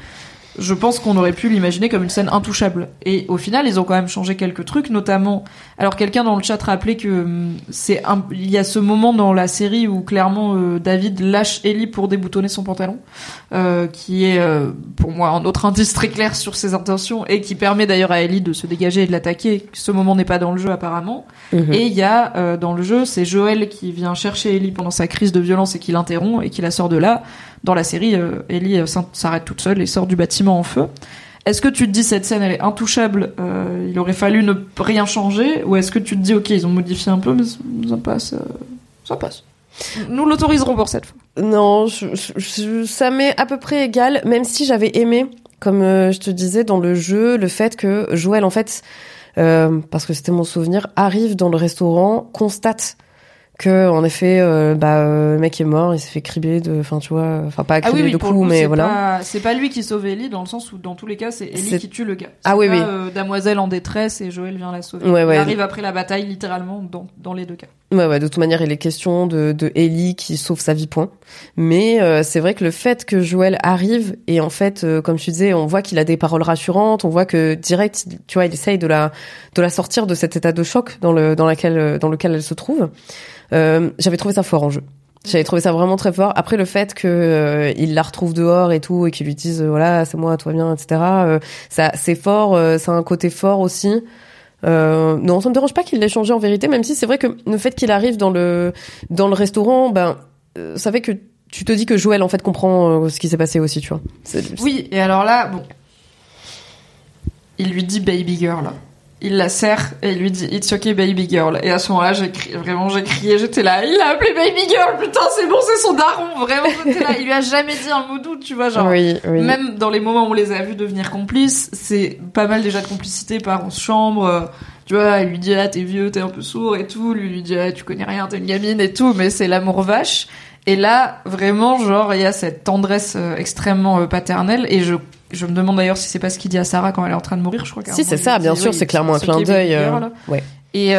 Speaker 1: Je pense qu'on aurait pu l'imaginer comme une scène intouchable. Et au final, ils ont quand même changé quelques trucs, notamment. Alors quelqu'un dans le chat rappelait que hum, c'est un... il y a ce moment dans la série où clairement euh, David lâche Ellie pour déboutonner son pantalon, euh, qui est euh, pour moi un autre indice très clair sur ses intentions et qui permet d'ailleurs à Ellie de se dégager et de l'attaquer. Ce moment n'est pas dans le jeu apparemment.
Speaker 2: Mhm.
Speaker 1: Et il y a euh, dans le jeu, c'est Joël qui vient chercher Ellie pendant sa crise de violence et qui l'interrompt et qui la sort de là. Dans la série, euh, Ellie euh, s'arrête toute seule et sort du bâtiment en feu. Est-ce que tu te dis cette scène elle est intouchable, euh, il aurait fallu ne rien changer, ou est-ce que tu te dis ok ils ont modifié un peu mais ça- passe. Nous l'autoriserons pour cette fois.
Speaker 2: Non, ça m'est à peu près égal, même si j'avais aimé, comme je te disais dans le jeu, le fait que Joël, en fait, parce que c'était mon souvenir, arrive dans le restaurant, constate que en effet, euh, bah, euh, le mec est mort, il s'est fait cribler de, enfin tu vois, enfin pas cribler de
Speaker 1: Ah pour le
Speaker 2: coups,
Speaker 1: coup,
Speaker 2: mais voilà.
Speaker 1: C'est pas lui qui sauve Ellie dans le sens où dans tous les cas c'est Ellie qui tue le gars.
Speaker 2: Ah oui,
Speaker 1: pas,
Speaker 2: oui.
Speaker 1: euh, Damoiselle en détresse et Joël vient la sauver.
Speaker 2: Ouais, ouais.
Speaker 1: Il arrive après la bataille littéralement dans, dans les deux cas.
Speaker 2: Ouais, ouais, de toute manière, il est question de, de Ellie qui sauve sa vie, point. Mais euh, c'est vrai que le fait que Joël arrive, et en fait, euh, comme tu disais, on voit qu'il a des paroles rassurantes, on voit que direct, tu vois, il essaye de la, de la sortir de cet état de choc dans, le, dans, laquelle, euh, dans lequel elle se trouve. Euh, J'avais trouvé ça fort en jeu. J'avais trouvé ça vraiment très fort. Après le fait que euh, il la retrouve dehors et tout et qu'il lui dise voilà c'est moi toi bien etc. euh, ça c'est fort, euh, ça a un côté fort aussi. Euh, non, ça me dérange pas qu'il l'ait changé en vérité, même si c'est vrai que le fait qu'il arrive dans le dans le restaurant, ben euh, ça fait que tu te dis que Joël en fait comprend euh, ce qui s'est passé aussi, tu vois.
Speaker 1: Oui, et alors là, bon. Il lui dit baby girl. Il la serre et il lui dit It's okay baby girl. Et à ce moment-là, j'ai crié, vraiment, j'ai crié, j'étais là, il l'a appelé baby girl, putain, c'est bon, c'est son daron, vraiment, j'étais là. Il lui a jamais dit un mot doux, tu vois, genre.
Speaker 2: oui, oui.
Speaker 1: Même dans les moments où on les a vus devenir complices, c'est pas mal déjà de complicité par en chambre. euh, Tu vois, elle lui dit ah t'es vieux, t'es un peu sourd et tout. Lui lui dit ah tu connais rien, t'es une gamine et tout. Mais c'est l'amour vache. Et là vraiment genre il y a cette tendresse euh, extrêmement euh, paternelle et je je me demande d'ailleurs si c'est pas ce qu'il dit à Sarah quand elle est en train de mourir. Je crois
Speaker 2: Si c'est ça, bien sûr, c'est clairement un clin d'œil. euh, ouais.
Speaker 1: Et,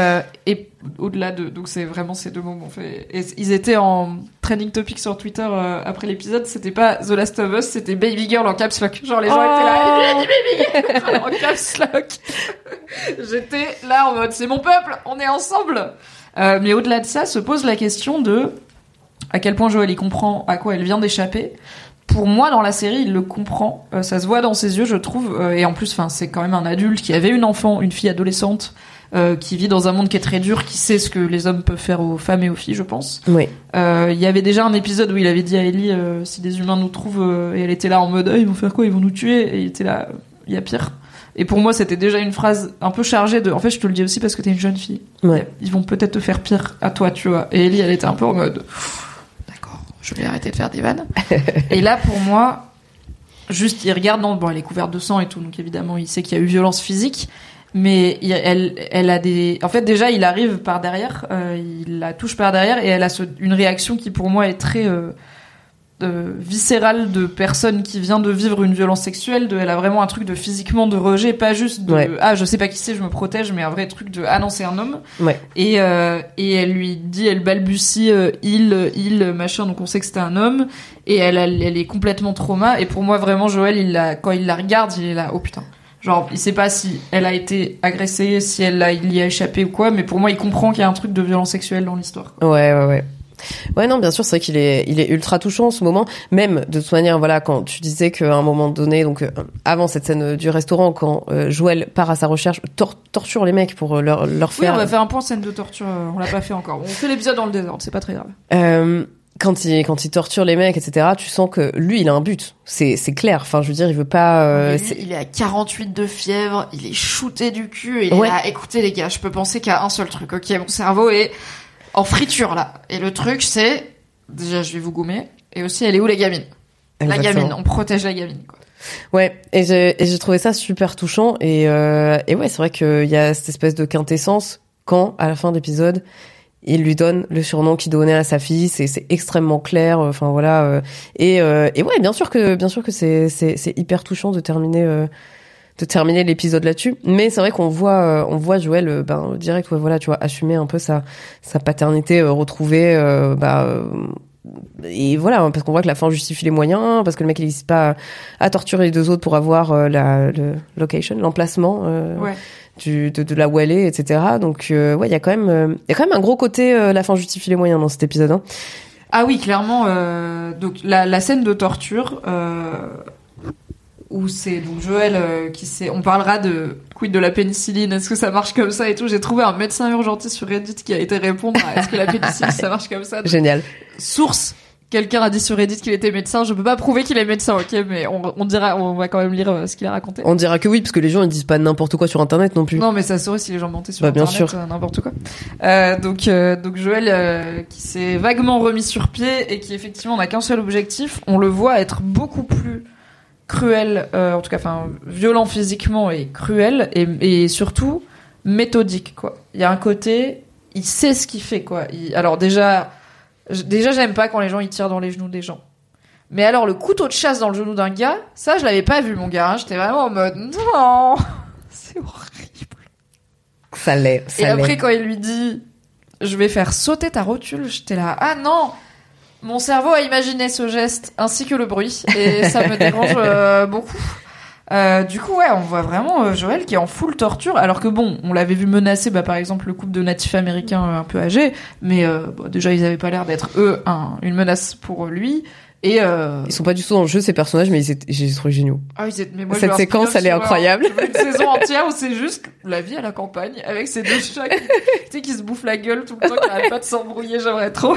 Speaker 1: et au-delà de donc c'est vraiment ces deux moments fait et ils étaient en trending topic sur Twitter après l'épisode c'était pas The Last of Us c'était Baby Girl en caps lock genre les gens
Speaker 2: Oh.
Speaker 1: étaient là dit Baby Girl en caps lock j'étais là en mode c'est mon peuple on est ensemble mais au-delà de ça se pose la question de à quel point Joël il comprend à quoi elle vient d'échapper. Pour moi dans la série il le comprend. Euh, ça se voit dans ses yeux je trouve. Euh, et en plus enfin c'est quand même un adulte qui avait une enfant une fille adolescente euh, qui vit dans un monde qui est très dur qui sait ce que les hommes peuvent faire aux femmes et aux filles je pense.
Speaker 2: Oui.
Speaker 1: Euh, il y avait déjà un épisode où il avait dit à Ellie euh, si des humains nous trouvent et elle était là en mode Ah, ils vont faire quoi? Ils vont nous tuer. Et il était là il y a pire. Et pour moi c'était déjà une phrase un peu chargée de en fait je te le dis aussi parce que t'es une jeune fille.
Speaker 2: Ouais.
Speaker 1: ils vont peut-être te faire pire à toi tu vois. Et Ellie elle était un peu en mode je vais arrêter de faire des vannes et là pour moi juste il regarde non bon elle est couverte de sang et tout donc évidemment il sait qu'il y a eu violence physique mais elle, elle a des. En fait, déjà, il arrive par derrière, euh, il la touche par derrière et elle a une réaction qui, pour moi, est très euh, euh, viscérale de personne qui vient de vivre une violence sexuelle. De, elle a vraiment un truc de physiquement de rejet, pas juste de
Speaker 2: Ouais.
Speaker 1: ah je sais pas qui c'est, je me protège, mais un vrai truc de ah non c'est un homme.
Speaker 2: Ouais.
Speaker 1: Et euh, et elle lui dit, elle balbutie euh, il il machin, donc on sait que c'était un homme. Et elle, elle elle est complètement trauma. Et pour moi vraiment Joël, il la quand il la regarde, il est là oh putain. Genre, il sait pas si elle a été agressée, si elle a, il y a échappé ou quoi, mais pour moi, il comprend qu'il y a un truc de violence sexuelle dans l'histoire.
Speaker 2: Ouais, ouais, ouais. Ouais, non, bien sûr, c'est vrai qu'il est, il est ultra touchant en ce moment. Même, de toute manière, voilà, quand tu disais qu'à un moment donné, donc, euh, avant cette scène euh, du restaurant, quand euh, Joël part à sa recherche, tor- torture les mecs pour euh, leur, leur
Speaker 1: Oui,
Speaker 2: faire.
Speaker 1: on va faire un point scène de torture, on l'a pas fait encore. On fait l'épisode dans le désordre, c'est pas très grave.
Speaker 2: Euh, quand il, quand il torture les mecs, etc., tu sens que lui, il a un but. C'est, c'est clair. Enfin, je veux dire, il veut pas, euh,
Speaker 1: il est à 48 de fièvre, il est shooté du cul, et il
Speaker 2: Ouais.
Speaker 1: est là, écoutez les gars, je peux penser qu'à un seul truc, ok, mon cerveau est en friture là. Et le truc c'est, déjà je vais vous gommer, et aussi elle est où la gamine La gamine, on protège la gamine quoi.
Speaker 2: Ouais, et j'ai trouvé ça super touchant et euh, et ouais, c'est vrai qu'il y a cette espèce de quintessence quand à la fin de l'épisode il lui donne le surnom qu'il donnait à sa fille, c'est c'est extrêmement clair, euh, enfin voilà euh, et euh, et ouais, bien sûr que bien sûr que c'est c'est c'est hyper touchant de terminer de terminer l'épisode là-dessus, mais c'est vrai qu'on voit euh, on voit Joël euh, ben direct ouais voilà, tu vois assumer un peu sa sa paternité euh, retrouvée euh, bah euh, et voilà, parce qu'on voit que la fin justifie les moyens, parce que le mec il n'hésite pas à torturer les deux autres pour avoir la le location, l'emplacement euh,
Speaker 1: Ouais.
Speaker 2: du, de, de là où elle est, etc. Donc euh, ouais, il y a quand même il y a quand même un gros côté euh, la fin justifie les moyens dans cet épisode. Hein.
Speaker 1: Ah oui, clairement. euh, donc la, la scène de torture euh, où c'est donc Joël euh, qui s'est. On parlera de quid de la pénicilline. Est-ce que ça marche comme ça et tout. J'ai trouvé un médecin urgentiste sur Reddit qui a été répondre à est-ce que la pénicilline ça marche comme ça.
Speaker 2: Génial.
Speaker 1: Source. Quelqu'un a dit sur Reddit qu'il était médecin. Je peux pas prouver qu'il est médecin, ok, mais on, on dira, on va quand même lire euh, ce qu'il a raconté.
Speaker 2: On dira que oui parce que les gens ils disent pas n'importe quoi sur internet non plus.
Speaker 1: Non, mais ça saurait si les gens mentaient sur
Speaker 2: Bah, bien
Speaker 1: Internet,
Speaker 2: sûr.
Speaker 1: euh, n'importe quoi. Euh, donc, euh, donc Joël, euh, qui s'est vaguement remis sur pied et qui effectivement n'a qu'un seul objectif, on le voit être beaucoup plus cruel, euh, en tout cas, enfin, violent physiquement et cruel, et, et surtout méthodique, quoi. Il y a un côté, il sait ce qu'il fait, quoi. Il- alors déjà, déjà j'aime pas quand les gens ils tirent dans les genoux des gens. Mais alors le couteau de chasse dans le genou d'un gars, ça je l'avais pas vu mon gars. hein. J'étais vraiment en mode non, c'est horrible.
Speaker 2: Ça l'est.
Speaker 1: Et après, quand il lui dit Je vais faire sauter ta rotule, j'étais là Ah non Mon cerveau a imaginé ce geste ainsi que le bruit, et ça me dérange euh, beaucoup. Euh, du coup, ouais, on voit vraiment euh, Joël qui est en full torture, alors que bon, on l'avait vu menacer, bah, par exemple, le couple de natifs américains euh, un peu âgés, mais euh, bon, déjà, ils avaient pas l'air d'être, eux, un- une menace pour lui. Et euh,
Speaker 2: Ils sont pas du tout dans le jeu ces personnages mais ils étaient, j'ai trouvé géniaux.
Speaker 1: ah, ils étaient- mais moi,
Speaker 2: Cette séquence, elle est
Speaker 1: un-
Speaker 2: incroyable.
Speaker 1: Une saison entière où c'est juste la vie à la campagne avec ces deux chats qui, tu sais, qui se bouffent la gueule tout le temps, qui n'arrêtent pas de s'embrouiller. J'aimerais trop.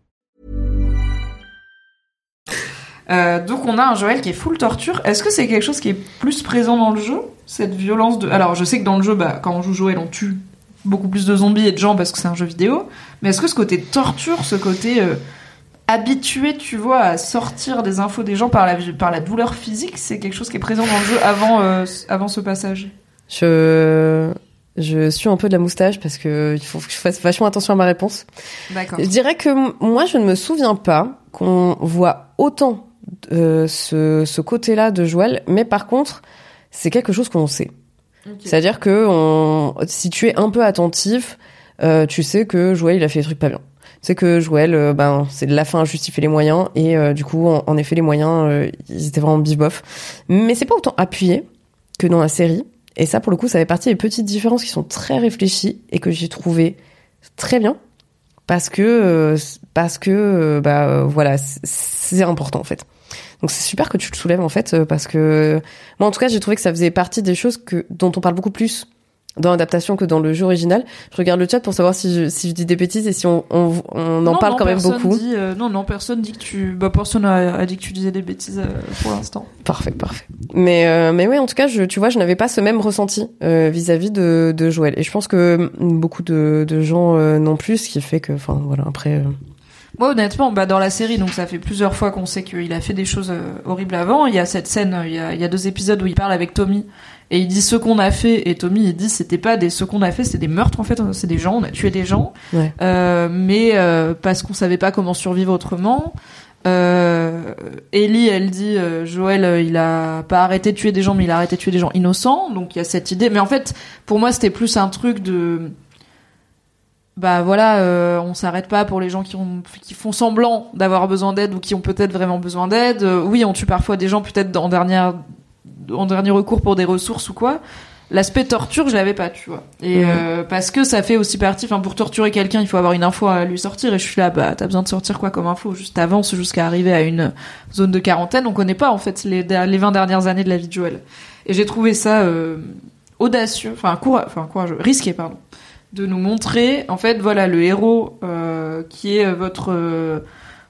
Speaker 1: Euh, donc on a un Joël qui est full torture. Est-ce que c'est quelque chose qui est plus présent dans le jeu Cette violence de... Alors je sais que dans le jeu, bah, quand on joue Joël, on tue beaucoup plus de zombies et de gens parce que c'est un jeu vidéo. Mais est-ce que ce côté torture, ce côté euh, habitué, tu vois, à sortir des infos des gens par la, par la douleur physique, c'est quelque chose qui est présent dans le jeu avant, euh, avant ce passage?
Speaker 2: Je je suis un peu de la moustache parce que il faut que je fasse vachement attention à ma réponse.
Speaker 1: D'accord.
Speaker 2: Je dirais que moi, je ne me souviens pas qu'on voit autant euh, ce, ce côté-là de Joël, mais par contre, c'est quelque chose qu'on sait. C'est-à-dire que on, si tu es un peu attentif, euh, tu sais que Joël il a fait des trucs pas bien. Tu sais que Joël, euh, ben c'est de la fin justifier les moyens et euh, du coup, en, en effet, les moyens, euh, ils étaient vraiment bif bof. Mais c'est pas autant appuyé que dans la série. Et ça, pour le coup, ça fait partie des petites différences qui sont très réfléchies et que j'ai trouvé très bien parce que euh, parce que bah voilà, c'est important en fait. Donc c'est super que tu le soulèves en fait euh, parce que moi en tout cas j'ai trouvé que ça faisait partie des choses que dont on parle beaucoup plus dans l'adaptation que dans le jeu original. Je regarde le chat pour savoir si je, si je dis des bêtises et si on, on, on en
Speaker 1: Non,
Speaker 2: parle
Speaker 1: non,
Speaker 2: quand même beaucoup.
Speaker 1: dit, euh, non, non, personne dit que tu. Bah, personne a, a dit que tu disais des bêtises euh, pour l'instant.
Speaker 2: Parfait, parfait. Mais euh, mais ouais, en tout cas, je, tu vois, je n'avais pas ce même ressenti euh, vis-à-vis de, de Joël. Et je pense que beaucoup de, de gens euh, non plus, ce qui fait que, enfin voilà, après.
Speaker 1: Moi, honnêtement, bah, dans la série, donc ça fait plusieurs fois qu'on sait qu'il a fait des choses euh, horribles avant. Il y a cette scène, euh, il y a, il y a deux épisodes où il parle avec Tommy et il dit ce qu'on a fait. Et Tommy, il dit c'était pas des ce qu'on a fait, c'est des meurtres en fait, c'est des gens, on a tué des gens.
Speaker 2: Ouais.
Speaker 1: Euh, mais euh, parce qu'on savait pas comment survivre autrement. Euh, Ellie, elle dit euh, Joël, il a pas arrêté de tuer des gens, mais il a arrêté de tuer des gens innocents. Donc il y a cette idée. Mais en fait, pour moi, c'était plus un truc de bah voilà, euh, on s'arrête pas pour les gens qui ont qui font semblant d'avoir besoin d'aide ou qui ont peut-être vraiment besoin d'aide. Euh, oui, on tue parfois des gens peut-être en dernière en dernier recours pour des ressources ou quoi. L'aspect torture, je l'avais pas, tu vois. Et
Speaker 2: Mhm.
Speaker 1: euh, parce que ça fait aussi partie. Enfin, pour torturer quelqu'un, il faut avoir une info à lui sortir. Et je suis là, bah t'as besoin de sortir quoi comme info? Juste avance jusqu'à arriver à une zone de quarantaine. On connaît pas en fait les les 20 dernières années de la vie de Joël. Et j'ai trouvé ça euh, audacieux, enfin courageux, enfin courageux, risqué pardon, de nous montrer en fait voilà le héros euh, qui est votre euh,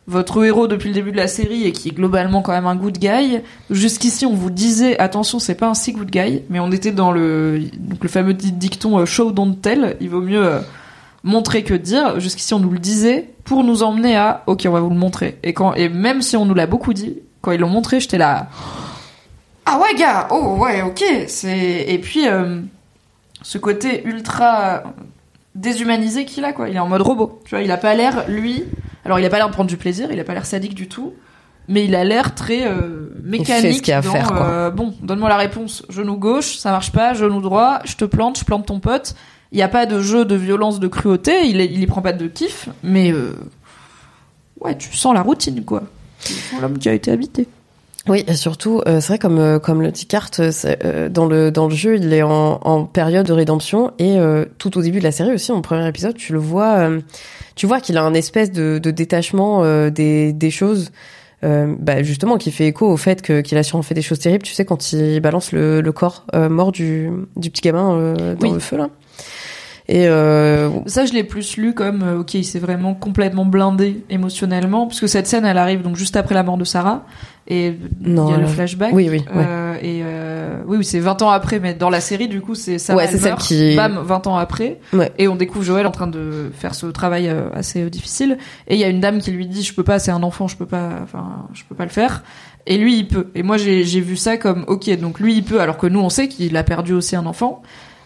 Speaker 1: votre héros depuis le début de la série et qui est globalement quand même un good guy. Jusqu'ici, on vous disait attention, c'est pas un si good guy, mais on était dans le donc le fameux di- dicton euh, show don't tell. Il vaut mieux euh, montrer que dire. Jusqu'ici, on nous le disait pour nous emmener à ok, on va vous le montrer. Et quand et même si on nous l'a beaucoup dit, quand ils l'ont montré, j'étais là. Ah ouais, gars. Oh ouais, ok. C'est et puis euh, ce côté ultra déshumanisé qu'il a quoi. Il est en mode robot. Tu vois, il a pas l'air lui. Alors il a pas l'air de prendre du plaisir. Il a pas l'air sadique du tout. Mais il a l'air très euh, mécanique.
Speaker 2: fait ce qu'il y a à
Speaker 1: dans,
Speaker 2: faire, quoi.
Speaker 1: euh, bon, donne-moi la réponse. Genou gauche, ça marche pas. Genou droit, je te plante, je plante ton pote. Il y a pas de jeu de violence, de cruauté. Il, est- il y prend pas de kiff. Mais euh, ouais, tu sens la routine quoi. Tu sens l'homme qui a été habité.
Speaker 2: Oui, et surtout, euh, c'est vrai comme euh, comme le dit Carte, euh, euh, dans le dans le jeu, il est en, en période de rédemption et euh, tout au début de la série aussi, en premier épisode, tu le vois, euh, tu vois qu'il a un espèce de, de détachement euh, des des choses. Euh, bah justement qui fait écho au fait que qu'il a sûrement fait des choses terribles tu sais quand il balance le, le corps euh, mort du du petit gamin euh, dans
Speaker 1: Oui.
Speaker 2: le feu là et euh,
Speaker 1: Ça, je l'ai plus lu comme, euh, ok, il s'est vraiment complètement blindé émotionnellement, puisque cette scène, elle arrive donc juste après la mort de Sarah, et
Speaker 2: Non,
Speaker 1: il y a le flashback.
Speaker 2: oui, oui, ouais.
Speaker 1: Euh, et euh, oui, oui, c'est 20 ans après, mais dans la série, du coup, c'est Sarah,
Speaker 2: Ouais, c'est celle qui-
Speaker 1: bam, 20 ans après,
Speaker 2: Ouais.
Speaker 1: et on découvre Joël en train de faire ce travail euh, assez difficile, et il y a une dame qui lui dit, je peux pas, c'est un enfant, je peux pas, enfin, je peux pas le faire. Et lui, il peut. Et moi, j'ai vu ça comme, ok, donc lui, il peut, alors que nous, on sait qu'il a perdu aussi un enfant.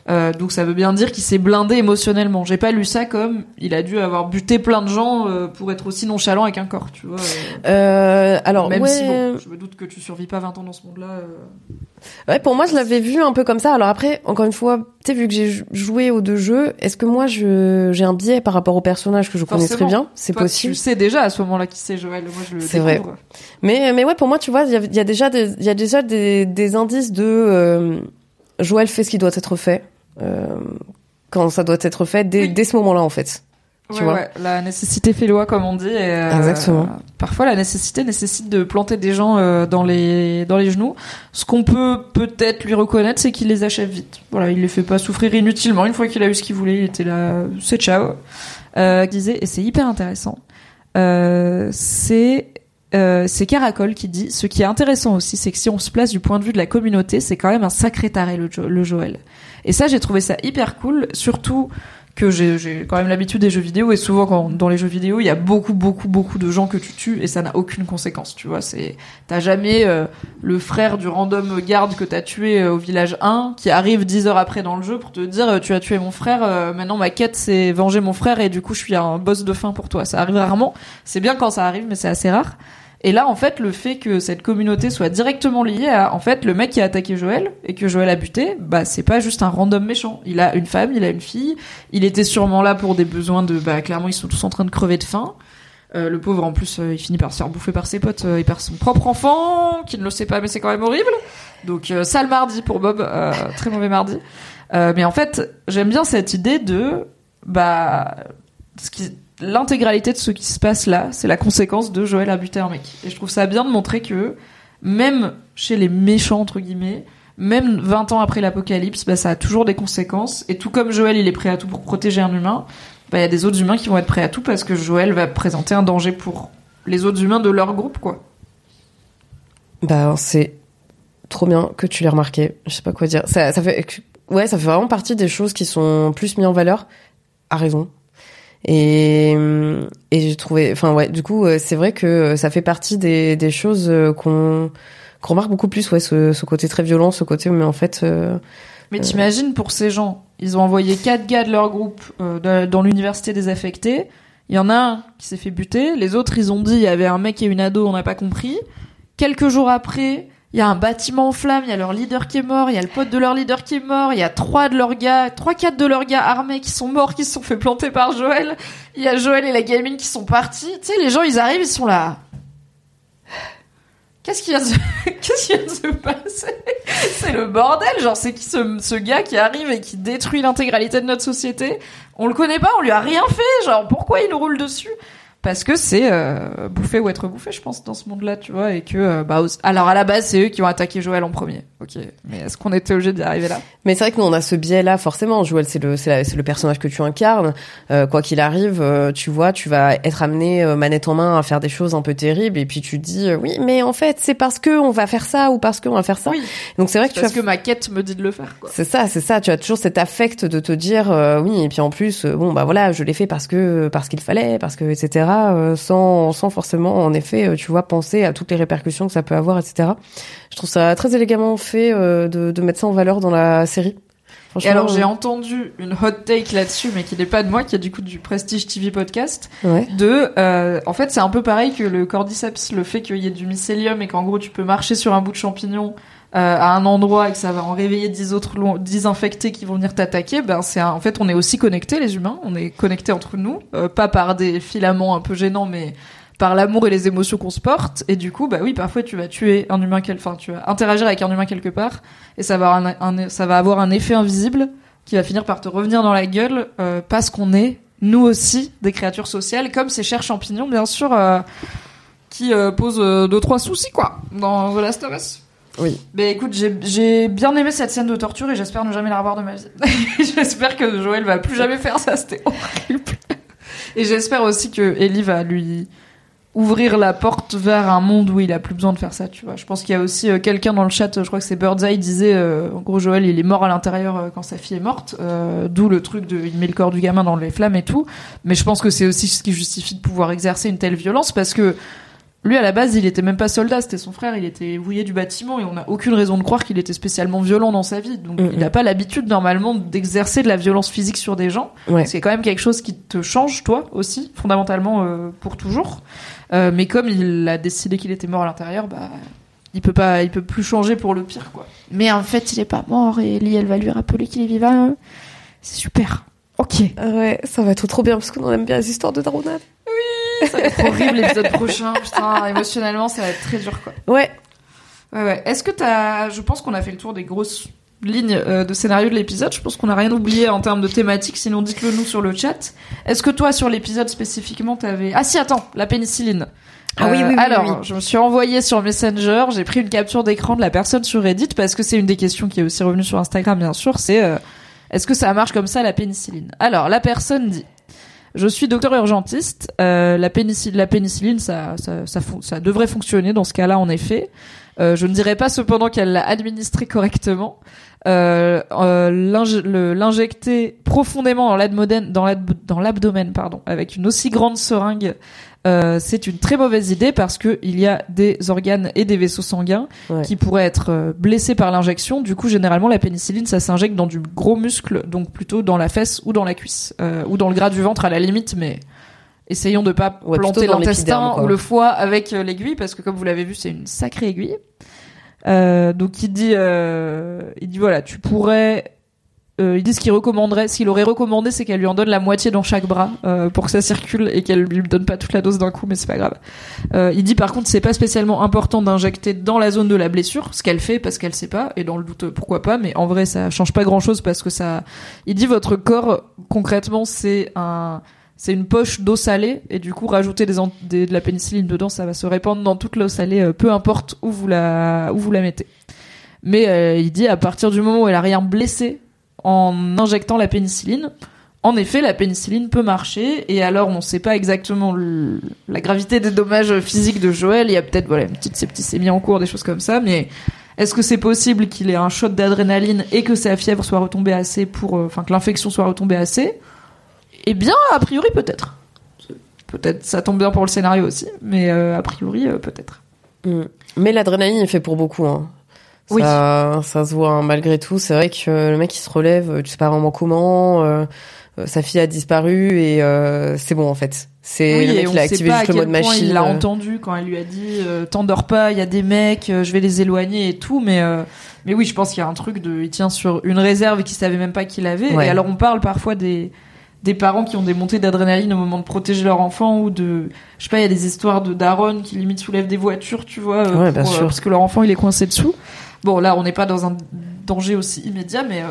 Speaker 1: Euh, donc ça veut bien dire qu'il s'est blindé émotionnellement. J'ai pas lu ça comme il a dû avoir buté plein de gens euh, pour être aussi nonchalant avec un corps, tu vois. euh.
Speaker 2: euh, alors
Speaker 1: Même
Speaker 2: ouais,
Speaker 1: si bon, je me doute que tu survis pas 20 ans dans ce monde-là. euh.
Speaker 2: Ouais, pour moi, je l'avais vu un peu comme ça. Alors après, encore une fois, tu sais, vu que j'ai jou- joué aux deux jeux, est-ce que moi, je j'ai un biais par rapport au personnage que je connais très bien? C'est possible.
Speaker 1: Tu sais déjà à ce moment-là qui c'est Joël. Moi, je le
Speaker 2: C'est
Speaker 1: découvre.
Speaker 2: Mais mais ouais, pour moi, tu vois, il y, a- il y a déjà des il y a déjà des, des indices de euh, Joël fait ce qui doit être fait euh, quand ça doit être fait dès, dès ce moment-là en fait. Tu
Speaker 1: Ouais,
Speaker 2: vois
Speaker 1: ouais, la nécessité fait loi, comme on dit. Et, euh,
Speaker 2: Exactement.
Speaker 1: Parfois, la nécessité nécessite de planter des gens euh, dans les dans les genoux. Ce qu'on peut peut-être lui reconnaître, c'est qu'il les achève vite. Voilà, il les fait pas souffrir inutilement. Une fois qu'il a eu ce qu'il voulait, il était là, c'est ciao. Euh, disait, et c'est hyper intéressant. Euh, c'est euh, c'est Caracol qui dit ce qui est intéressant aussi, c'est que si on se place du point de vue de la communauté, c'est quand même un sacré taré le, Jo- le Joël. Et ça, j'ai trouvé ça hyper cool, surtout que j'ai quand même l'habitude des jeux vidéo et souvent quand dans les jeux vidéo il y a beaucoup beaucoup beaucoup de gens que tu tues et ça n'a aucune conséquence tu vois. C'est t'as jamais euh, le frère du random garde que t'as tué euh, au village 1 qui arrive 10 heures après dans le jeu pour te dire euh, tu as tué mon frère euh, maintenant ma quête c'est venger mon frère et du coup je suis un boss de fin pour toi. Ça arrive rarement. C'est bien quand ça arrive mais c'est assez rare et là, en fait, le fait que cette communauté soit directement liée à, en fait, le mec qui a attaqué Joël et que Joël a buté, bah, c'est pas juste un random méchant. Il a une femme, il a une fille. Il était sûrement là pour des besoins de, bah, clairement, ils sont tous en train de crever de faim. Euh, le pauvre, en plus, euh, il finit par se faire bouffer par ses potes euh, et par son propre enfant, qui ne le sait pas, mais c'est quand même horrible. Donc, euh, sale mardi pour Bob, euh, très mauvais mardi. Mais en fait, j'aime bien cette idée de, bah, ce qui, l'intégralité de ce qui se passe là, c'est la conséquence de Joël a buté un mec. Et je trouve ça bien de montrer que même chez les méchants entre guillemets, même 20 ans après l'apocalypse, bah, ça a toujours des conséquences. Et tout comme Joël, il est prêt à tout pour protéger un humain, bah, il y a des autres humains qui vont être prêts à tout parce que Joël va présenter un danger pour les autres humains de leur groupe, quoi.
Speaker 2: Bah, c'est trop bien que tu l'aies remarqué. Je sais pas quoi dire. Ça, fait, ouais, ça fait vraiment partie des choses qui sont plus mises en valeur. À raison. Et, et j'ai trouvé, enfin ouais, du coup, euh, c'est vrai que ça fait partie des, des choses euh, qu'on qu'on remarque beaucoup plus, ouais, ce, ce côté très violent, ce côté, mais en fait, euh,
Speaker 1: Mais t'imagines pour ces gens, ils ont envoyé quatre gars de leur groupe euh, dans l'université désaffectée. Il y en a un qui s'est fait buter. Les autres, ils ont dit il y avait un mec et une ado, on n'a pas compris. Quelques jours après, il y a un bâtiment en flammes, il y a leur leader qui est mort, il y a le pote de leur leader qui est mort, il y a trois de leurs gars, trois quatre de leurs gars armés qui sont morts, qui se sont fait planter par Joël. Il y a Joël et la gamine qui sont partis. Tu sais, les gens, ils arrivent, ils sont là. Qu'est-ce qui vient de se... De se passer? C'est le bordel, genre c'est qui ce, gars qui arrive et qui détruit l'intégralité de notre société On le connaît pas, on lui a rien fait, genre pourquoi il roule dessus? Parce que c'est euh, bouffer ou être bouffé, je pense, dans ce monde-là, tu vois, et que euh, bah alors à la base c'est eux qui ont attaqué Joël en premier. Ok, mais est-ce qu'on était obligé d'y arriver là?
Speaker 2: Mais c'est vrai que nous on a ce biais là forcément. Joël c'est le c'est le personnage que tu incarnes. Euh, quoi qu'il arrive, euh, tu vois, tu vas être amené manette en main à faire des choses un peu terribles et puis tu te dis oui mais en fait c'est parce que on va faire ça ou parce qu'on va faire ça.
Speaker 1: Oui,
Speaker 2: Donc c'est vrai que tu
Speaker 1: parce que ma quête me dit de le faire.
Speaker 2: C'est ça, c'est ça. Tu as toujours cet affect de te dire oui et puis en plus bon bah voilà je l'ai fait parce que parce qu'il fallait parce que etc. euh, sans sans forcément en effet euh, tu vois penser à toutes les répercussions que ça peut avoir etc. Je trouve ça très élégamment fait euh, de de mettre ça en valeur dans la série.
Speaker 1: Et alors j'ai entendu une hot take là-dessus, mais qui n'est pas de moi, qui est du coup du Prestige TV podcast.
Speaker 2: ouais.
Speaker 1: de euh, en fait c'est un peu pareil que le cordyceps le fait qu'il y ait du mycélium et qu'en gros tu peux marcher sur un bout de champignon à un endroit et que ça va en réveiller 10 autres 10 infectés qui vont venir t'attaquer ben c'est en fait on est aussi connectés les humains on est connectés entre nous euh, pas par des filaments un peu gênants mais par l'amour et les émotions qu'on se porte et du coup bah oui parfois tu vas tuer un humain quel enfin tu vas interagir avec un humain quelque part et ça va avoir un, effet invisible qui va finir par te revenir dans la gueule euh, parce qu'on est nous aussi des créatures sociales comme ces chers champignons bien sûr euh, qui euh, posent euh, deux trois soucis quoi dans The Last of Us.
Speaker 2: Oui.
Speaker 1: Mais écoute, j'ai j'ai bien aimé cette scène de torture et j'espère ne jamais la revoir de ma vie. j'espère que Joël va plus jamais faire ça, c'était horrible. Et j'espère aussi que Ellie va lui ouvrir la porte vers un monde où il a plus besoin de faire ça, tu vois. Je pense qu'il y a aussi euh, quelqu'un dans le chat, je crois que c'est Birdseye, disait, euh, en gros, Joël, il est mort à l'intérieur euh, quand sa fille est morte, euh, d'où le truc de, il met le corps du gamin dans les flammes et tout. Mais je pense que c'est aussi ce qui justifie de pouvoir exercer une telle violence parce que lui, à la base, il était même pas soldat, c'était son frère, il était ouvrier du bâtiment et on n'a aucune raison de croire qu'il était spécialement violent dans sa vie. Donc, il n'a pas l'habitude, normalement, d'exercer de la violence physique sur des gens.
Speaker 2: Ouais.
Speaker 1: C'est quand même quelque chose qui te change, toi aussi, fondamentalement, euh, pour toujours. Euh, mais comme il a décidé qu'il était mort à l'intérieur, bah, il peut pas, il peut plus changer pour le pire, quoi. Mais en fait, il est pas mort et Ellie, elle va lui rappeler qu'il est vivant. C'est super. Ok.
Speaker 2: Ouais, ça va être trop bien parce qu'on aime bien les histoires de Daronade.
Speaker 1: Ça va être horrible l'épisode prochain. Putain, émotionnellement, ça va être très dur, quoi.
Speaker 2: Ouais.
Speaker 1: Ouais, ouais. Est-ce que t'as, je pense qu'on a fait le tour des grosses lignes euh, de scénario de l'épisode. Je pense qu'on n'a rien oublié en termes de thématique. Sinon, dites-le nous sur le chat. Est-ce que toi, sur l'épisode spécifiquement, t'avais, ah si, attends, la pénicilline.
Speaker 2: Ah oui, oui, oui,
Speaker 1: Alors,
Speaker 2: oui, oui.
Speaker 1: je me suis envoyé sur Messenger, j'ai pris une capture d'écran de la personne sur Reddit parce que c'est une des questions qui est aussi revenue sur Instagram, bien sûr. C'est euh, est-ce que ça marche comme ça la pénicilline? Alors, la personne dit Je suis docteur urgentiste. Euh, la, pénicilline, la ça, ça, ça, ça devrait fonctionner dans ce cas-là, en effet. Euh, je ne dirais pas cependant qu'elle l'a administré correctement. Euh, euh, L'injecter profondément dans l'abdomen, dans l'ab- dans l'abdomen, pardon, avec une aussi grande seringue, euh, c'est une très mauvaise idée parce que il y a des organes et des vaisseaux sanguins
Speaker 2: Ouais.
Speaker 1: qui pourraient être euh, blessés par l'injection. Du coup, généralement, la pénicilline, ça s'injecte dans du gros muscle, donc plutôt dans la fesse ou dans la cuisse, euh, ou dans le gras du ventre à la limite, mais essayons de pas
Speaker 2: Ouais,
Speaker 1: planter l'intestin ou le foie avec euh, l'aiguille, parce que comme vous l'avez vu, c'est une sacrée aiguille. Euh, donc il dit, euh, il dit voilà, tu pourrais. Euh, il dit ce qu'il recommanderait, ce qu'il aurait recommandé, c'est qu'elle lui en donne la moitié dans chaque bras euh, pour que ça circule et qu'elle lui donne pas toute la dose d'un coup, mais c'est pas grave. Euh, il dit par contre c'est pas spécialement important d'injecter dans la zone de la blessure, ce qu'elle fait parce qu'elle sait pas et dans le doute pourquoi pas, mais en vrai ça change pas grand chose parce que ça. Il dit votre corps concrètement c'est un c'est une poche d'eau salée et du coup rajouter des, des- de la pénicilline dedans ça va se répandre dans toute l'eau salée euh, peu importe où vous la où vous la mettez. Mais euh, il dit à partir du moment où elle a rien blessé en injectant la pénicilline, en effet, la pénicilline peut marcher. Et alors, on ne sait pas exactement la gravité des dommages physiques de Joël. Il y a peut-être voilà une petite septicémie en cours, des choses comme ça. Mais est-ce que c'est possible qu'il ait un shot d'adrénaline et que sa fièvre soit retombée assez pour, euh, enfin que l'infection soit retombée assez? Eh bien, a priori, peut-être. Peut-être, ça tombe bien pour le scénario aussi, mais euh, a priori, euh, peut-être.
Speaker 2: Mm. Mais l'adrénaline est fait pour beaucoup. Hein.
Speaker 1: Oui.
Speaker 2: Ça, ça se voit hein, malgré tout. C'est vrai que le mec il se relève, euh, tu sais pas vraiment comment. euh, euh, sa fille a disparu et euh, c'est bon en fait. C'est
Speaker 1: Oui,
Speaker 2: le mec il a activé juste le mode machine.
Speaker 1: Il l'a
Speaker 2: euh.
Speaker 1: entendu quand elle lui a dit euh, t'endors pas, il y a des mecs, je vais les éloigner et tout, mais euh, mais oui, je pense qu'il y a un truc de, il tient sur une réserve qu'il savait même pas qu'il avait.
Speaker 2: Ouais.
Speaker 1: Et alors on parle parfois des des parents qui ont des montées d'adrénaline au moment de protéger leur enfant ou de, je sais pas, il y a des histoires de daronnes qui limite soulèvent des voitures, tu vois,
Speaker 2: Ouais, bien
Speaker 1: pour, parce que leur enfant il est coincé dessous. Bon, là on n'est pas dans un danger aussi immédiat, mais euh,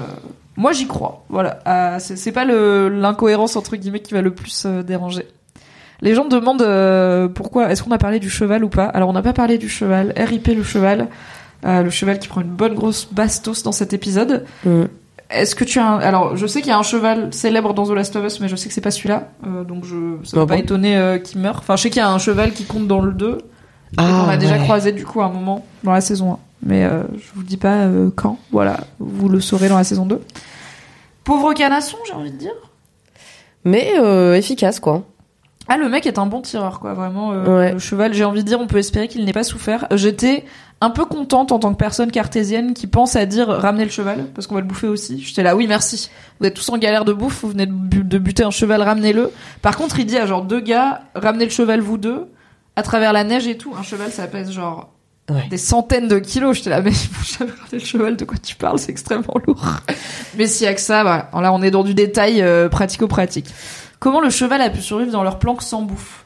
Speaker 1: moi j'y crois. Voilà, Ah, c'est pas l'incohérence entre guillemets qui va le plus euh, déranger. Les gens demandent euh, pourquoi est-ce qu'on a parlé du cheval ou pas? Alors on n'a pas parlé du cheval. RIP le cheval, Euh, le cheval qui prend une bonne grosse bastos dans cet épisode.
Speaker 2: Mm.
Speaker 1: Est-ce que tu as un... alors je sais qu'il y a un cheval célèbre dans The Last of Us, mais je sais que c'est pas celui-là, Euh, donc je ça m'a
Speaker 2: Ah
Speaker 1: pas
Speaker 2: bon
Speaker 1: étonné euh, qu'il meure. Enfin je sais qu'il y a un cheval qui compte dans le 2
Speaker 2: Ah,
Speaker 1: on a déjà croisé du coup à un moment dans la saison 1. Mais euh, je vous dis pas euh, quand. Voilà, vous le saurez dans la saison 2. Pauvre canasson, j'ai envie de dire.
Speaker 2: Mais euh, efficace quoi.
Speaker 1: Ah, le mec est un bon tireur, quoi. Vraiment, euh,
Speaker 2: Ouais.
Speaker 1: le cheval, j'ai envie de dire, on peut espérer qu'il n'ait pas souffert. J'étais un peu contente en tant que personne cartésienne qui pense à dire ramenez le cheval, parce qu'on va le bouffer aussi. J'étais là, oui, merci. Vous êtes tous en galère de bouffe, vous venez de, bu- de buter un cheval, ramenez-le. Par contre, il dit à genre deux gars, ramenez le cheval vous deux, à travers la neige et tout. Un cheval, ça pèse genre
Speaker 2: Ouais.
Speaker 1: des centaines de kilos. Là, mais ils vont jamais ramener le cheval, de quoi tu parles, c'est extrêmement lourd. mais s'il y a que ça, voilà. Là, on est dans du détail euh, pratico-pratique. Comment le cheval a pu survivre dans leur planque sans bouffe?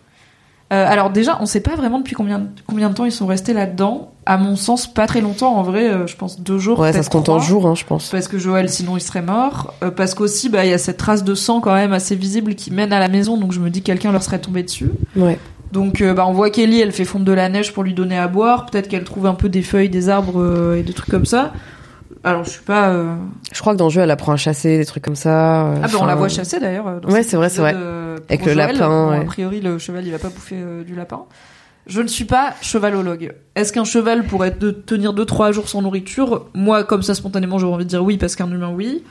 Speaker 1: Euh, Alors déjà, on sait pas vraiment depuis combien, combien de temps ils sont restés là-dedans. À mon sens, pas très longtemps. En vrai, euh, je pense deux jours.
Speaker 2: Ouais, ça se compte en jours, hein, je pense.
Speaker 1: Parce que Joël, sinon, il serait mort. Euh, parce qu'aussi, bah, il y a cette trace de sang quand même assez visible qui mène à la maison. Donc je me dis que quelqu'un leur serait tombé dessus.
Speaker 2: Ouais.
Speaker 1: Donc euh, bah, on voit Kelly, elle fait fondre de la neige pour lui donner à boire. Peut-être qu'elle trouve un peu des feuilles, des arbres euh, et des trucs comme ça. Alors je suis pas. euh,
Speaker 2: Je crois que dans le jeu, elle apprend à chasser, des trucs comme ça. euh,
Speaker 1: Ah bah on
Speaker 2: enfin,
Speaker 1: la voit chasser d'ailleurs. euh, dans
Speaker 2: Ouais,
Speaker 1: cet
Speaker 2: c'est vrai, c'est
Speaker 1: épisode,
Speaker 2: vrai.
Speaker 1: euh, pour
Speaker 2: Avec le
Speaker 1: Joël.
Speaker 2: lapin,
Speaker 1: Bon,
Speaker 2: ouais.
Speaker 1: A priori le cheval il va pas bouffer euh, du lapin. Je ne suis pas chevalologue. Est-ce qu'un cheval pourrait de- tenir 2-3 jours sans nourriture? Moi, comme ça, spontanément, j'aurais envie de dire oui, parce qu'un humain, oui.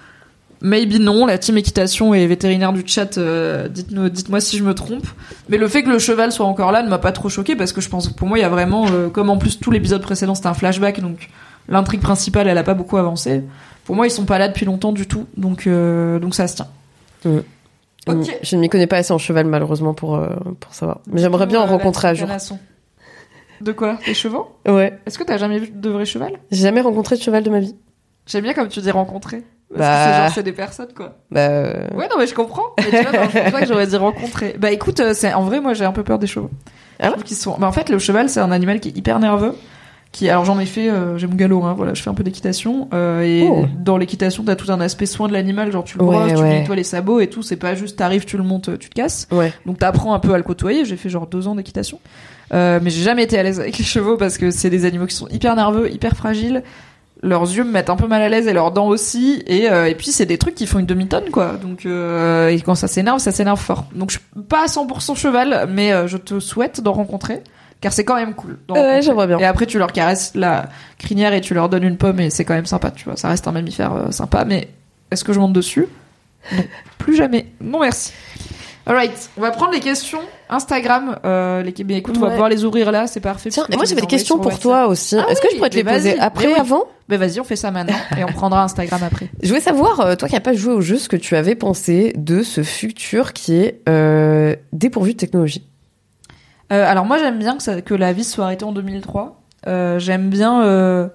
Speaker 1: Maybe non, la team équitation et vétérinaire du chat, euh, dites-nous, dites-moi si je me trompe. Mais le fait que le cheval soit encore là ne m'a pas trop choqué parce que je pense que pour moi il y a vraiment, euh, comme en plus tout l'épisode précédent c'était un flashback, donc l'intrigue principale elle a pas beaucoup avancé. Pour moi ils sont pas là depuis longtemps du tout, donc euh, donc ça se tient.
Speaker 2: Mm.
Speaker 1: Ok.
Speaker 2: Je ne m'y connais pas assez en cheval, malheureusement, pour, euh, pour savoir. Mais j'aimerais bien en
Speaker 1: Euh,
Speaker 2: rencontrer un jour.
Speaker 1: canasson. De quoi? Les chevaux?
Speaker 2: Ouais.
Speaker 1: Est-ce que t'as jamais vu de vrai cheval
Speaker 2: J'ai jamais rencontré de cheval de ma vie.
Speaker 1: J'aime bien comme tu dis rencontrer. Parce
Speaker 2: Bah.
Speaker 1: que c'est genre c'est des personnes quoi.
Speaker 2: Bah, euh,
Speaker 1: Ouais non mais je comprends. Mais tu vois, non, je pense pas que j'aurais dit rencontrer. Bah écoute, euh, c'est en vrai moi j'ai un peu peur des chevaux.
Speaker 2: Ah
Speaker 1: sont. Bah en fait le cheval c'est un animal qui est hyper nerveux. Qui alors j'en ai fait, euh, j'ai mon galop, hein, voilà, je fais un peu d'équitation euh, et
Speaker 2: Oh.
Speaker 1: dans l'équitation t'as tout un aspect soin de l'animal, genre tu le
Speaker 2: Ouais,
Speaker 1: brosses, tu
Speaker 2: ouais.
Speaker 1: lui nettoies les sabots et tout. C'est pas juste t'arrives, tu le montes, tu te casses.
Speaker 2: ouais.
Speaker 1: Donc t'apprends un peu à le côtoyer. J'ai fait genre deux ans d'équitation, euh, mais j'ai jamais été à l'aise avec les chevaux parce que c'est des animaux qui sont hyper nerveux, hyper fragiles. Leurs yeux me mettent un peu mal à l'aise et leurs dents aussi. Et, euh, et puis c'est des trucs qui font une demi-tonne quoi. Donc euh, et quand ça s'énerve ça s'énerve fort. Donc je suis pas à 100% cheval mais euh, je te souhaite d'en rencontrer car c'est quand même cool.
Speaker 2: Ouais, j'aimerais bien.
Speaker 1: et après tu leur caresses la crinière et tu leur donnes une pomme et c'est quand même sympa tu vois. Ça reste un mammifère sympa mais est-ce que je monte dessus? Non. Plus jamais. Non merci. Alright, on va prendre les questions Instagram. Euh, les... mais écoute, on va pouvoir les ouvrir là, c'est parfait.
Speaker 2: Tiens, moi j'avais des questions pour toi aussi.
Speaker 1: Ah
Speaker 2: Est-ce que je pourrais te les poser après,
Speaker 1: oui.
Speaker 2: avant?
Speaker 1: Ben vas-y, on fait ça maintenant et on prendra Instagram après.
Speaker 2: Je voulais savoir, euh, toi qui n'as pas joué au jeu, ce que tu avais pensé de ce futur qui est euh, dépourvu de technologie.
Speaker 1: Euh, alors moi j'aime bien que, ça- que la vie soit arrêtée en 2003. Euh, j'aime bien. euh,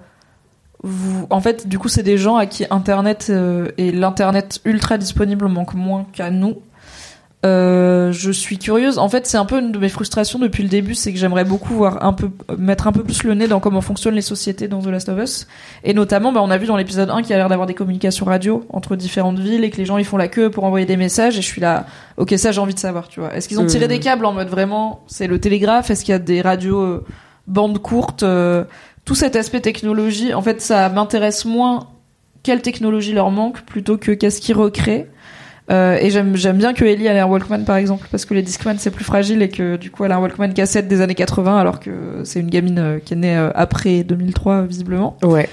Speaker 1: vous... En fait, du coup, c'est des gens à qui Internet euh, et l'internet ultra disponible manquent moins qu'à nous. Euh, je suis curieuse. En fait, c'est un peu une de mes frustrations depuis le début, c'est que j'aimerais beaucoup voir un peu mettre un peu plus le nez dans comment fonctionnent les sociétés dans The Last of Us. Et notamment, bah, on a vu dans l'épisode 1 qu'il y a l'air d'avoir des communications radio entre différentes villes et que les gens ils font la queue pour envoyer des messages. Et je suis là, ok, ça j'ai envie de savoir, tu vois. Est-ce qu'ils ont tiré
Speaker 2: Mhm.
Speaker 1: des câbles en mode vraiment, c'est le télégraphe? Est-ce qu'il y a des radios euh, bandes courtes euh, Tout cet aspect technologie, en fait, ça m'intéresse moins quelle technologie leur manque plutôt que qu'est-ce qu'ils recréent. Euh, et j'aime bien que Ellie ait un Walkman par exemple parce que les Discman c'est plus fragile et que du coup elle a un Walkman cassette des années 80 alors que c'est une gamine euh, qui est née euh, après 2003 visiblement.
Speaker 2: Ouais.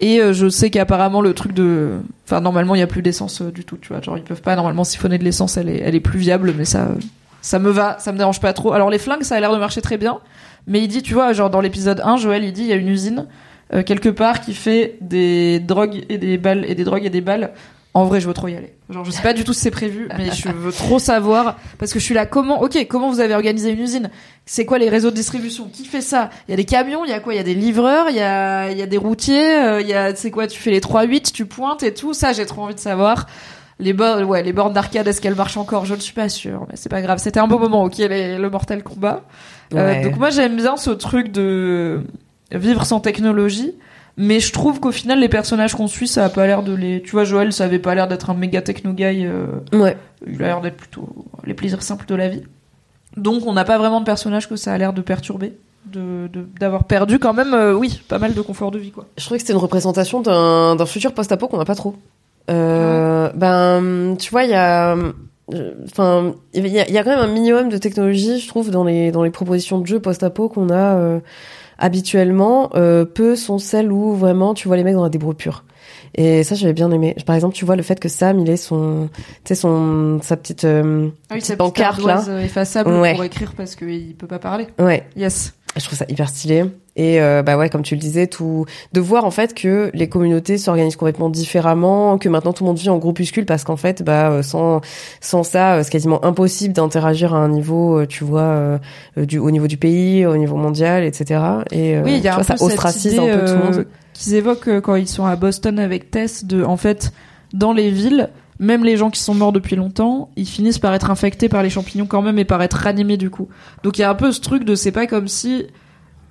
Speaker 1: Et je sais qu'apparemment le truc de, enfin normalement il y a plus d'essence du tout, tu vois, genre ils peuvent pas normalement siphonner de l'essence, elle est, elle est plus viable, mais ça, ça me va, ça me dérange pas trop. Alors les flingues ça a l'air de marcher très bien, mais il dit, tu vois, genre dans l'épisode 1, Joël il dit il y a une usine euh, quelque part qui fait des drogues et des balles et des drogues et des balles. En vrai, je veux trop y aller. Genre, je sais pas du tout si c'est prévu, mais je veux trop savoir parce que je suis là. Comment, ok, comment vous avez organisé une usine? C'est quoi les réseaux de distribution? Qui fait ça? Il y a des camions, il y a quoi? Il y a des livreurs, il y a, il y a des routiers, euh, il y a, c'est quoi? Tu fais les 3-8, tu pointes et tout. Ça, j'ai trop envie de savoir. Les bornes, ouais, les bornes d'arcade, est-ce qu'elles marchent encore? Je ne suis pas sûre, mais c'est pas grave. C'était un beau moment, ok, les- le Mortal Kombat. Euh, donc moi, j'aime bien ce truc de vivre sans technologie. Mais je trouve qu'au final, les personnages qu'on suit, ça a pas l'air de les. Tu vois, Joël, ça avait pas l'air d'être un méga techno guy. euh,
Speaker 2: Ouais.
Speaker 1: il a l'air d'être plutôt les plaisirs simples de la vie. Donc, on n'a pas vraiment de personnage que ça a l'air de perturber, de de- d'avoir perdu quand même, euh, oui, pas mal de confort de vie, quoi.
Speaker 2: Je trouvais que c'était une représentation d'un d'un futur post-apo qu'on n'a pas trop. Euh, Ben, tu vois, il y a, enfin, il y a, il y a quand même un minimum de technologie, je trouve, dans les dans les propositions de jeux post-apo qu'on a habituellement. Euh, peu sont celles où vraiment tu vois les mecs dans la débrouille pure. Et ça, j'avais bien aimé. Par exemple, tu vois le fait que Sam, il ait son, tu sais, son, sa petite, euh,
Speaker 1: Ah oui,
Speaker 2: petite pancarte là.
Speaker 1: euh, effaçable
Speaker 2: Ouais.
Speaker 1: pour écrire parce qu'il peut pas parler.
Speaker 2: Ouais.
Speaker 1: Yes.
Speaker 2: Je trouve ça hyper stylé. Et euh, bah ouais, comme tu le disais, tout de voir en fait que les communautés s'organisent complètement différemment, que maintenant tout le monde vit en groupuscule parce qu'en fait, bah euh, sans sans ça, euh, c'est quasiment impossible d'interagir à un niveau, tu vois, du au niveau du pays, au niveau mondial, etc. Et
Speaker 1: Oui, il y a un peu
Speaker 2: ça
Speaker 1: cette
Speaker 2: ostracise
Speaker 1: idée,
Speaker 2: un peu tout le monde.
Speaker 1: qu'ils évoquent quand ils sont à Boston avec Tess de en fait dans les villes même les gens qui sont morts depuis longtemps ils finissent par être infectés par les champignons quand même et par être ranimés du coup donc il y a un peu ce truc de c'est pas comme si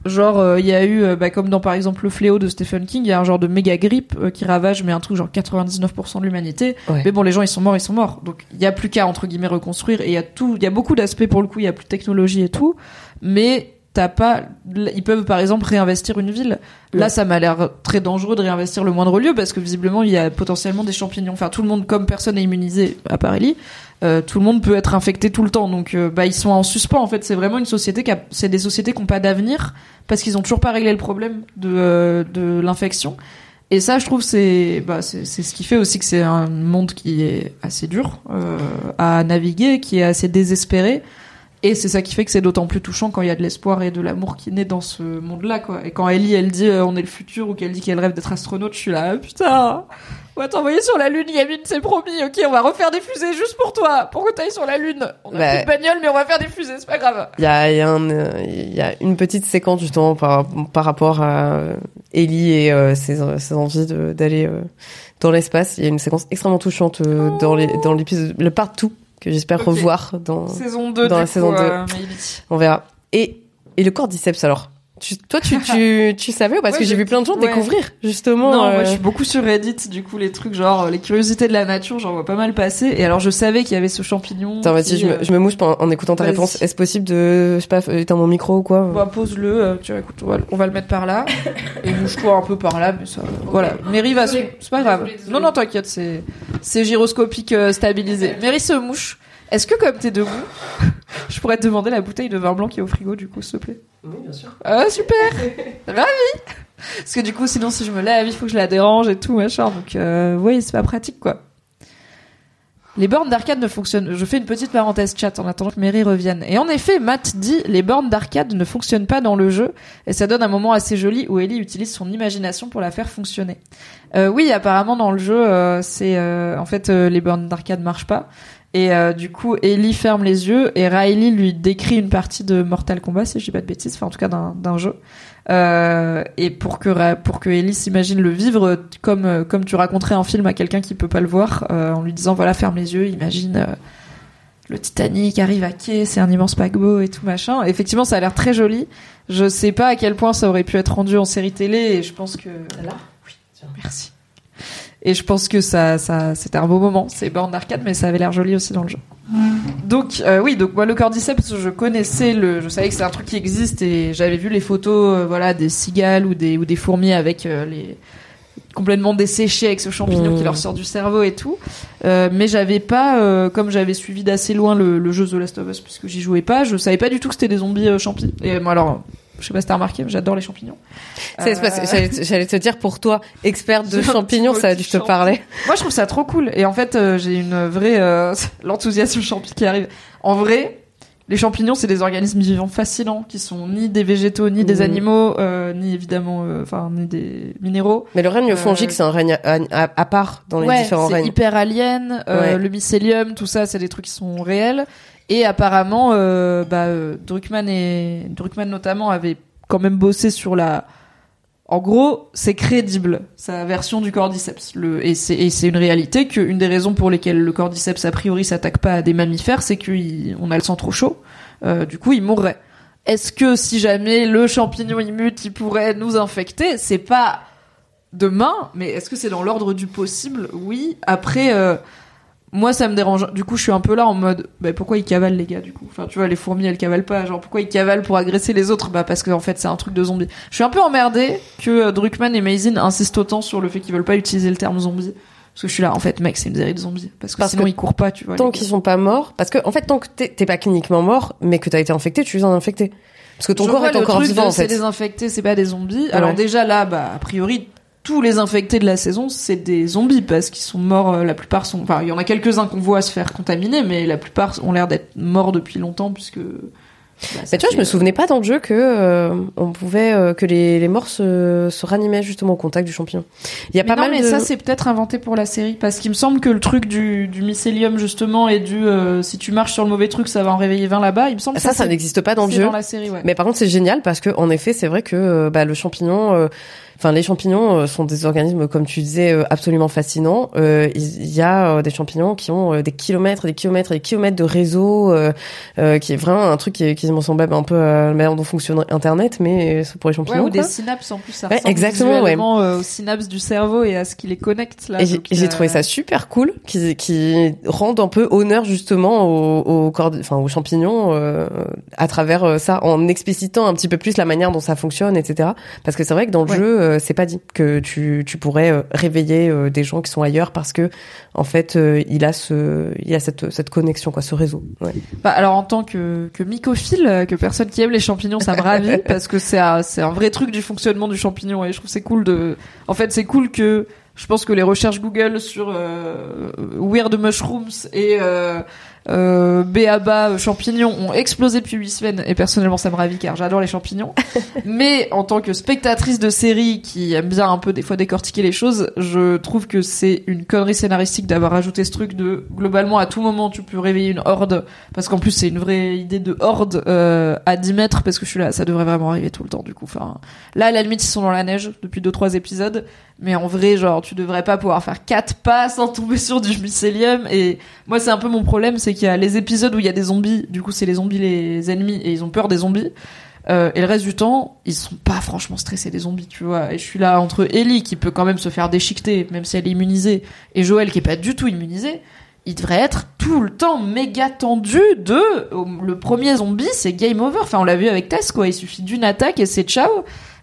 Speaker 1: genre euh, il y a eu euh, bah, comme dans par exemple le fléau de Stephen King il y a un genre de méga grippe euh, qui ravage mais un truc genre 99% de l'humanité.
Speaker 2: Ouais.
Speaker 1: mais bon les gens ils sont morts ils sont morts. Donc il y a plus qu'à entre guillemets reconstruire. Et il y a tout il y a beaucoup d'aspects pour le coup il y a plus de technologie et tout. Mais t'as pas ils peuvent par exemple réinvestir une ville. Là
Speaker 2: Ouais.
Speaker 1: ça m'a l'air très dangereux de réinvestir le moindre lieu parce que visiblement il y a potentiellement des champignons. Enfin tout le monde comme personne n'est immunisé à Ellie euh, tout le monde peut être infecté tout le temps. Donc euh, bah ils sont en suspens en fait. C'est vraiment une société qui a c'est des sociétés qui ont pas d'avenir parce qu'ils ont toujours pas réglé le problème de euh, l'infection. Et ça je trouve c'est bah c'est ce qui fait aussi que c'est un monde qui est assez dur à naviguer qui est assez désespéré. Et c'est ça qui fait que c'est d'autant plus touchant quand il y a de l'espoir et de l'amour qui naît dans ce monde-là, quoi. Et quand Ellie, elle dit on est le futur ou qu'elle dit qu'elle rêve d'être astronaute, je suis là, ah, putain, on va t'envoyer sur la Lune, Yamine, c'est promis, ok, on va refaire des fusées juste pour toi, pour que t'ailles sur la Lune. On a
Speaker 2: Bah.
Speaker 1: plus de bagnole, mais on va faire des fusées, c'est pas grave.
Speaker 2: Il y a, il y, a un, euh, il y a une petite séquence justement par, par rapport à euh, Ellie et euh, ses, euh, ses envies d'aller euh, dans l'espace. Il y a une séquence extrêmement touchante euh, dans les dans l'épisode le partout que j'espère revoir dans
Speaker 1: Saison 2,
Speaker 2: Dans la
Speaker 1: coup,
Speaker 2: saison deux.
Speaker 1: euh, maybe.
Speaker 2: on verra. Et et le cordyceps alors? Tu, toi, tu, tu, tu savais ou parce
Speaker 1: Ouais,
Speaker 2: que j'ai vu plein de gens
Speaker 1: ouais.
Speaker 2: découvrir justement.
Speaker 1: Non,
Speaker 2: euh,
Speaker 1: moi je suis beaucoup sur Reddit, du coup les trucs genre euh, les curiosités de la nature, j'en vois pas mal passer. Et alors je savais qu'il y avait ce champignon.
Speaker 2: Attends, vas-y, je,
Speaker 1: euh,
Speaker 2: me, je me mouche en, en écoutant ta
Speaker 1: vas-y.
Speaker 2: réponse. Est-ce possible de, je sais pas, éteindre mon micro ou quoi?
Speaker 1: Bah, pose-le, euh, tu vois, écoute, on va, on va le mettre par là. Et mouche-toi un peu par là, mais ça, voilà. Mary va se, c'est pas grave. Non, non, t'inquiète, c'est, c'est gyroscopique euh, stabilisé. Mary se mouche. Est-ce que comme t'es debout, je pourrais te demander la bouteille de vin blanc qui est au frigo, du coup, s'il te plaît?
Speaker 2: Oui, bien sûr.
Speaker 1: Ah, super! Ravi! Parce que du coup, sinon, si je me lève, il faut que je la dérange et tout, machin. Donc, euh, oui, c'est pas pratique, quoi. Les bornes d'arcade ne fonctionnent. Je fais une petite parenthèse chat en attendant que Mary revienne. Et en effet, Matt dit les bornes d'arcade ne fonctionnent pas dans le jeu et ça donne un moment assez joli où Ellie utilise son imagination pour la faire fonctionner. Euh, oui, apparemment dans le jeu, euh, c'est euh, en fait les bornes d'arcade marchent pas et euh, du coup Ellie ferme les yeux et Riley lui décrit une partie de Mortal Kombat si je dis pas de bêtises, enfin en tout cas d'un jeu. Euh, et pour que pour que Ellie s'imagine le vivre comme euh, comme tu raconterais un film à quelqu'un qui peut pas le voir euh, en lui disant voilà ferme les yeux imagine le Titanic arrive à quai c'est un immense paquebot et tout machin. Effectivement ça a l'air très joli. Je sais pas à quel point ça aurait pu être rendu en série télé et je pense que là? Oui tiens, merci et je pense que ça ça c'était un beau moment c'est borne d'arcade mais ça avait l'air joli aussi dans le jeu donc euh, oui, donc moi le cordyceps, je connaissais le, je savais que c'est un truc qui existe et j'avais vu les photos, euh, voilà, des cigales ou des ou des fourmis avec euh, les complètement desséchés avec ce champignon
Speaker 2: Mmh.
Speaker 1: qui leur sort du cerveau et tout. Mais j'avais pas, comme j'avais suivi d'assez loin le, le jeu The Last of Us puisque j'y jouais pas, je savais pas du tout que c'était des zombies champis. Et moi alors, je sais pas si t'as remarqué, mais j'adore les champignons.
Speaker 2: C'est c'est j'allais te- dire pour toi, experte de champignons, ça a dû te parler.
Speaker 1: Moi, je trouve ça trop cool. Et en fait, euh, j'ai une vraie euh, l'enthousiasme champi qui arrive. En vrai, les champignons, c'est des organismes vivants fascinants qui sont ni des végétaux, ni des animaux, euh, ni évidemment, euh, enfin, ni des minéraux.
Speaker 2: Mais le règne
Speaker 1: Euh,
Speaker 2: fongique, c'est un règne à, à- à part dans les
Speaker 1: ouais,
Speaker 2: différents
Speaker 1: c'est
Speaker 2: règnes.
Speaker 1: hyper alien.
Speaker 2: Ouais.
Speaker 1: Le mycélium, tout ça, c'est des trucs qui sont réels. Et apparemment, euh, bah, euh, Druckmann et Druckmann notamment avait quand même bossé sur la. En gros, c'est crédible sa version du cordyceps. Et c'est une réalité que une des raisons pour lesquelles le cordyceps a priori s'attaque pas à des mammifères, c'est qu'on a le sang trop chaud. Euh, du coup, il mourrait. Est-ce que si jamais le champignon il mute, il pourrait nous infecter C'est pas demain, mais est-ce que c'est dans l'ordre du possible? Oui. Après, euh, moi, ça me dérange. Du coup, je suis un peu là en mode, bah, pourquoi ils cavalent les gars du coup? Enfin, tu vois, les fourmis, elles cavalent pas. Genre, pourquoi ils cavalent pour agresser les autres? Bah, parce qu'en fait, c'est un truc de zombie. Je suis un peu emmerdée que euh, Druckmann et Mazin insistent autant sur le fait qu'ils veulent pas utiliser le terme zombie. Parce que je suis là, en fait, mec, c'est une série de zombies. Parce que
Speaker 2: Parce
Speaker 1: sinon,
Speaker 2: que
Speaker 1: ils courent pas, tu vois.
Speaker 2: Tant qu'ils sont pas morts, parce que en fait, tant que t'es pas cliniquement mort, mais que t'as été infecté, tu es un infecté. Parce que ton
Speaker 1: Je
Speaker 2: corps
Speaker 1: vois
Speaker 2: est
Speaker 1: le
Speaker 2: encore
Speaker 1: truc
Speaker 2: vivant en
Speaker 1: C'est
Speaker 2: fait.
Speaker 1: des infectés, c'est pas des zombies. Alors déjà là, bah a priori tous les infectés de la saison c'est des zombies parce qu'ils sont morts. euh, la plupart sont, enfin il y en a quelques uns qu'on voit se faire contaminer, mais la plupart ont l'air d'être morts depuis longtemps puisque. bah, ça
Speaker 2: Mais tu vois, je me souvenais pas dans le jeu que euh, on pouvait euh, que les, les morts se, se ranimaient justement au contact du champignon. Il y a
Speaker 1: Mais
Speaker 2: pas
Speaker 1: non,
Speaker 2: mal
Speaker 1: mais
Speaker 2: de
Speaker 1: ça c'est peut-être inventé pour la série parce qu'il me semble que le truc du, du mycélium justement et du euh, si tu marches sur le mauvais truc ça va en réveiller 20 là-bas. Il me semble que
Speaker 2: ça, ça n'existe pas dans le jeu.
Speaker 1: dans la série, ouais.
Speaker 2: Mais par contre, c'est génial parce que en effet, c'est vrai que euh, bah, le champignon, euh, enfin les champignons euh, sont des organismes, comme tu disais, euh, absolument fascinants. Euh, Il y a euh, des champignons qui ont euh, des kilomètres, des kilomètres, des kilomètres de réseau, euh, euh, qui est vraiment un truc qui est quasiment semblable un peu à la manière dont fonctionne Internet, mais pour les
Speaker 1: Ouais,
Speaker 2: champignons.
Speaker 1: ou des synapses en plus, ça
Speaker 2: Ouais, exactement, ouais.
Speaker 1: aux synapses du cerveau et à ce qui les connecte là.
Speaker 2: Et j'ai trouvé ça super cool, qui, qui rendent un peu honneur justement aux, aux, cordes- enfin, aux champignons euh, à travers ça, en explicitant un petit peu plus la manière dont ça fonctionne, etc. Parce que c'est vrai que dans le
Speaker 1: Ouais.
Speaker 2: jeu, euh, c'est pas dit que tu, tu pourrais euh, réveiller euh, des gens qui sont ailleurs parce que en fait, il a ce, il a cette, cette connexion, quoi, ce réseau. Ouais.
Speaker 1: Bah, alors en tant que, que mycophile, que personne qui aime les champignons, ça me ravit parce que c'est un, c'est un vrai truc du fonctionnement du champignon et je trouve c'est cool de. En fait, c'est cool que je pense que les recherches Google sur euh, weird mushrooms et euh, BABA champignons ont explosé depuis huit semaines et personnellement ça me ravit car j'adore les champignons. Mais en tant que spectatrice de série qui aime bien un peu des fois décortiquer les choses, je trouve que c'est une connerie scénaristique d'avoir ajouté ce truc de globalement à tout moment tu peux réveiller une horde parce qu'en plus c'est une vraie idée de horde euh, à 10 mètres parce que je suis là ça devrait vraiment arriver tout le temps du coup. Enfin là à la limite ils sont dans la neige depuis deux trois épisodes mais en vrai genre tu devrais pas pouvoir faire quatre pas sans tomber sur du mycélium et moi c'est un peu mon problème c'est qu'il y a les épisodes où il y a des zombies du coup c'est les zombies les ennemis et ils ont peur des zombies Euh, et le reste du temps, ils sont pas franchement stressés des zombies, tu vois. Et je suis là entre Ellie qui peut quand même se faire déchiqueter, même si elle est immunisée, et Joël qui est pas du tout immunisé. Il devrait être tout le temps méga tendu de le premier zombie, c'est game over. Enfin, on l'a vu avec Tess, quoi. Il suffit d'une attaque et c'est ciao.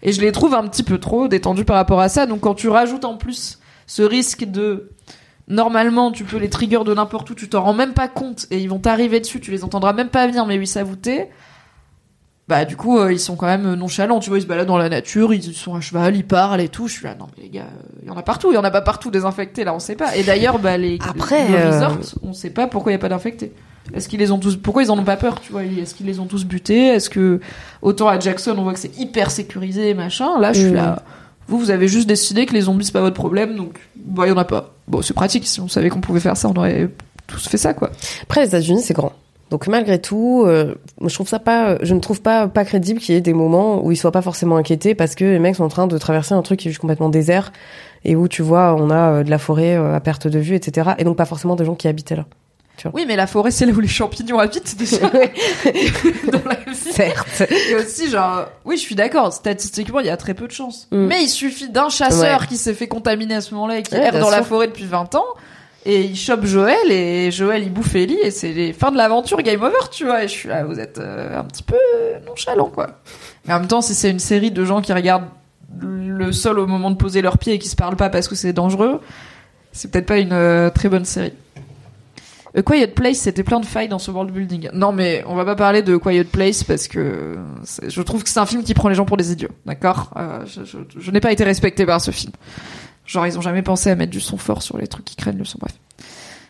Speaker 1: Et je les trouve un petit peu trop détendus par rapport à ça. Donc quand tu rajoutes en plus ce risque de normalement tu peux les trigger de n'importe où, tu t'en rends même pas compte et ils vont t'arriver dessus, tu les entendras même pas venir, mais oui ça vous bah du coup euh, ils sont quand même nonchalants tu vois ils se baladent dans la nature ils sont à cheval ils parlent et tout. Je suis là non mais les gars il y en a partout il y en a pas partout des infectés là on sait pas. Et d'ailleurs bah les
Speaker 2: Après,
Speaker 1: les
Speaker 2: euh,
Speaker 1: resorts on sait pas pourquoi il y a pas d'infectés est-ce qu'ils les ont tous pourquoi ils en ont pas peur tu vois est-ce qu'ils les ont tous butés est-ce que autant à Jackson on voit que c'est hyper sécurisé machin là je suis
Speaker 2: Mm.
Speaker 1: là vous vous avez juste décidé que les zombies c'est pas votre problème donc bah il y en a pas bon c'est pratique si on savait qu'on pouvait faire ça on aurait tous fait ça quoi
Speaker 2: Après, les États-Unis, c'est grand. Donc malgré tout, euh, je trouve ça pas, je ne trouve pas pas crédible qu'il y ait des moments où ils soient pas forcément inquiétés parce que les mecs sont en train de traverser un truc qui est juste complètement désert et où tu vois, on a euh, de la forêt euh, à perte de vue, etc. Et donc pas forcément des gens qui habitaient là.
Speaker 1: Oui mais la forêt c'est là où les champignons habitent déjà dans la vie
Speaker 2: Certes.
Speaker 1: Et aussi, genre, oui, je suis d'accord, statistiquement, il y a très peu de chances.
Speaker 2: Mm.
Speaker 1: Mais il suffit d'un chasseur
Speaker 2: Ouais.
Speaker 1: qui s'est fait contaminer à ce moment-là et qui
Speaker 2: Ouais,
Speaker 1: erre dans la forêt depuis 20 ans. Et il chope Joël et Joël il bouffe Ellie et c'est les fins de l'aventure game over tu vois et je suis là vous êtes euh, un petit peu nonchalant quoi mais en même temps si c'est une série de gens qui regardent le sol au moment de poser leurs pieds et qui se parlent pas parce que c'est dangereux c'est peut-être pas une euh, très bonne série A Quiet Place, c'était plein de failles dans ce world building. Non, mais on va pas parler de Quiet Place parce que je trouve que c'est un film qui prend les gens pour des idiots. D'accord? Euh, Je, je- je n'ai pas été respecté par ce film. Genre, ils ont jamais pensé à mettre du son fort sur les trucs qui craignent le son. Bref.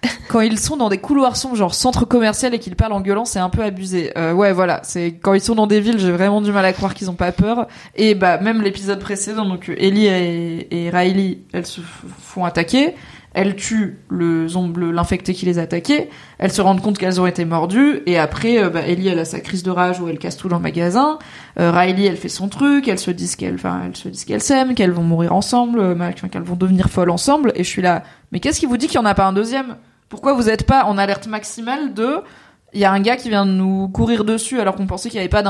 Speaker 1: Quand ils sont dans des couloirs sombres, genre centre commercial, et qu'ils parlent en gueulant, c'est un peu abusé. Euh, ouais, voilà. C'est quand ils sont dans des villes, j'ai vraiment du mal à croire qu'ils ont pas peur. Et bah même l'épisode précédent, donc euh, Ellie et, et Riley, elles se font attaquer. Elles tuent le zomb- le- l'infecté qui les a. Elles se rendent compte qu'elles ont été mordues. Et après, euh, bah, Ellie, elle a sa crise de rage où elle casse tout dans le magasin. Euh, Riley, elle fait son truc. Elles se disent qu'elles, enfin, elles se disent qu'elles s'aiment, qu'elles vont mourir ensemble, euh, qu'elles vont devenir folles ensemble. Et je suis là. Mais qu'est-ce qui vous dit qu'il y en a pas un deuxième? Pourquoi vous êtes pas en alerte maximale de il y a un gars qui vient nous courir dessus alors qu'on pensait qu'il n'y avait pas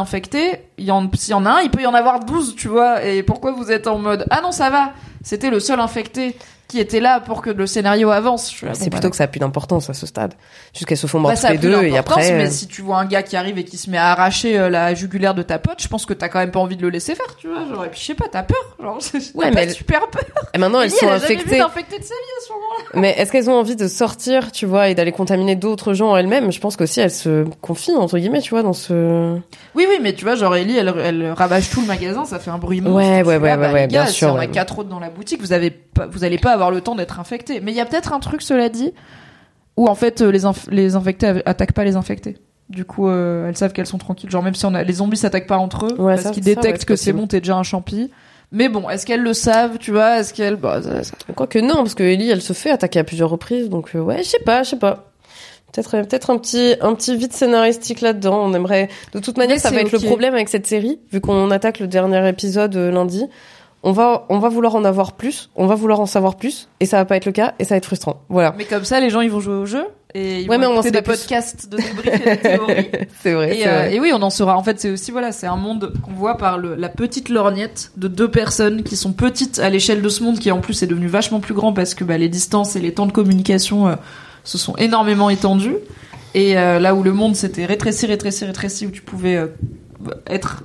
Speaker 1: en, s'il y en a un, il peut y en avoir 12, tu vois. Et pourquoi vous êtes en mode, ah non, ça va. C'était le seul infecté qui était là pour que le scénario avance.
Speaker 2: C'est
Speaker 1: bon,
Speaker 2: plutôt
Speaker 1: bah,
Speaker 2: que ça a plus d'importance à ce stade. Jusqu'elles se font
Speaker 1: bah, a
Speaker 2: les deux et après.
Speaker 1: mais
Speaker 2: euh,
Speaker 1: si tu vois un gars qui arrive et qui se met à arracher euh, la jugulaire de ta pote, je pense que t'as quand même pas envie de le laisser faire, tu vois. Genre, et puis je sais pas, t'as peur. Genre,
Speaker 2: Ouais, mais elle-
Speaker 1: super peur.
Speaker 2: Et maintenant elles sont
Speaker 1: elle a
Speaker 2: infectées.
Speaker 1: de sa vie à ce moment-là.
Speaker 2: Mais est-ce qu'elles ont envie de sortir, tu vois, et d'aller contaminer d'autres gens elles-mêmes? Je pense qu'aussi elles se confient entre guillemets, tu vois, dans ce.
Speaker 1: Oui, oui, mais tu vois, genre Ellie, elle, elle ravage tout le magasin, ça fait un bruit monstre.
Speaker 2: Ouais, ouais, ouais,
Speaker 1: bah,
Speaker 2: ouais, bien sûr,
Speaker 1: Si on a
Speaker 2: ouais.
Speaker 1: quatre autres dans la boutique, vous avez vous allez pas avoir le temps d'être infecté. Mais il y a peut-être un truc, cela dit, où en fait euh, les, inf- les infectés attaquent pas les infectés. Du coup, euh, elles savent qu'elles sont tranquilles. Genre même si on a les zombies s'attaquent pas entre eux
Speaker 2: Ouais,
Speaker 1: parce qu'ils
Speaker 2: ouais,
Speaker 1: détectent que c'est bon, t'es déjà un champi. Mais bon, est-ce qu'elles le savent, tu vois? Est-ce qu'elles, bah, ça- ça-
Speaker 2: Quoique non, parce que Ellie, elle se fait attaquer à plusieurs reprises, donc euh, ouais, je sais pas, je sais pas. Peut-être, peut-être un petit, un petit vide scénaristique là-dedans. On aimerait. De toute manière, ça va être le problème avec cette série, vu qu'on attaque le dernier épisode euh, lundi. On va, on va vouloir en avoir plus, on va vouloir en savoir plus, et ça va pas être le cas, et ça va être frustrant. Voilà.
Speaker 1: Mais comme ça, les gens ils vont jouer au jeu et ils
Speaker 2: Ouais,
Speaker 1: vont
Speaker 2: mais on
Speaker 1: écouter des
Speaker 2: plus.
Speaker 1: podcasts de débriefs et de.
Speaker 2: C'est vrai.
Speaker 1: Et,
Speaker 2: c'est
Speaker 1: euh,
Speaker 2: vrai.
Speaker 1: et oui, on en saura. En fait, c'est aussi voilà, c'est un monde qu'on voit par le, la petite lorgnette de deux personnes qui sont petites à l'échelle de ce monde, qui en plus est devenu vachement plus grand parce que bah, les distances et les temps de communication euh, se sont énormément étendus. Et euh, là où le monde s'était rétréci, rétréci, rétréci, où tu pouvais être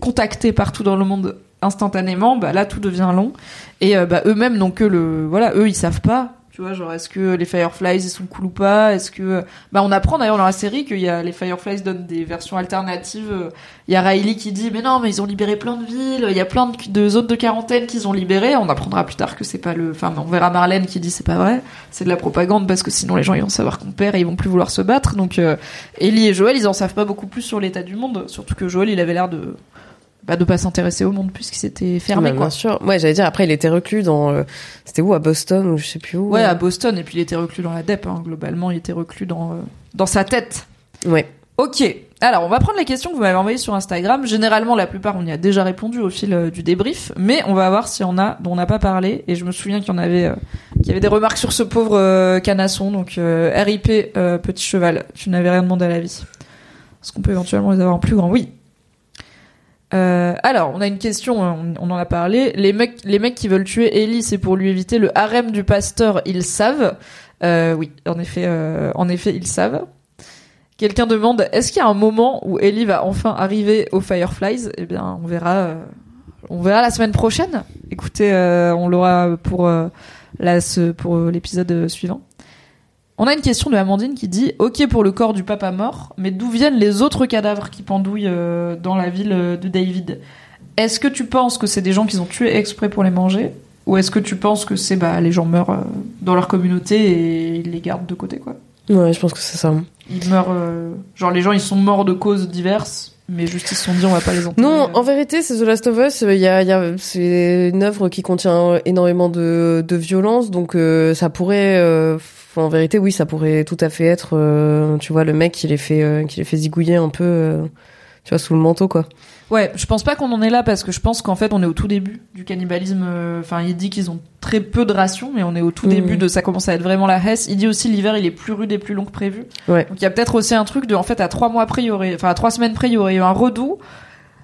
Speaker 1: contacté partout dans le monde instantanément, bah là tout devient long. Et euh, bah, eux-mêmes n'ont que le, voilà, eux ils savent pas. Tu vois, genre est-ce que les Fireflies ils sont cool ou pas? Est-ce que, bah on apprend d'ailleurs dans la série qu'il y a les Fireflies donnent des versions alternatives. Il y a Riley qui dit mais non mais ils ont libéré plein de villes, il y a plein de, de zones de quarantaine qu'ils ont libérées. On apprendra plus tard que c'est pas le, enfin on verra Marlène qui dit c'est pas vrai, c'est de la propagande parce que sinon les gens ils vont savoir qu'on perd et ils vont plus vouloir se battre. Donc euh, Ellie et Joël ils en savent pas beaucoup plus sur l'état du monde, surtout que Joël il avait l'air de bah, de pas s'intéresser au monde puisqu'il s'était fermé
Speaker 2: Bah,
Speaker 1: quoi.
Speaker 2: Bien sûr. Ouais, j'allais dire, après, il était reclus dans, euh, c'était où, à Boston, ou je sais plus où.
Speaker 1: Ouais,
Speaker 2: euh.
Speaker 1: à Boston, et puis il était reclus dans la DEP, hein. globalement, il était reclus dans, euh, dans sa tête.
Speaker 2: Ouais.
Speaker 1: Ok, alors on va prendre les questions que vous m'avez envoyées sur Instagram. Généralement, la plupart, on y a déjà répondu au fil euh, du débrief, mais on va voir s'il y en a dont on n'a pas parlé. Et je me souviens qu'il y en avait, qu'il y avait des remarques sur ce pauvre canasson, donc RIP, petit cheval, tu n'avais rien demandé à la vie. Est-ce qu'on peut éventuellement les avoir en plus grand? Oui. Euh, alors, on a une question, on, on en a parlé. Les mecs, les mecs qui veulent tuer Ellie, c'est pour lui éviter le harem du pasteur. Ils savent. Euh, oui, en effet, euh, en effet, ils savent. Quelqu'un demande est-ce qu'il y a un moment où Ellie va enfin arriver aux Fireflies? Eh bien, on verra. euh, on verra la semaine prochaine. Écoutez, euh, on l'aura pour euh, la, pour l'épisode suivant. On a une question de Amandine qui dit Ok pour le corps du papa mort, mais d'où viennent les autres cadavres qui pendouillent euh, dans la ville euh, de David? Est-ce que tu penses que c'est des gens qu'ils ont tués exprès pour les manger? Ou est-ce que tu penses que c'est bah, les gens meurent euh, dans leur communauté et ils les gardent de côté quoi?
Speaker 2: Ouais, je pense que c'est ça.
Speaker 1: Ils meurent. genre les gens ils sont morts de causes diverses, mais juste dit on va pas les enterrer.
Speaker 2: Non, en vérité, c'est The Last of Us. Il y a, y a, c'est une œuvre qui contient énormément de, de violence, donc euh, ça pourrait, euh, en vérité, oui, ça pourrait tout à fait être, euh, tu vois, le mec qui les fait, euh, qui les fait zigouiller un peu, euh, tu vois, sous le manteau, quoi.
Speaker 1: Ouais, je pense pas qu'on en est là parce que je pense qu'en fait on est au tout début du cannibalisme. euh, Enfin, il dit qu'ils ont très peu de rations, mais on est au tout
Speaker 2: Mhm.
Speaker 1: début de ça commence à être vraiment la hesse. Il dit aussi l'hiver il est plus rude et plus long que prévu.
Speaker 2: Ouais.
Speaker 1: Donc il y a peut-être aussi un truc de en fait à trois mois près il y aurait, enfin à trois semaines près il y aurait eu un redout.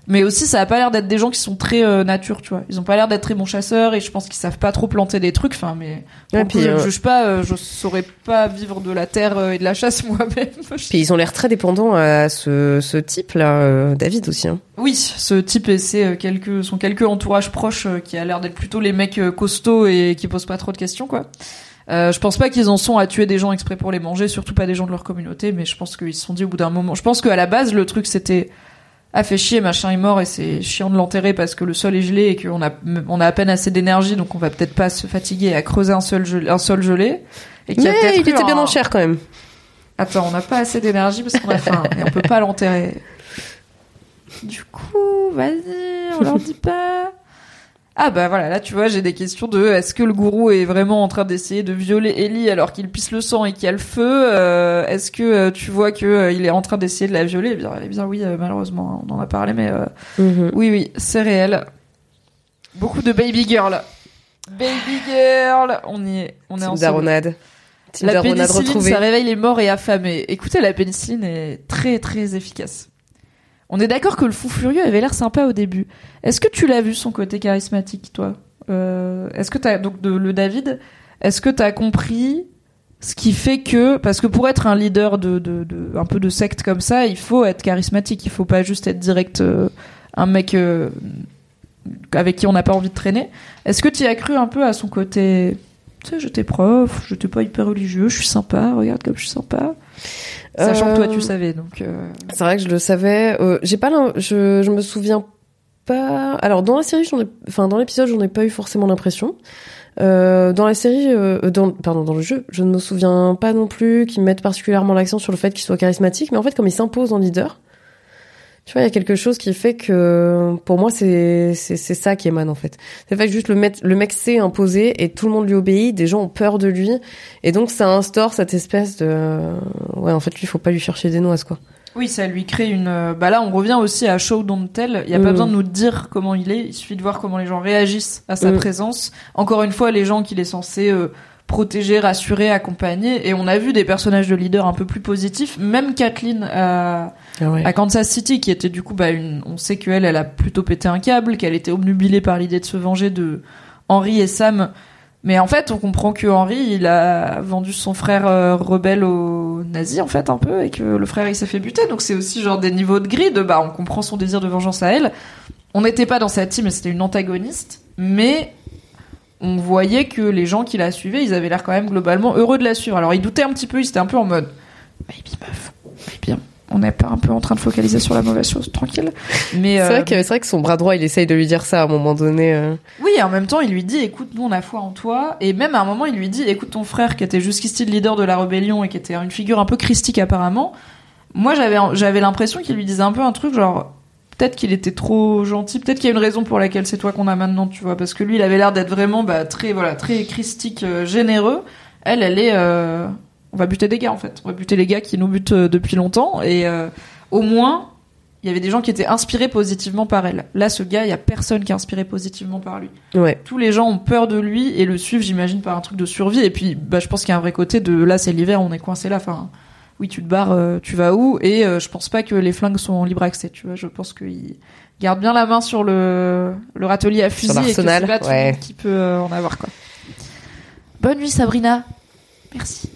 Speaker 1: Mais aussi, ça a pas l'air d'être des gens qui sont très euh, nature, tu vois. Ils ont pas l'air d'être très bons chasseurs et je pense qu'ils savent pas trop planter des trucs. Enfin, mais
Speaker 2: Ouais, puis,
Speaker 1: je
Speaker 2: euh,
Speaker 1: ne juge pas. euh, je saurais pas vivre de la terre euh, et de la chasse moi-même.
Speaker 2: Puis ils ont l'air très dépendants à ce, ce type-là, euh, David aussi. Hein.
Speaker 1: Oui, ce type et c'est euh, quelques son quelques entourages proches euh, qui a l'air d'être plutôt les mecs costauds et qui posent pas trop de questions quoi. Euh, je pense pas qu'ils en sont à tuer des gens exprès pour les manger, surtout pas des gens de leur communauté, mais je pense qu'ils se sont dit au bout d'un moment. Je pense qu'à la base le truc c'était ah fait chier machin est mort et c'est chiant de l'enterrer parce que le sol est gelé et qu'on a on a à peine assez d'énergie donc on va peut-être pas se fatiguer à creuser un sol gelé, un sol gelé. Et qu'il
Speaker 2: il était bien
Speaker 1: un-
Speaker 2: en chair quand même.
Speaker 1: Attends, on n'a pas assez d'énergie parce qu'on a faim et on peut pas l'enterrer. Du coup, vas-y, on leur dit pas. Ah bah voilà, là tu vois, j'ai des questions de est-ce que le gourou est vraiment en train d'essayer de violer Ellie alors qu'il pisse le sang et qu'il y a le feu euh, Est-ce que euh, tu vois que euh, il est en train d'essayer de la violer? Eh bien, eh bien oui, euh, malheureusement, on en a parlé, mais euh,
Speaker 2: Mhm.
Speaker 1: oui, oui, c'est réel. Beaucoup de baby girl. Baby girl, on y est, on est
Speaker 2: Team
Speaker 1: ensemble.
Speaker 2: Daronade. Team
Speaker 1: La
Speaker 2: Daronade
Speaker 1: pénicilline,
Speaker 2: retrouvée.
Speaker 1: ça réveille les morts et affamés. Écoutez, la pénicilline est très très efficace. On est d'accord que le fou furieux avait l'air sympa au début. Est-ce que tu l'as vu son côté charismatique, toi? Euh, Est-ce que t'as donc le David Est-ce que t'as compris ce qui fait que parce que pour être un leader de, de, un peu de secte comme ça, il faut être charismatique. Il faut pas juste être direct euh, un mec euh, avec qui on n'a pas envie de traîner. Est-ce que tu as cru un peu à son côté? Tu sais, j'étais prof, j'étais pas hyper religieux, je suis sympa, regarde comme je suis sympa. Sachant que toi,
Speaker 2: Euh,
Speaker 1: tu savais, donc... euh,
Speaker 2: C'est vrai que je le savais. Euh, j'ai pas, je, je me souviens pas. Alors dans la série, j'en ai, enfin dans l'épisode, j'en ai pas eu forcément l'impression. Euh, dans la série, euh, dans, pardon, dans le jeu, je ne me souviens pas non plus qu'ils mettent particulièrement l'accent sur le fait qu'il soit charismatique, mais en fait, comme il s'impose en leader, tu vois, il y a quelque chose qui fait que, pour moi, c'est c'est c'est ça qui émane en fait. C'est fait que juste le mec, le mec s'est imposé et tout le monde lui obéit, des gens ont peur de lui, et donc ça instaure cette espèce de, ouais, en fait, lui, il faut pas lui chercher des noises quoi.
Speaker 1: Oui, ça lui crée une... euh, Bah là, on revient aussi à Show Don't Tell. Il n'y a pas
Speaker 2: Mm.
Speaker 1: besoin de nous dire comment il est, il suffit de voir comment les gens réagissent à sa
Speaker 2: Mm.
Speaker 1: présence. Encore une fois, les gens qu'il est censé euh, protéger, rassurer, accompagner. Et on a vu des personnages de leaders un peu plus positifs. Même Kathleen à,
Speaker 2: Ah ouais.
Speaker 1: à Kansas City, qui était du coup, bah, une... on sait qu'elle, elle a plutôt pété un câble, qu'elle était obnubilée par l'idée de se venger de Henry et Sam. Mais en fait, on comprend que Henry, il a vendu son frère euh, rebelle aux nazis, en fait, un peu, et que le frère, il s'est fait buter. Donc c'est aussi genre des niveaux de grid. Bah, on comprend son désir de vengeance à elle. On n'était pas dans sa team, c'était une antagoniste, mais on voyait que les gens qui la suivaient, ils avaient l'air quand même globalement heureux de la suivre. Alors ils doutaient un petit peu, ils étaient un peu en mode, baby meuf, mais bien, on n'est pas un peu en train de focaliser sur la mauvaise chose, tranquille. Mais
Speaker 2: C'est
Speaker 1: euh,
Speaker 2: vrai que c'est vrai que son bras droit, il essaye de lui dire ça à un moment donné. euh.
Speaker 1: oui, et en même temps, il lui dit, écoute, nous on a foi en toi. Et même à un moment, il lui dit, écoute, ton frère qui était jusqu'ici le leader de la rébellion et qui était une figure un peu christique apparemment. Moi, j'avais j'avais l'impression qu'il lui disait un peu un truc genre, peut-être qu'il était trop gentil, peut-être qu'il y a une raison pour laquelle c'est toi qu'on a maintenant, tu vois, parce que lui, il avait l'air d'être vraiment bah, très voilà très christique, euh, généreux. Elle, elle est, euh, on va buter des gars en fait, on va buter les gars qui nous butent euh, depuis longtemps et au moins. Il y avait des gens qui étaient inspirés positivement par elle. Là, ce gars, il y a personne qui est inspiré positivement par lui
Speaker 2: Ouais.
Speaker 1: tous les gens ont peur de lui et le suivent, j'imagine, par un truc de survie. Et puis, bah, je pense qu'il y a un vrai côté de là, c'est l'hiver, on est coincé là. Enfin, oui, tu te barres, euh, tu vas où Et euh, je pense pas que les flingues sont en libre accès, tu vois. Je pense qu'ils gardent bien la main sur le, le râtelier à fusil et que pas tout le monde qui peut euh, en avoir, quoi. Bonne nuit, Sabrina. Merci.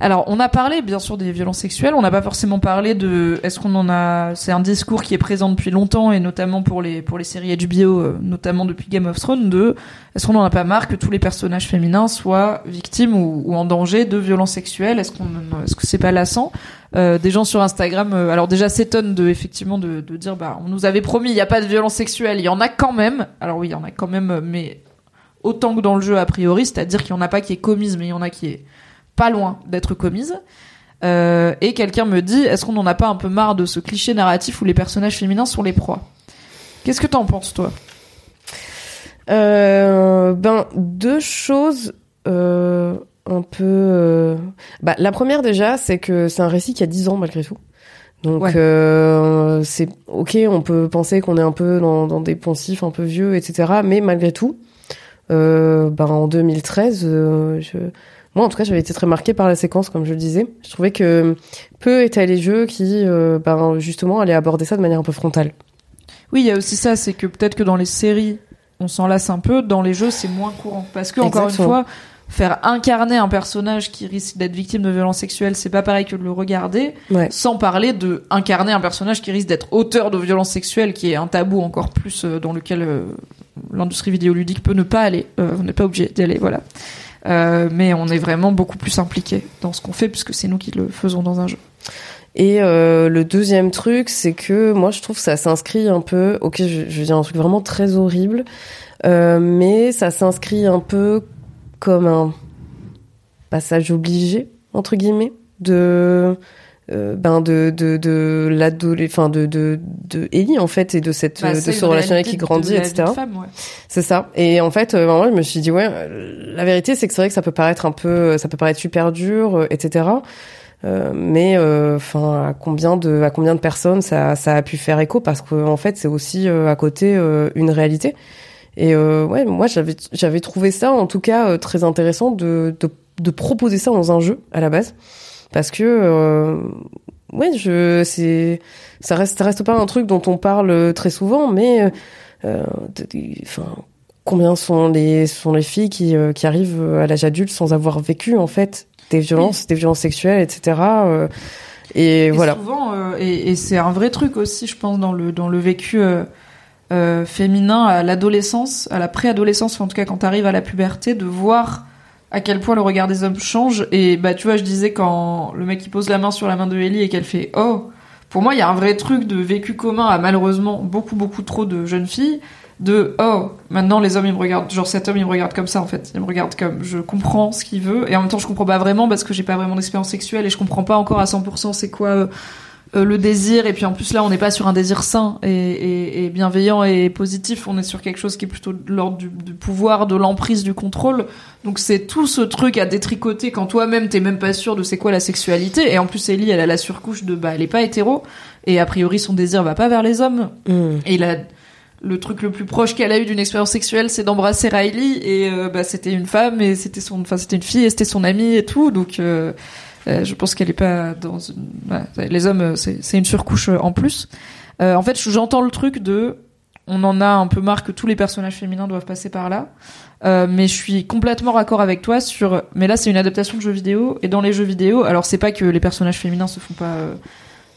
Speaker 1: Alors, on a parlé bien sûr des violences sexuelles. On n'a pas forcément parlé de. Est-ce qu'on en a C'est un discours qui est présent depuis longtemps et notamment pour les pour les séries HBO, euh, notamment depuis Game of Thrones. De est-ce qu'on en a pas marre que tous les personnages féminins soient victimes ou, en danger de violences sexuelles? Est-ce qu'on est-ce que c'est pas lassant? Euh, Des gens sur Instagram, euh, alors déjà s'étonnent de effectivement de, de dire bah on nous avait promis il n'y a pas de violence sexuelle. Il y en a quand même. Alors oui, il y en a quand même, mais autant que dans le jeu a priori, c'est-à-dire qu'il y en a pas qui est commise, mais il y en a qui est pas loin d'être commise. Euh, et quelqu'un me dit, est-ce qu'on n'en a pas un peu marre de ce cliché narratif où les personnages féminins sont les proies? Qu'est-ce que t'en penses, toi?
Speaker 2: Euh, ben deux choses euh, un peu. Bah, la première déjà, c'est que c'est un récit qui a 10 ans malgré tout. Donc
Speaker 1: Ouais.
Speaker 2: euh, c'est ok, on peut penser qu'on est un peu dans, dans des poncifs un peu vieux, etc. Mais malgré tout, euh, ben en 2013, euh, je... moi en tout cas j'avais été très marquée par la séquence, comme je le disais. Je trouvais que peu étaient les jeux qui, euh, ben justement, allaient aborder ça de manière un peu frontale.
Speaker 1: Oui, il y a aussi ça, c'est que peut-être que dans les séries, on s'en lasse un peu, dans les jeux, c'est moins courant. Parce que, encore une fois, faire incarner un personnage qui risque d'être victime de violences sexuelles, c'est pas pareil que de le regarder,
Speaker 2: Ouais.
Speaker 1: sans parler de incarner un personnage qui risque d'être auteur de violences sexuelles, qui est un tabou encore plus euh, dans lequel euh, l'industrie vidéoludique peut ne pas aller. Euh, on n'est pas obligé d'y aller, voilà. Euh, mais on est vraiment beaucoup plus impliqué dans ce qu'on fait puisque c'est nous qui le faisons dans un jeu.
Speaker 2: Et euh, le deuxième truc, c'est que moi je trouve que ça s'inscrit un peu. Ok, je, je dire un truc vraiment très horrible, euh, mais ça s'inscrit un peu comme un passage obligé entre guillemets de euh, ben de de de l'adolescent, enfin de de de Ellie en fait et de cette
Speaker 1: Bah,
Speaker 2: de ce relationnel qui grandit, etc.
Speaker 1: ouais.
Speaker 2: C'est ça. Et en fait, euh, moi, je me suis dit, ouais, euh, la vérité, c'est que c'est vrai que ça peut paraître un peu, ça peut paraître super dur, euh, etc. Euh, mais, enfin, à combien de, à combien de personnes ça, ça a pu faire écho? Parce que en fait, c'est aussi euh, à côté euh, une réalité. Et euh, ouais, moi, j'avais, j'avais trouvé ça, en tout cas, euh, très intéressant de, de, de proposer ça dans un jeu à la base, parce que, euh, ouais, je, c'est, ça reste, ça reste pas un truc dont on parle euh, très souvent, mais euh, enfin combien sont les sont les filles qui qui arrivent à l'âge adulte sans avoir vécu en fait des violences des violences sexuelles etc euh, et,
Speaker 1: Et
Speaker 2: voilà.
Speaker 1: souvent, euh, et, et c'est un vrai truc aussi, je pense, dans le dans le vécu euh, féminin à l'adolescence, à la préadolescence, en tout cas quand t'arrives à la puberté, de voir à quel point le regard des hommes change. Et bah tu vois, je disais quand le mec il pose la main sur la main de Ellie et qu'elle fait oh, pour moi il y a un vrai truc de vécu commun à malheureusement beaucoup beaucoup trop de jeunes filles de oh maintenant les hommes ils me regardent genre cet homme il me regarde comme ça en fait. Il me regarde comme je comprends ce qu'il veut. Et en même temps je comprends pas vraiment parce que j'ai pas vraiment d'expérience sexuelle et je comprends pas encore à 100% c'est quoi euh, euh, le désir et puis en plus là on n'est pas sur un désir sain et, et, et bienveillant et positif on est sur quelque chose qui est plutôt de l'ordre du, du pouvoir de l'emprise du contrôle donc c'est tout ce truc à détricoter quand toi-même t'es même pas sûr de c'est quoi la sexualité et en plus Ellie elle a la surcouche de bah elle est pas hétéro et a priori son désir va pas vers les hommes
Speaker 2: Mm.
Speaker 1: et la, le truc le plus proche qu'elle a eu d'une expérience sexuelle, c'est d'embrasser Riley. Et euh, bah, c'était une femme, et c'était son, enfin c'était une fille, et c'était son amie et tout. Donc euh, euh, je pense qu'elle est pas dans les hommes, euh, c'est une surcouche euh, en plus. Euh, en fait, j'entends le truc de, on en a un peu marre que tous les personnages féminins doivent passer par là. Euh, mais je suis complètement raccord avec toi sur. Mais là, c'est une adaptation de jeux vidéo, et dans les jeux vidéo, alors c'est pas que les personnages féminins se font pas. euh,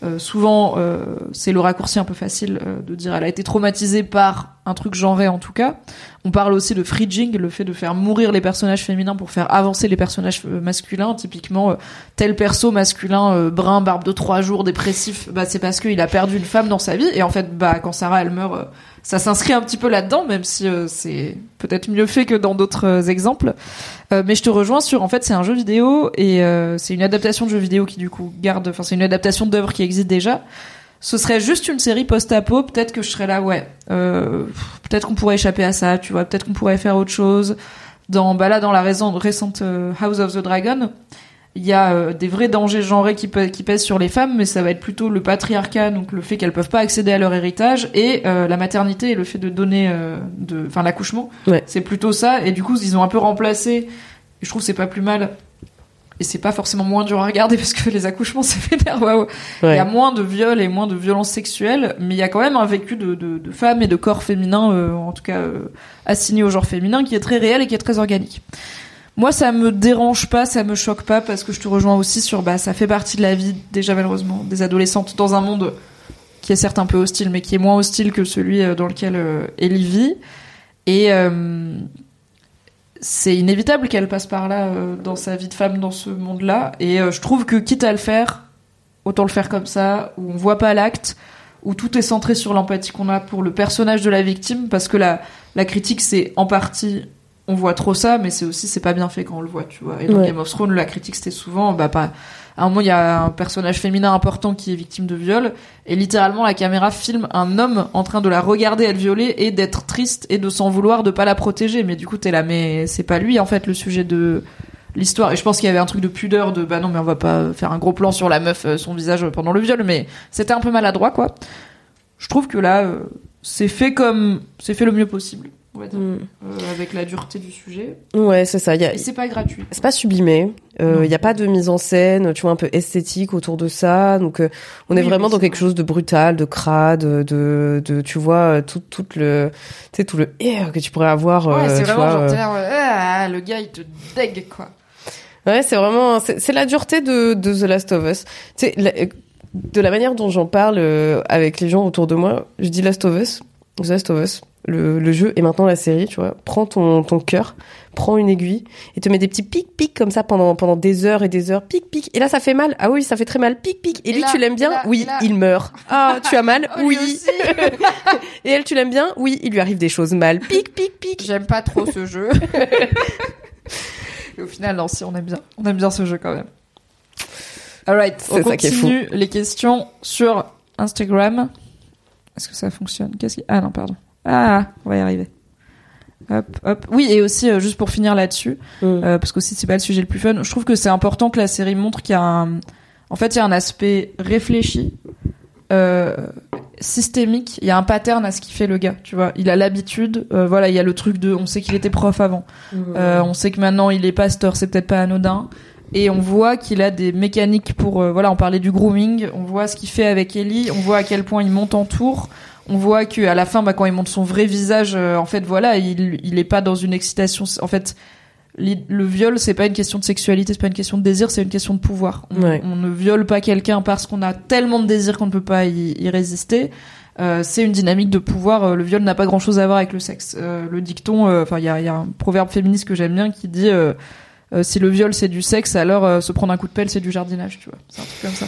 Speaker 1: euh, souvent, euh, c'est le raccourci un peu facile euh, de dire elle a été traumatisée par un truc genré en tout cas. On parle aussi de fridging, le fait de faire mourir les personnages féminins pour faire avancer les personnages euh, masculins. Typiquement, euh, tel perso masculin euh, brun, barbe de trois jours, dépressif, bah c'est parce qu'il a perdu une femme dans sa vie. Et en fait, bah quand Sarah elle meurt, ça s'inscrit un petit peu là-dedans, même si euh, c'est peut-être mieux fait que dans d'autres euh, exemples. Euh, mais je te rejoins sur, en fait, c'est un jeu vidéo et euh, c'est une adaptation de jeu vidéo qui du coup garde, enfin c'est une adaptation d'œuvre qui existe déjà. Ce serait juste une série post-apo, peut-être que je serais là, ouais. Euh, peut-être qu'on pourrait échapper à ça, tu vois. Peut-être qu'on pourrait faire autre chose. Dans, bah là, dans la récente House of the Dragon, il y a euh, des vrais dangers genrés qui, pè- qui pèsent sur les femmes, mais ça va être plutôt le patriarcat, donc le fait qu'elles peuvent pas accéder à leur héritage, et euh, la maternité et le fait de donner, euh, de, enfin l'accouchement.
Speaker 2: Ouais.
Speaker 1: C'est plutôt ça, et du coup ils ont un peu remplacé. Et je trouve que c'est pas plus mal. et c'est pas forcément moins dur à regarder parce que les accouchements c'est vénère waouh il
Speaker 2: Ouais.
Speaker 1: y a moins de viols et moins de violences sexuelles mais il y a quand même un vécu de, de, de femmes et de corps féminins euh, en tout cas euh, assigné au genre féminin qui est très réel et qui est très organique moi ça me dérange pas ça me choque pas parce que je te rejoins aussi sur bah ça fait partie de la vie déjà malheureusement des adolescentes dans un monde qui est certes un peu hostile mais qui est moins hostile que celui euh, dans lequel euh, Ellie vit et euh, c'est inévitable qu'elle passe par là dans sa vie de femme dans ce monde-là. Et je trouve que quitte à le faire, autant le faire comme ça, où on voit pas l'acte, où tout est centré sur l'empathie qu'on a pour le personnage de la victime, parce que la, la critique c'est en partie on voit trop ça, mais c'est aussi c'est pas bien fait quand on le voit, tu vois. Et dans
Speaker 2: Ouais.
Speaker 1: Game of Thrones, la critique c'était souvent bah pas à un moment il y a un personnage féminin important qui est victime de viol et littéralement la caméra filme un homme en train de la regarder être violée et d'être triste et de s'en vouloir de pas la protéger mais du coup t'es là mais c'est pas lui en fait le sujet de l'histoire et je pense qu'il y avait un truc de pudeur de bah non mais on va pas faire un gros plan sur la meuf euh, son visage pendant le viol mais c'était un peu maladroit quoi je trouve que là euh, c'est fait comme c'est fait le mieux possible on va dire
Speaker 2: Mm.
Speaker 1: euh, avec la dureté du sujet
Speaker 2: Ouais, c'est ça. Il y a,
Speaker 1: c'est pas gratuit
Speaker 2: c'est pas sublimé. Il
Speaker 1: Non.
Speaker 2: n'y a pas de mise en scène, tu vois, un peu esthétique autour de ça. Donc, euh, on est vraiment
Speaker 1: oui,
Speaker 2: dans
Speaker 1: c'est
Speaker 2: quelque
Speaker 1: vrai.
Speaker 2: chose de brutal, de crade, de, de tu vois, euh, tout, tout le, tu sais, tout le air que tu pourrais avoir.
Speaker 1: ouais
Speaker 2: euh,
Speaker 1: c'est
Speaker 2: tu
Speaker 1: vraiment
Speaker 2: vois,
Speaker 1: genre
Speaker 2: euh,
Speaker 1: là, ouais, ah, le gars il te dégue quoi
Speaker 2: Ouais, c'est vraiment, c'est c'est la dureté de, de The Last of Us. Tu sais, la- de la manière dont j'en parle euh, avec les gens autour de moi, je dis Last of Us, The Last of Us, le, le jeu et maintenant la série, tu vois. Prends ton, ton cœur, prends une aiguille et te mets des petits pics pics comme ça pendant, pendant des heures et des heures, pic pic. Et là, ça fait mal. Ah oui, ça fait très mal, pic pic. Et,
Speaker 1: Et
Speaker 2: lui,
Speaker 1: là,
Speaker 2: tu l'aimes bien
Speaker 1: là,
Speaker 2: Oui,
Speaker 1: là.
Speaker 2: il meurt. Ah, tu as mal
Speaker 1: Oh,
Speaker 2: Oui. et elle, tu l'aimes bien Oui, il lui arrive des choses mal. Pic pic pic.
Speaker 1: J'aime pas trop ce jeu. Et au final, non, si, on aime bien. On aime bien ce jeu quand même. Alright, on
Speaker 2: C'est ça qui est fou.
Speaker 1: continue les questions sur Instagram. Est-ce que ça fonctionne? Qu'est-ce qui... Ah non, pardon. Ah, on va y arriver. Hop, hop. Oui, et aussi, euh, juste pour finir là-dessus,
Speaker 2: Mm.
Speaker 1: euh, parce qu'aussi c'est pas le sujet le plus fun, je trouve que c'est important que la série montre qu'il y a un... En fait, il y a un aspect réfléchi, euh, systémique, il y a un pattern à ce qu'il fait le gars, tu vois. Il a l'habitude, voilà, il y a le truc de... On sait qu'il était prof avant. Euh, on sait que maintenant il est pasteur, c'est peut-être pas anodin. Et on voit qu'il a des mécaniques pour, voilà, on parlait du grooming, on voit ce qu'il fait avec Ellie, on voit à quel point il monte en tour, on voit que à la fin, bah, quand il monte son vrai visage, euh, en fait, voilà, il, il est pas dans une excitation. En fait, le viol, c'est pas une question de sexualité, c'est pas une question de désir, c'est une question de pouvoir. On,
Speaker 2: Ouais.
Speaker 1: on ne viole pas quelqu'un parce qu'on a tellement de désir qu'on ne peut pas y, y résister. Euh, c'est une dynamique de pouvoir. Euh, Le viol n'a pas grand-chose à voir avec le sexe. Euh, le dicton, enfin, il y a, y a un proverbe féministe que j'aime bien qui dit si le viol c'est du sexe, alors se prendre un coup de pelle c'est du jardinage, tu vois. C'est un truc comme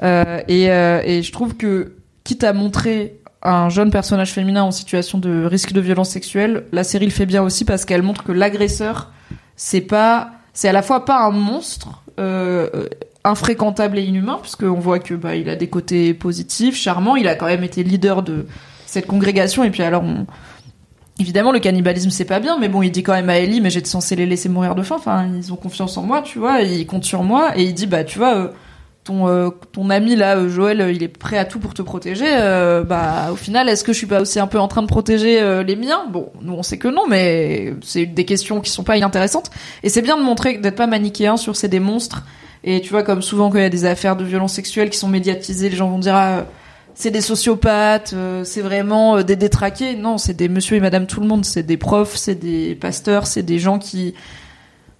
Speaker 1: ça. Et, et je trouve que quitte à montrer un jeune personnage féminin en situation de risque de violence sexuelle, la série le fait bien aussi parce qu'elle montre que l'agresseur c'est pas, c'est à la fois pas un monstre. Euh, infréquentable et inhumain puisqu'on voit que bah il a des côtés positifs charmants. Il a quand même été leader de cette congrégation. Et puis alors évidemment le cannibalisme c'est pas bien mais bon il dit quand même à Ellie mais j'étais censé les laisser mourir de faim. Enfin ils ont confiance en moi tu vois ils comptent sur moi. Et il dit bah tu vois euh, ton euh, ton ami là euh, Joël euh, il est prêt à tout pour te protéger euh, bah au final est-ce que je suis pas aussi un peu en train de protéger euh, les miens? Bon nous on sait que non mais c'est des questions qui sont pas inintéressantes et c'est bien de montrer d'être pas manichéen sur c'est des monstres et tu vois comme souvent quand il y a des affaires de violence sexuelle qui sont médiatisées les gens vont dire ah, c'est des sociopathes, euh, c'est vraiment des détraqués. Non, c'est des monsieur et madame tout le monde. C'est des profs, c'est des pasteurs, c'est des gens qui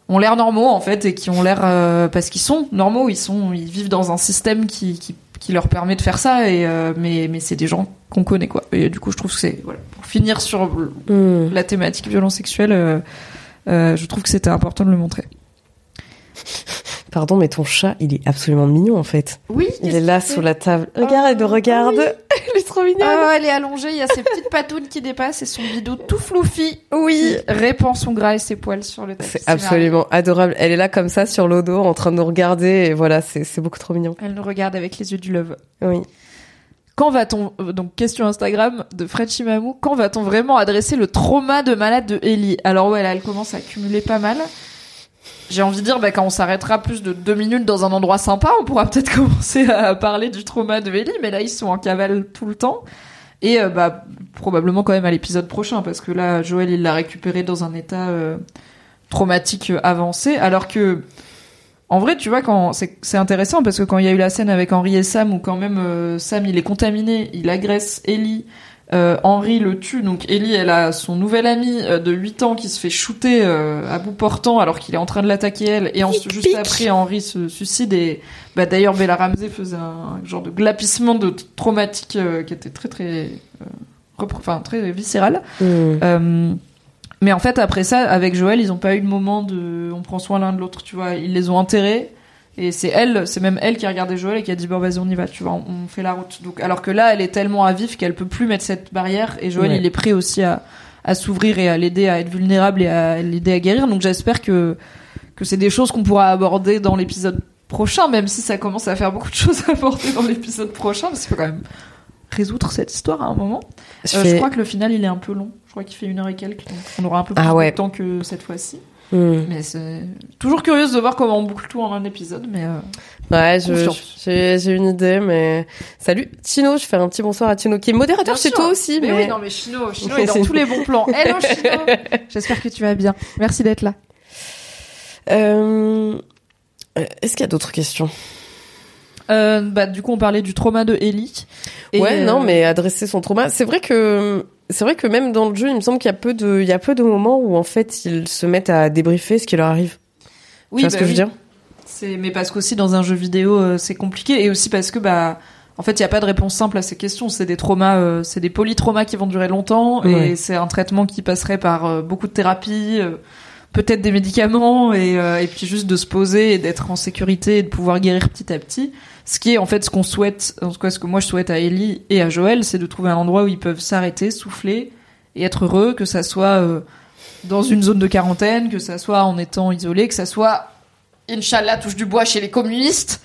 Speaker 1: ont l'air normaux en fait et qui ont l'air euh, parce qu'ils sont normaux. Ils sont, ils vivent dans un système qui qui, qui leur permet de faire ça. Et euh, mais mais c'est des gens qu'on connaît quoi. Et du coup, je trouve que c'est voilà pour finir sur
Speaker 2: Mm.
Speaker 1: la thématique violence sexuelle. euh, euh, je trouve que c'était important de le montrer.
Speaker 2: Pardon, mais ton chat, il est absolument mignon en fait.
Speaker 1: Oui,
Speaker 2: Il est là sous la table. Regarde, elle nous regarde. elle est trop mignonne.
Speaker 1: Ah, elle est allongée, il y a ses petites patounes qui dépassent et son bidou tout floufi.
Speaker 2: oui.
Speaker 1: qui répand son gras et ses poils sur le tapis.
Speaker 2: C'est absolument adorable. Elle est là comme ça sur l'eau d'eau en train de nous regarder et voilà, c'est beaucoup trop mignon.
Speaker 1: Elle nous regarde avec les yeux du love.
Speaker 2: Oui.
Speaker 1: Quand va-t-on, euh, donc question Instagram de Fred Chimamou, quand va-t-on vraiment adresser le trauma de malade de Ellie? Alors ouais, là, elle commence à cumuler pas mal. J'ai envie de dire, bah, quand on s'arrêtera plus de deux minutes dans un endroit sympa, on pourra peut-être commencer à parler du trauma de Ellie, mais là, ils sont en cavale tout le temps. Et euh, bah, probablement quand même à l'épisode prochain, parce que là, Joël, il l'a récupéré dans un état euh, traumatique euh, avancé, alors que En vrai, tu vois, quand c'est intéressant parce que quand il y a eu la scène avec Henri et Sam où quand même Sam il est contaminé, il agresse Ellie, euh, Henri le tue, donc Ellie elle a son nouvel ami euh, de 8 ans qui se fait shooter euh, à bout portant alors qu'il est en train de l'attaquer elle et ensuite juste après Henri se suicide et bah d'ailleurs Bella Ramsey faisait un genre de glapissement de traumatique euh, qui était très très euh, enfin très viscéral. Euh, mais en fait, après ça, avec Joël, ils ont pas eu de moment de on prend soin l'un de l'autre, tu vois. Ils les ont enterrés. Et c'est elle, c'est même elle qui a regardé Joël et qui a dit bon vas-y on y va, tu vois, on, fait la route. Donc alors que là, elle est tellement à vif qu'elle peut plus mettre cette barrière et Joël
Speaker 2: Ouais.
Speaker 1: il est prêt aussi à, à s'ouvrir et à l'aider à être vulnérable et à l'aider à guérir. Donc j'espère que que c'est des choses qu'on pourra aborder dans l'épisode prochain, même si ça commence à faire beaucoup de choses à aborder dans l'épisode prochain, parce qu'il faut quand même résoudre cette histoire à un moment.
Speaker 2: Je
Speaker 1: Euh,
Speaker 2: fais-
Speaker 1: Je crois que le final il est un peu long. Je crois qu'il fait une heure et quelques. Donc on aura un peu plus
Speaker 2: Ah ouais.
Speaker 1: de temps que cette fois-ci.
Speaker 2: Hmm.
Speaker 1: Mais c'est toujours curieuse de voir comment on boucle tout en un épisode. Mais euh,
Speaker 2: Ouais, j'ai une idée, mais salut Tino, je fais un petit bonsoir à Tino qui est modérateur
Speaker 1: Bien
Speaker 2: chez
Speaker 1: sûr.
Speaker 2: toi aussi, mais,
Speaker 1: oui, non mais Chino, Chino est dans tous les bons plans. Hello Chino. J'espère que tu vas bien. Merci d'être là.
Speaker 2: Euh, Est-ce qu'il y a d'autres questions?
Speaker 1: Euh, bah du coup on parlait du trauma de Ellie. Et,
Speaker 2: Ouais,
Speaker 1: euh,
Speaker 2: non, mais adresser son trauma, c'est vrai que c'est vrai que même dans le jeu, il me semble qu'il y a peu de il y a peu de moments où en fait ils se mettent à débriefer ce qui leur arrive.
Speaker 1: oui,
Speaker 2: tu vois ce
Speaker 1: bah
Speaker 2: que je veux dire?
Speaker 1: C'est mais parce qu'aussi dans un jeu vidéo euh, c'est compliqué et aussi parce que bah en fait il y a pas de réponse simple à ces questions. C'est des traumas, euh, c'est des polytraumas qui vont durer longtemps
Speaker 2: Ouais.
Speaker 1: et c'est un traitement qui passerait par euh, beaucoup de thérapies. Peut-être des médicaments et, euh, et puis juste de se poser et d'être en sécurité et de pouvoir guérir petit à petit. Ce qui est en fait ce qu'on souhaite, en tout cas ce que moi je souhaite à Ellie et à Joël, c'est de trouver un endroit où ils peuvent s'arrêter, souffler et être heureux, que ça soit euh, dans une zone de quarantaine, que ça soit en étant isolé, que ça soit, Inch'Allah, touche du bois chez les communistes.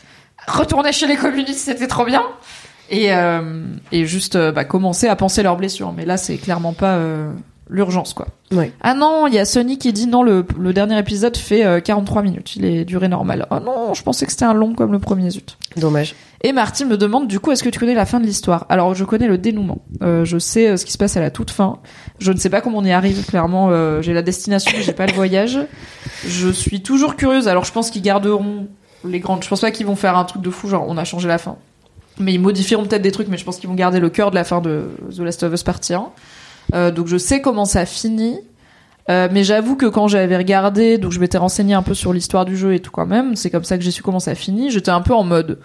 Speaker 1: Retourner chez les communistes, c'était trop bien. Et, euh, et juste bah, commencer à penser leurs blessures. Mais là, c'est clairement pas l'urgence, quoi. Ah non, il y a Sony qui dit non, le, le dernier épisode fait euh, 43 minutes. Il est durée normale. Oh non, je pensais que c'était un long comme le premier, zut.
Speaker 2: Dommage.
Speaker 1: Et Marty me demande du coup est-ce que tu connais la fin de l'histoire? Alors je connais le dénouement. Euh, je sais euh, ce qui se passe à la toute fin. Je ne sais pas comment on y arrive clairement. euh, j'ai la destination, j'ai pas le voyage. Je suis toujours curieuse. Alors je pense qu'ils garderont les grandes. Je pense pas qu'ils vont faire un truc de fou genre on a changé la fin. Mais ils modifieront peut-être des trucs, mais je pense qu'ils vont garder le cœur de la fin de The Last of Us Partie 1. Euh, donc je sais comment ça finit. Euh, mais j'avoue que quand j'avais regardé, donc je m'étais renseigné un peu sur l'histoire du jeu et tout quand même, c'est comme ça que j'ai su comment ça finit, j'étais un peu en mode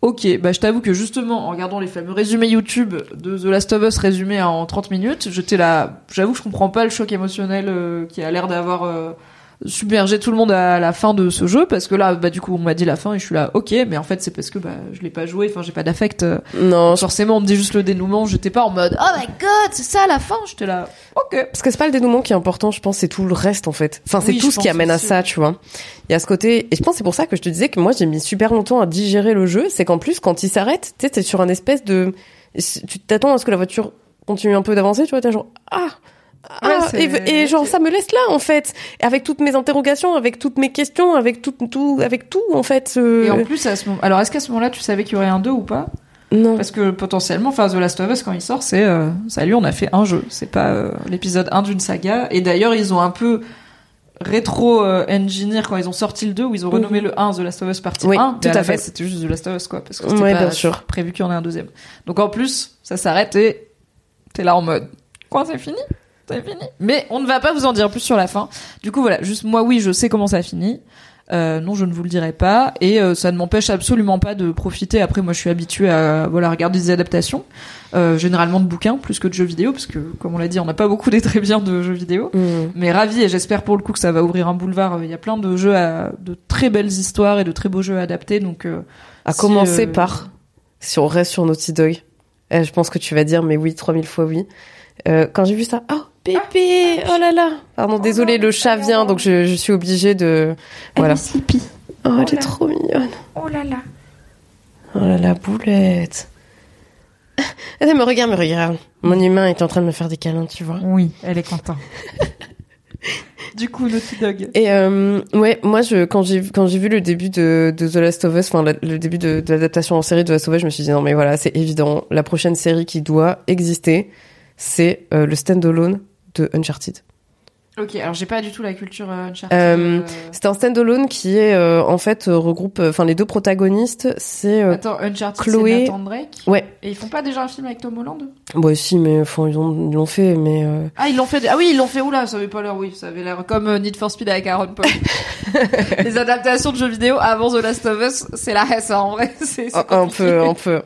Speaker 1: Ok, bah je t'avoue que justement en regardant les fameux résumés YouTube de The Last of Us résumés en 30 minutes, j'étais là, j'avoue que je comprends pas le choc émotionnel euh, qui a l'air d'avoir submergé tout le monde à la fin de ce jeu parce que là bah du coup on m'a dit la fin et je suis là ok mais en fait c'est parce que bah je l'ai pas joué enfin j'ai pas d'affect euh,
Speaker 2: Non,
Speaker 1: forcément on me dit juste le dénouement j'étais pas en mode oh my god c'est ça la fin j'étais là ok
Speaker 2: parce que c'est pas le dénouement qui est important, je pense, c'est tout le reste en fait. Enfin, c'est
Speaker 1: Oui,
Speaker 2: tout ce qui amène à ça, tu vois. Il y a ce côté, et je pense c'est pour ça que je te disais que moi j'ai mis super longtemps à digérer le jeu, c'est qu'en plus quand il s'arrête, tu sais, t'es sur un espèce de, tu t'attends à ce que la voiture continue un peu d'avancer, tu vois, t'es genre ah. Ah,
Speaker 1: Ouais, c'est-
Speaker 2: et, et genre ça me laisse là en fait, avec toutes mes interrogations, avec toutes mes questions, avec tout, tout, avec tout en fait. euh,
Speaker 1: et en plus à ce moment alors est-ce qu'à ce moment-là tu savais qu'il y aurait un 2 ou pas?
Speaker 2: Non.
Speaker 1: Parce que potentiellement, enfin, The Last of Us, quand il sort, c'est euh, salut, on a fait un jeu. C'est pas euh, l'épisode 1 d'une saga. Et d'ailleurs, ils ont un peu rétro-engineer quand ils ont sorti le 2, où ils ont renommé le 1 The Last of Us partie
Speaker 2: Oui,
Speaker 1: 1.
Speaker 2: tout
Speaker 1: à,
Speaker 2: à fait.
Speaker 1: C'était juste The Last of Us, quoi. Parce que c'était
Speaker 2: Ouais,
Speaker 1: pas
Speaker 2: bien sûr.
Speaker 1: prévu qu'il y en ait un deuxième. Donc en plus, ça s'arrête et t'es là en mode, quoi, c'est fini? C'est fini Mais on ne va pas vous en dire plus sur la fin. Du coup, voilà, juste moi, oui, je sais comment ça finit. Euh, non, je ne vous le dirai pas, et euh, ça ne m'empêche absolument pas de profiter. Après, moi, je suis habituée à voilà regarder des adaptations, euh, généralement de bouquins plus que de jeux vidéo, parce que comme on l'a dit, on n'a pas beaucoup des très bien de jeux vidéo.
Speaker 2: Mm.
Speaker 1: Mais ravi, et j'espère pour le coup que ça va ouvrir un boulevard. Il y a plein de jeux, à, de très belles histoires et de très beaux jeux adaptés, donc euh,
Speaker 2: À
Speaker 1: Si,
Speaker 2: commencer
Speaker 1: euh,
Speaker 2: par, si on reste sur Naughty Dog, euh, je pense que tu vas dire, mais oui, 3000 fois oui. Euh, quand j'ai vu ça, oh, bébé, oh là là. Pardon, désolé, le chat vient, donc je, je suis obligée de, voilà. Oh, elle est trop mignonne.
Speaker 1: Oh là là.
Speaker 2: Oh là là, boulette. Elle me regarde, me regarde. Mon humain est en train de me faire des câlins, tu vois.
Speaker 1: Oui, elle est contente. du coup, Naughty Dog.
Speaker 2: Et euh, ouais, moi je quand j'ai quand j'ai vu le début de, de The Last of Us, enfin le début de, de l'adaptation en série de The Last of Us, je me suis dit non mais voilà, c'est évident, la prochaine série qui doit exister, c'est euh, le standalone de Uncharted.
Speaker 1: Ok, alors j'ai pas du tout la culture euh, Uncharted.
Speaker 2: Euh,
Speaker 1: euh,
Speaker 2: C'est un standalone qui est euh, en fait regroupe, enfin les deux protagonistes, c'est euh,
Speaker 1: Attends, Uncharted,
Speaker 2: Chloé-
Speaker 1: Nathan Drake
Speaker 2: ouais,
Speaker 1: Et ils font pas déjà un film avec Tom Holland?
Speaker 2: Bon si mais enfin ils ont ils l'ont fait mais
Speaker 1: Ah, ils l'ont fait. Ah oui, ils l'ont fait. Oula, ça avait pas l'air. Oui, ça avait l'air comme Need for Speed avec Aaron Paul. Les adaptations de jeux vidéo avant The Last of Us, c'est la haine, ça, en vrai. C'est c'est
Speaker 2: un, peu un peu.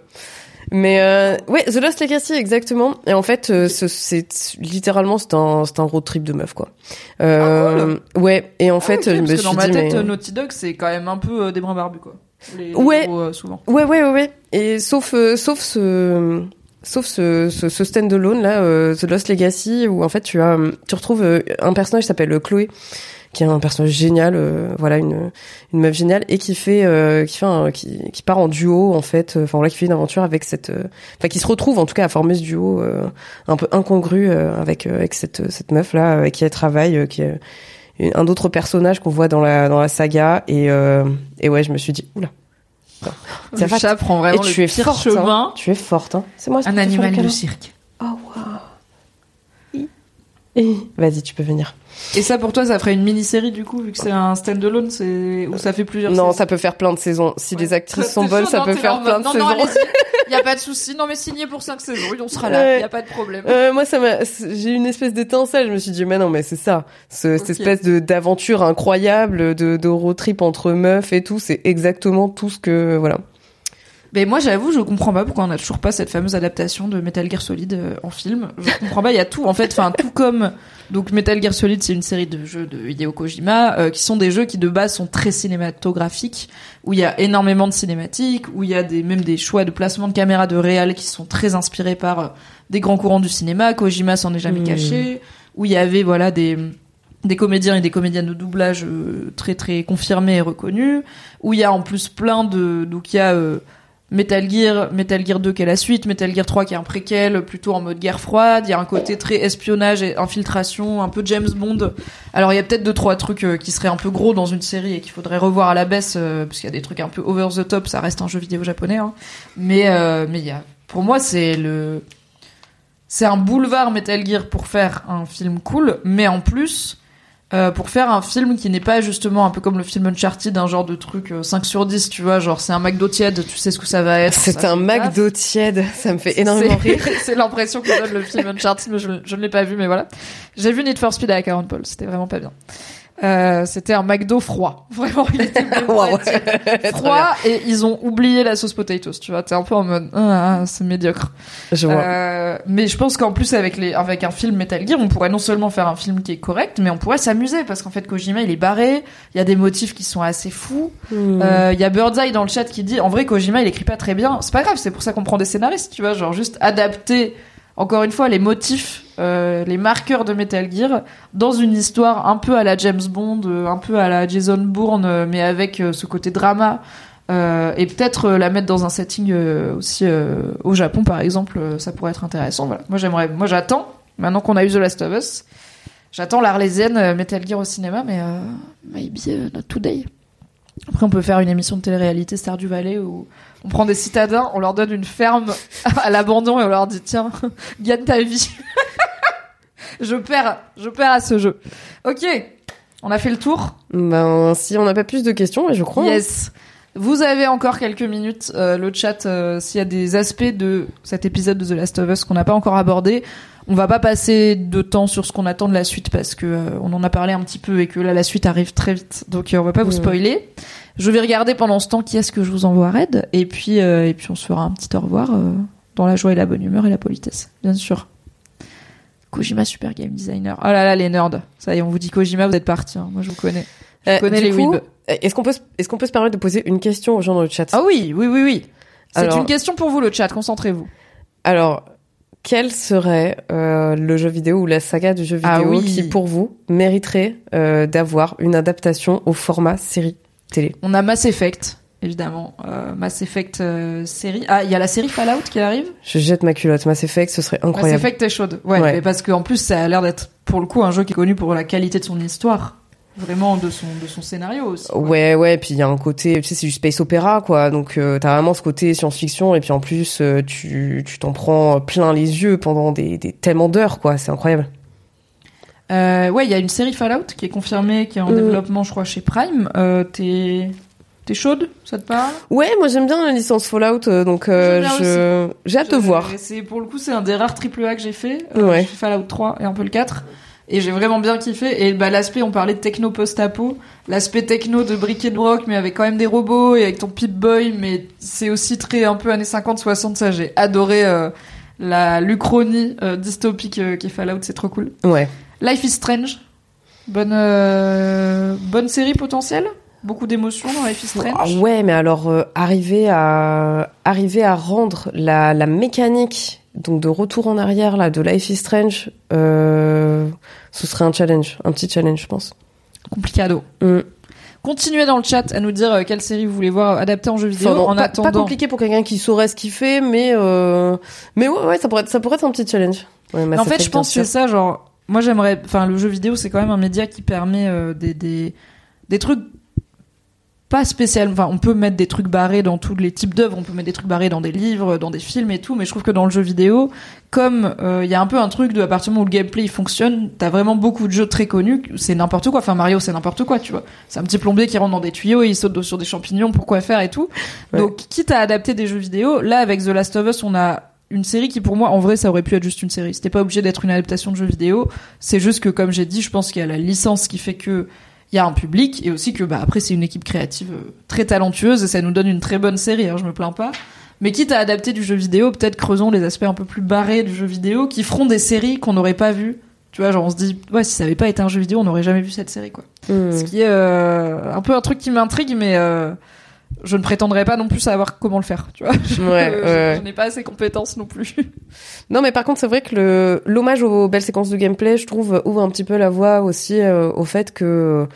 Speaker 2: Mais euh, ouais, The Lost Legacy exactement. Et en fait, euh, ce- c'est littéralement c'est un c'est un road trip de meuf quoi. Euh, Ouais. Et en
Speaker 1: Ah,
Speaker 2: fait,
Speaker 1: ok,
Speaker 2: je me
Speaker 1: parce que
Speaker 2: suis
Speaker 1: dans ma
Speaker 2: dit
Speaker 1: tête,
Speaker 2: mais
Speaker 1: euh, Naughty Dog, c'est quand même un peu euh, des brins barbus, quoi. Les
Speaker 2: Ouais.
Speaker 1: euh, souvent.
Speaker 2: Ouais, ouais, ouais, ouais. Et sauf, sauf ce, sauf ce, ce, ce stand-alone là, euh, The Lost Legacy, où en fait tu as, tu retrouves un personnage qui s'appelle Chloé, qui est un personnage génial, euh, voilà une, une meuf géniale et qui fait, euh, qui fait, un, qui, qui part en duo en fait, euh, enfin voilà, qui fait une aventure avec cette, enfin qui se retrouve en tout cas à former ce duo un peu incongru avec avec cette cette meuf là avec qui elle travaille, qui est un autre personnage qu'on voit dans la dans la saga et et ouais, je me suis dit oula. Ça
Speaker 1: Le chat prend vraiment
Speaker 2: et
Speaker 1: le
Speaker 2: es
Speaker 1: pire
Speaker 2: forte,
Speaker 1: chemin.
Speaker 2: hein. Tu es forte, hein. C'est moi.
Speaker 1: Un animal de cirque.
Speaker 2: Oh waouh. Vas-y, tu peux venir.
Speaker 1: Et ça, pour toi, ça ferait une mini-série, du coup, vu que c'est un stand-alone, c'est, où ça fait plusieurs
Speaker 2: Non,
Speaker 1: saisons.
Speaker 2: ça peut faire plein de saisons. Si les actrices sont bonnes,
Speaker 1: sûr
Speaker 2: ça
Speaker 1: Non,
Speaker 2: peut faire plein de
Speaker 1: non,
Speaker 2: saisons.
Speaker 1: Non, allez-y. Y a pas de souci. Non, mais signé pour 5 saisons. On sera là.
Speaker 2: Ouais.
Speaker 1: Y a pas de problème.
Speaker 2: Euh, moi, ça m'a, j'ai eu une espèce d'étincelle. Je me suis dit, mais non, mais c'est ça. Ce- Cette espèce de, d'aventure incroyable, de, de road trip entre meufs et tout. C'est exactement tout ce que, voilà.
Speaker 1: Mais moi, j'avoue, je comprends pas pourquoi on a toujours pas cette fameuse adaptation de Metal Gear Solid euh, en film. Je comprends pas. Il y a tout, en fait. Enfin, tout comme donc Metal Gear Solid, c'est une série de jeux de Hideo Kojima euh, qui sont des jeux qui de base sont très cinématographiques, où il y a énormément de cinématiques, où il y a des même des choix de placement de caméra de réal qui sont très inspirés par euh, des grands courants du cinéma. Kojima s'en est jamais
Speaker 2: Mmh.
Speaker 1: caché. Où il y avait voilà des des comédiens et des comédiennes de doublage euh, très très confirmés et reconnus, où il y a en plus plein de donc il y a euh, Metal Gear, Metal Gear 2 qui est la suite, Metal Gear 3 qui est un préquel, plutôt en mode guerre froide. Il y a un côté très espionnage et infiltration, un peu James Bond. Alors il y a peut-être deux trois trucs euh, qui seraient un peu gros dans une série et qu'il faudrait revoir à la baisse euh, parce qu'il y a des trucs un peu over the top. Ça reste un jeu vidéo japonais, hein. mais euh, mais il y a, pour moi c'est le c'est un boulevard Metal Gear pour faire un film cool, mais en plus euh, pour faire un film qui n'est pas justement un peu comme le film Uncharted, un genre de truc euh, 5 sur 10, tu vois, genre c'est un McDo tiède, tu sais ce que ça va être.
Speaker 2: C'est un. McDo tiède. Ça me fait énormément rire.
Speaker 1: c'est l'impression que donne le film Uncharted, mais je, je ne l'ai pas vu, mais voilà. J'ai vu Need for Speed avec Aaron Paul, c'était vraiment pas bien. Euh, c'était un McDo froid. Vraiment, il était
Speaker 2: Waouh.
Speaker 1: froid et ils ont oublié la sauce potatoes, tu vois. T'es un peu en mode, ah, ah, c'est médiocre.
Speaker 2: Je vois.
Speaker 1: Euh, mais je pense qu'en plus avec les avec un film Metal Gear, on pourrait non seulement faire un film qui est correct, mais on pourrait s'amuser parce qu'en fait Kojima il est barré, il y a des motifs qui sont assez fous.
Speaker 2: Hmm.
Speaker 1: Euh, Il y a Birdseye dans le chat qui dit en vrai Kojima il écrit pas très bien, c'est pas grave, c'est pour ça qu'on prend des scénaristes, tu vois, genre juste adapter encore une fois les motifs, euh, les marqueurs de Metal Gear dans une histoire un peu à la James Bond, euh, un peu à la Jason Bourne, euh, mais avec ce côté drama. Et peut-être la mettre dans un setting aussi au Japon par exemple, ça pourrait être intéressant. Moi j'aimerais, moi j'attends. Maintenant qu'on a eu The Last of Us, j'attends l'Arlésienne Metal Gear au cinéma, mais maybe not today. Après on peut faire une émission de télé-réalité Star du Valais où on prend des citadins, on leur donne une ferme à l'abandon et on leur dit tiens gagne ta vie. je perds, je perds à ce jeu. Ok, on a fait le tour.
Speaker 2: Ben, si on n'a pas plus de questions, je crois. hein.
Speaker 1: Vous avez encore quelques minutes, euh, le chat, euh, s'il y a des aspects de cet épisode de The Last of Us qu'on n'a pas encore abordé. On va pas passer de temps sur ce qu'on attend de la suite parce que euh, on en a parlé un petit peu et que là la suite arrive très vite. Donc euh, on va pas vous spoiler. Je vais regarder pendant ce temps qui est-ce que je vous envoie raid et puis euh, et puis on se fera un petit au revoir euh, dans la joie et la bonne humeur et la politesse, bien sûr. Kojima super game designer. Oh là là les nerds. Ça y est, on vous dit Kojima, vous êtes partis. hein. Moi je vous connais. Je
Speaker 2: Euh,
Speaker 1: connais
Speaker 2: du
Speaker 1: les
Speaker 2: coup,
Speaker 1: weebs.
Speaker 2: Est-ce qu'on peut, se- est-ce qu'on peut se permettre de poser une question aux gens dans le chat
Speaker 1: Ah oui, oui, oui, oui. C'est une question pour vous, le chat. Concentrez-vous.
Speaker 2: Alors, quel serait euh, le jeu vidéo ou la saga du jeu
Speaker 1: Ah
Speaker 2: vidéo
Speaker 1: oui.
Speaker 2: qui, pour vous, mériterait euh, d'avoir une adaptation au format série télé?
Speaker 1: On a Mass Effect, évidemment. Euh, Mass Effect euh, série. Ah, il y a la série Fallout qui arrive?
Speaker 2: Je jette ma culotte. Mass Effect, ce serait
Speaker 1: Mass
Speaker 2: incroyable.
Speaker 1: Effect est chaude. Ouais,
Speaker 2: Ouais.
Speaker 1: mais parce qu'en plus, ça a l'air d'être, pour le coup, un jeu qui est connu pour la qualité de son histoire. Vraiment de son, de son scénario aussi. quoi.
Speaker 2: Ouais, ouais, puis il y a un côté, tu sais, c'est du space opéra, quoi. Donc, euh, t'as vraiment ce côté science-fiction, et puis en plus, euh, tu tu t'en prends plein les yeux pendant des, des tellement d'heures, quoi. C'est incroyable.
Speaker 1: Euh, ouais, il y a une série Fallout qui est confirmée, qui est en
Speaker 2: Mm.
Speaker 1: développement, je crois, chez Prime. T'es t'es chaude Ça te parle?
Speaker 2: Ouais, moi j'aime bien la licence Fallout, donc euh, je j'ai hâte de voir.
Speaker 1: C'est pour le coup, c'est un des rares triple A que j'ai fait. Euh,
Speaker 2: Ouais.
Speaker 1: J'ai fait Fallout 3 et un peu le 4. Et j'ai vraiment bien kiffé. Et bah, l'aspect, on parlait de techno post-apo. L'aspect techno de brick and broc, mais avec quand même des robots et avec ton Pip-Boy. Mais c'est aussi très un peu années 50-60. Ça, j'ai adoré euh, la l'Uchronie euh, dystopique euh, qui est Fallout. C'est trop cool.
Speaker 2: Ouais.
Speaker 1: Life is Strange. Bonne, euh, bonne série potentielle. Beaucoup d'émotions dans Life is Strange.
Speaker 2: Ah ouais, mais alors euh, arriver à arriver à rendre la, la mécanique donc de retour en arrière là de Life is Strange, euh, ce serait un challenge, un petit challenge, je pense.
Speaker 1: Complicado.
Speaker 2: Mm.
Speaker 1: Continuez dans le chat à nous dire euh, quelle série vous voulez voir adaptée en jeu vidéo.
Speaker 2: Enfin, bon,
Speaker 1: en
Speaker 2: pas,
Speaker 1: attendant,
Speaker 2: pas compliqué pour quelqu'un qui saurait ce qu'il fait, mais euh, mais ouais, ouais, ça pourrait être, ça pourrait être un petit challenge. Ouais,
Speaker 1: Mais en fait, je pense que c'est ça, genre, moi j'aimerais, enfin, le jeu vidéo, c'est quand même un média qui permet euh, des, des, des trucs pas spécialement, enfin, on peut mettre des trucs barrés dans tous les types d'œuvres, on peut mettre des trucs barrés dans des livres, dans des films et tout, mais je trouve que dans le jeu vidéo, comme euh, il y a un peu un truc de, à partir du moment où le gameplay il fonctionne, t'as vraiment beaucoup de jeux très connus, c'est n'importe quoi, enfin, Mario c'est n'importe quoi, tu vois. C'est un petit plombier qui rentre dans des tuyaux et il saute sur des champignons, pourquoi faire et tout.
Speaker 2: Ouais.
Speaker 1: Donc, quitte à adapter des jeux vidéo, là, avec The Last of Us, on a une série qui pour moi en vrai ça aurait pu être juste une série c'était pas obligé d'être une adaptation de jeu vidéo c'est juste que comme j'ai dit je pense qu'il y a la licence qui fait que il y a un public et aussi que bah après c'est une équipe créative euh, très talentueuse et ça nous donne une très bonne série hein, je me plains pas mais quitte à adapter du jeu vidéo peut-être creusons les aspects un peu plus barrés du jeu vidéo qui feront des séries qu'on n'aurait pas vues tu vois genre on se dit ouais si ça avait pas été un jeu vidéo on n'aurait jamais vu cette série quoi
Speaker 2: sûr. Mm.
Speaker 1: ce qui est euh, un peu un truc qui m'intrigue mais euh, je ne prétendrai pas non plus savoir comment le faire tu vois je,
Speaker 2: Ouais,
Speaker 1: je-
Speaker 2: ouais.
Speaker 1: je n'ai pas assez compétences non plus
Speaker 2: Non, mais par contre, c'est vrai que le l'hommage aux belles séquences de gameplay, je trouve, ouvre un petit peu la voie aussi euh, au fait que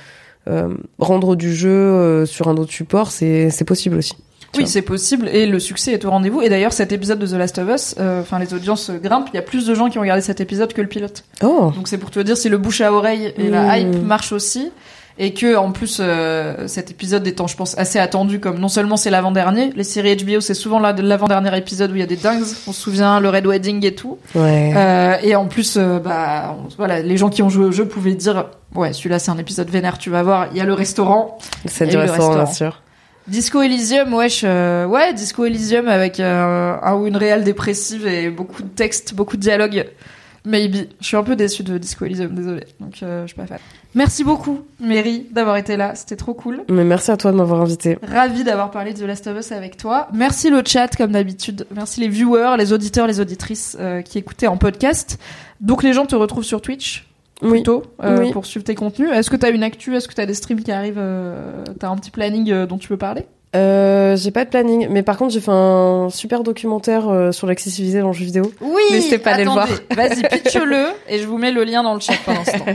Speaker 2: euh, rendre du jeu euh, sur un autre support, c'est possible aussi.
Speaker 1: Oui, c'est possible et le succès est au rendez-vous. Et d'ailleurs, cet épisode de The Last of Us, euh, enfin les audiences grimpent. Il y a plus de gens qui ont regardé cet épisode que le pilote.
Speaker 2: Oh,
Speaker 1: Donc c'est pour te dire si le bouche à oreille et la
Speaker 2: Mm.
Speaker 1: hype marchent aussi. Et que en plus euh, cet épisode étant, je pense, assez attendu comme non seulement c'est l'avant-dernier, les séries HBO c'est souvent la- l'avant-dernier épisode où il y a des dingues. On se souvient le Red Wedding et tout.
Speaker 2: ouais.
Speaker 1: Euh, et en plus, euh, bah on- voilà, les gens qui ont joué au jeu pouvaient dire ouais celui-là c'est un épisode vénère, tu vas voir. Il y a le restaurant.
Speaker 2: c'est du restaurant, bien sûr.
Speaker 1: Disco Elysium, wesh, euh, ouais, Disco Elysium avec euh, un ou une réelle dépressive et beaucoup de textes, beaucoup de dialogues. Maybe. Je suis un peu déçue de Disco Elysium, désolé. Donc, euh, je suis pas fan. Merci beaucoup, Mary, d'avoir été là. C'était trop cool.
Speaker 2: Mais merci à toi de m'avoir invité.
Speaker 1: Ravi d'avoir parlé de The Last of Us avec toi. Merci le chat, comme d'habitude. Merci les viewers, les auditeurs, les auditrices euh, qui écoutaient en podcast. Donc, les gens te retrouvent sur Twitch
Speaker 2: Oui.
Speaker 1: plutôt euh,
Speaker 2: Oui.
Speaker 1: pour suivre tes contenus. Est-ce que t'as une actu? Est-ce que t'as des streams qui arrivent euh, T'as un petit planning euh, dont tu peux parler?
Speaker 2: Euh, j'ai pas de planning, mais par contre j'ai fait un super documentaire euh, sur l'accessibilité dans le jeu vidéo.
Speaker 1: Oui,
Speaker 2: N'hésitez pas à aller le
Speaker 1: attendez. Vas-y, pitch-le et je vous mets le lien dans le chat pendant ce temps.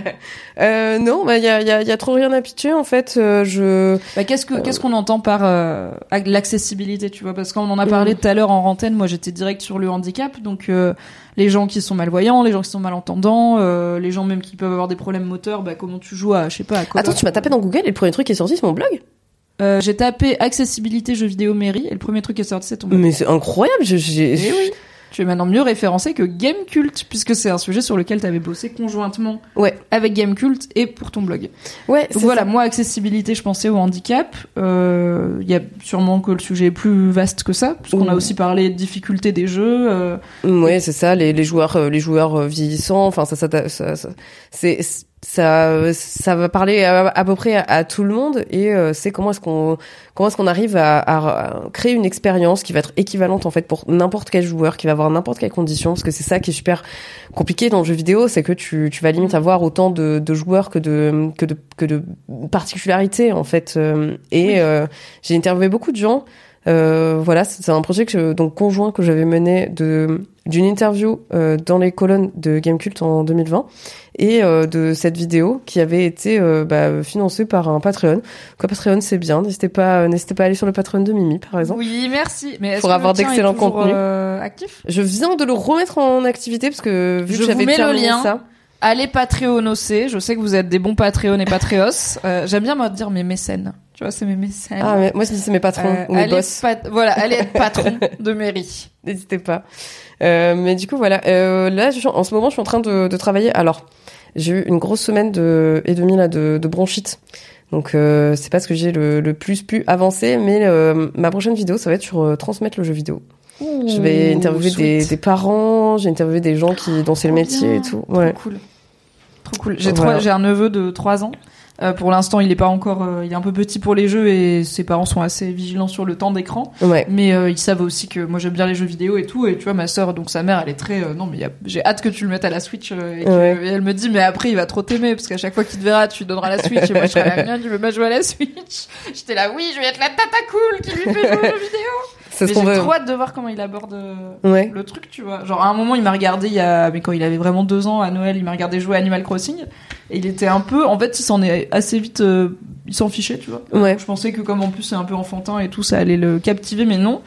Speaker 2: Euh, non, bah il y a, y, a, y a trop rien à pitcher en fait. euh, je
Speaker 1: Bah, qu'est-ce que qu'est-ce qu'on entend par euh, l'accessibilité, tu vois? Parce qu'on en a parlé tout à l'heure en antenne. Moi, j'étais direct sur le handicap, donc euh, les gens qui sont malvoyants, les gens qui sont malentendants, euh, les gens même qui peuvent avoir des problèmes moteurs. Bah, comment tu joues à, je sais pas. À
Speaker 2: Attends, tu m'as tapé dans Google et le premier truc qui est sorti c'est mon blog.
Speaker 1: Euh, J'ai tapé accessibilité jeux vidéo mairie et le premier truc qui est sorti, c'est ton. blog.
Speaker 2: Mais c'est incroyable. je- J'ai.
Speaker 1: Eh oui. Tu es maintenant mieux référencé que Gamecult, puisque c'est un sujet sur lequel tu avais bossé conjointement
Speaker 2: Ouais.
Speaker 1: avec Gamecult et pour ton blog.
Speaker 2: Ouais.
Speaker 1: Donc voilà,
Speaker 2: ça.
Speaker 1: moi, accessibilité, je pensais au handicap. Euh, Il y a sûrement que le sujet est plus vaste que ça, puisqu'on a
Speaker 2: Ouh.
Speaker 1: aussi parlé de difficultés des jeux. euh,
Speaker 2: Ouais, c'est ça. Les, les joueurs, euh, les joueurs euh, vieillissants. Enfin, ça, ça, ça, ça- c'est ça, ça va parler à, à peu près à, à tout le monde. Et euh, c'est comment est-ce qu'on, comment est-ce qu'on arrive à, à créer une expérience qui va être équivalente en fait pour n'importe quel joueur, qui va avoir n'importe quelle condition. Parce que c'est ça qui est super compliqué dans le jeu vidéo, c'est que tu, tu vas limite avoir autant de, de joueurs que de, que de, que de particularités en fait. Euh, Et euh, j'ai interviewé beaucoup de gens. Euh, voilà, c'est un projet que je- donc conjoint que j'avais mené de d'une interview euh, dans les colonnes de Gamecult en 2020 et euh, de cette vidéo qui avait été euh, bah, financée par un Patreon. Quoi Patreon c'est bien, n'hésitez pas n'hésitez pas à aller sur le Patreon de Mimi par exemple.
Speaker 1: Oui, merci. Mais
Speaker 2: Pour avoir d'excellents contenus.
Speaker 1: euh, actif?
Speaker 2: Je viens de le remettre en activité parce que vu
Speaker 1: Je
Speaker 2: que
Speaker 1: vous
Speaker 2: j'avais
Speaker 1: mets le lien.
Speaker 2: ça.
Speaker 1: Allez Patreonosser. Je sais que vous êtes des bons Patreon et Patreos. Euh, J'aime bien moi dire mes mécènes. Tu vois, c'est mes mécènes.
Speaker 2: Ah mais moi c'est mes patrons
Speaker 1: Euh,
Speaker 2: ou mes
Speaker 1: allez,
Speaker 2: boss.
Speaker 1: pat- voilà, allez être patron de mairie.
Speaker 2: N'hésitez pas. Euh, mais du coup, voilà. Euh, là, je en ce moment, je suis en train de, de travailler. Alors, j'ai eu une grosse semaine de, et demie là, de, de bronchite. Donc euh, c'est pas ce que j'ai le, le plus pu avancer, mais ma prochaine vidéo, ça va être sur transmettre le jeu vidéo. je vais interviewer des, des, parents, j'ai interviewé des gens qui dont c'est le métier et tout.
Speaker 1: Ouais. Trop cool. Trop cool. J'ai voilà. j'ai un neveu de 3 ans euh, pour l'instant, il est pas encore, euh, il est un peu petit pour les jeux et ses parents sont assez vigilants sur le temps d'écran.
Speaker 2: Ouais.
Speaker 1: Mais euh, ils savent aussi que moi j'aime bien les jeux vidéo et tout. Et tu vois, ma sœur, donc sa mère, elle est très, non mais j'ai hâte que tu le mettes à la Switch. Et, elle me dit, mais après il va trop t'aimer parce qu'à chaque fois qu'il te verra, tu lui donneras la Switch. Et moi je serai là, tu veux pas jouer à la Switch J'étais là, oui, je vais être la tata cool qui lui fait jouer aux jeux vidéo. C'est ce J'ai trop hâte de voir comment il aborde le truc, tu vois. Genre à un moment, il m'a regardé, il y a, mais quand il avait vraiment deux ans à Noël, il m'a regardé jouer à Animal Crossing. Et il était un peu, en fait, il s'en est assez vite, euh, il s'en fichait, tu vois.
Speaker 2: Ouais.
Speaker 1: Je pensais que comme en plus c'est un peu enfantin et tout, ça allait le captiver, mais non.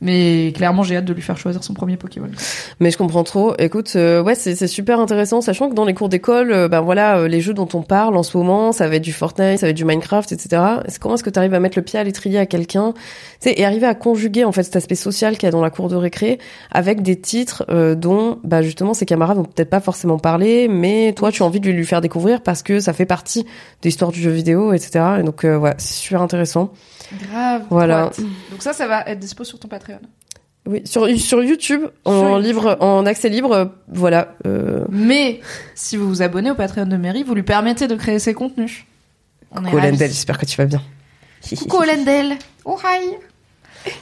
Speaker 1: Mais clairement, j'ai hâte de lui faire choisir son premier Pokémon.
Speaker 2: Mais je comprends trop. Écoute, euh, ouais, c'est super intéressant, sachant que dans les cours d'école, euh, ben voilà, euh, les jeux dont on parle en ce moment, ça va être du Fortnite, ça va être du Minecraft, etc. Comment est-ce que tu arrives à mettre le pied à l'étrier à quelqu'un, tu sais, et arriver à conjuguer en fait cet aspect social qu'il y a dans la cour de récré avec des titres dont, bah justement, ses camarades vont peut-être pas forcément parler, mais toi, tu as envie de lui faire découvrir parce que ça fait partie de l'histoire du jeu vidéo, etc. Et donc, ouais, c'est super intéressant.
Speaker 1: Grave.
Speaker 2: Voilà.
Speaker 1: Donc ça, ça va être dispo sur ton Patreon.
Speaker 2: Oui, sur, sur YouTube, en livre, en accès libre, voilà.
Speaker 1: Euh... Mais si vous vous abonnez au Patreon de Mary, vous lui permettez de créer ses contenus.
Speaker 2: Coucou Lendel, j'espère que tu vas bien.
Speaker 1: Coucou Lendel. Oh hi.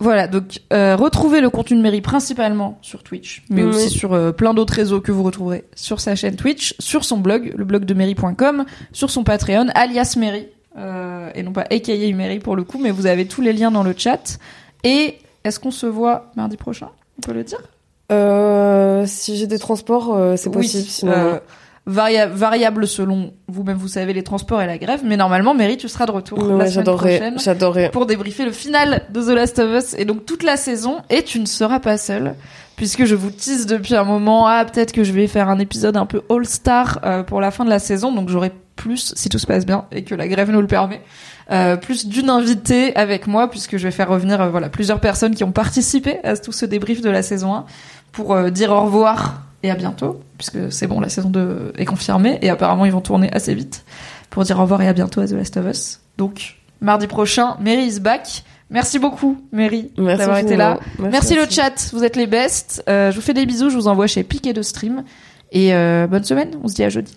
Speaker 1: Voilà, donc euh, retrouvez le contenu de Mary principalement sur Twitch, mais aussi sur euh, plein d'autres réseaux que vous retrouverez sur sa chaîne Twitch, sur son blog, le blog de Mary.com, sur son Patreon, alias Mary, euh, et non pas aka Mary pour le coup, mais vous avez tous les liens dans le chat. Et est-ce qu'on se voit mardi prochain? On peut le dire?
Speaker 2: Euh, Si j'ai des transports, euh, c'est possible. sinon... Euh,
Speaker 1: variable selon vous-même, vous savez les transports et la grève, mais normalement, Mary, tu seras de retour la semaine prochaine
Speaker 2: j'adorerais.
Speaker 1: pour débriefer le final de The Last of Us et donc toute la saison. Et tu ne seras pas seule, puisque je vous tease depuis un moment. Ah, peut-être que je vais faire un épisode un peu all-star pour la fin de la saison, donc j'aurai plus, si tout se passe bien et que la grève nous le permet, euh, plus d'une invitée avec moi, puisque je vais faire revenir euh, voilà plusieurs personnes qui ont participé à tout ce débrief de la saison 1 pour euh, dire au revoir et à bientôt, puisque c'est bon, la saison 2 est confirmée et apparemment ils vont tourner assez vite pour dire au revoir et à bientôt à The Last of Us. Donc mardi prochain, Mary is back. Merci beaucoup, Mary, d'avoir été là. Merci, merci, le chat, vous êtes les best. Je vous fais des bisous, je vous envoie chez Piquet de Stream. Et bonne semaine, on se dit à jeudi.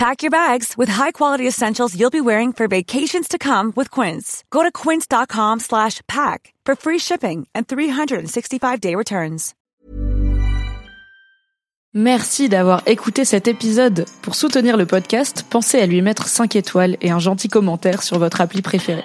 Speaker 3: Pack your bags with high-quality essentials you'll be wearing for vacations to come with Quince. Go to quince.com/pack for free shipping and 365-day returns.
Speaker 1: Merci d'avoir écouté cet épisode. Pour soutenir le podcast, pensez à lui mettre 5 étoiles et un gentil commentaire sur votre appli préférée.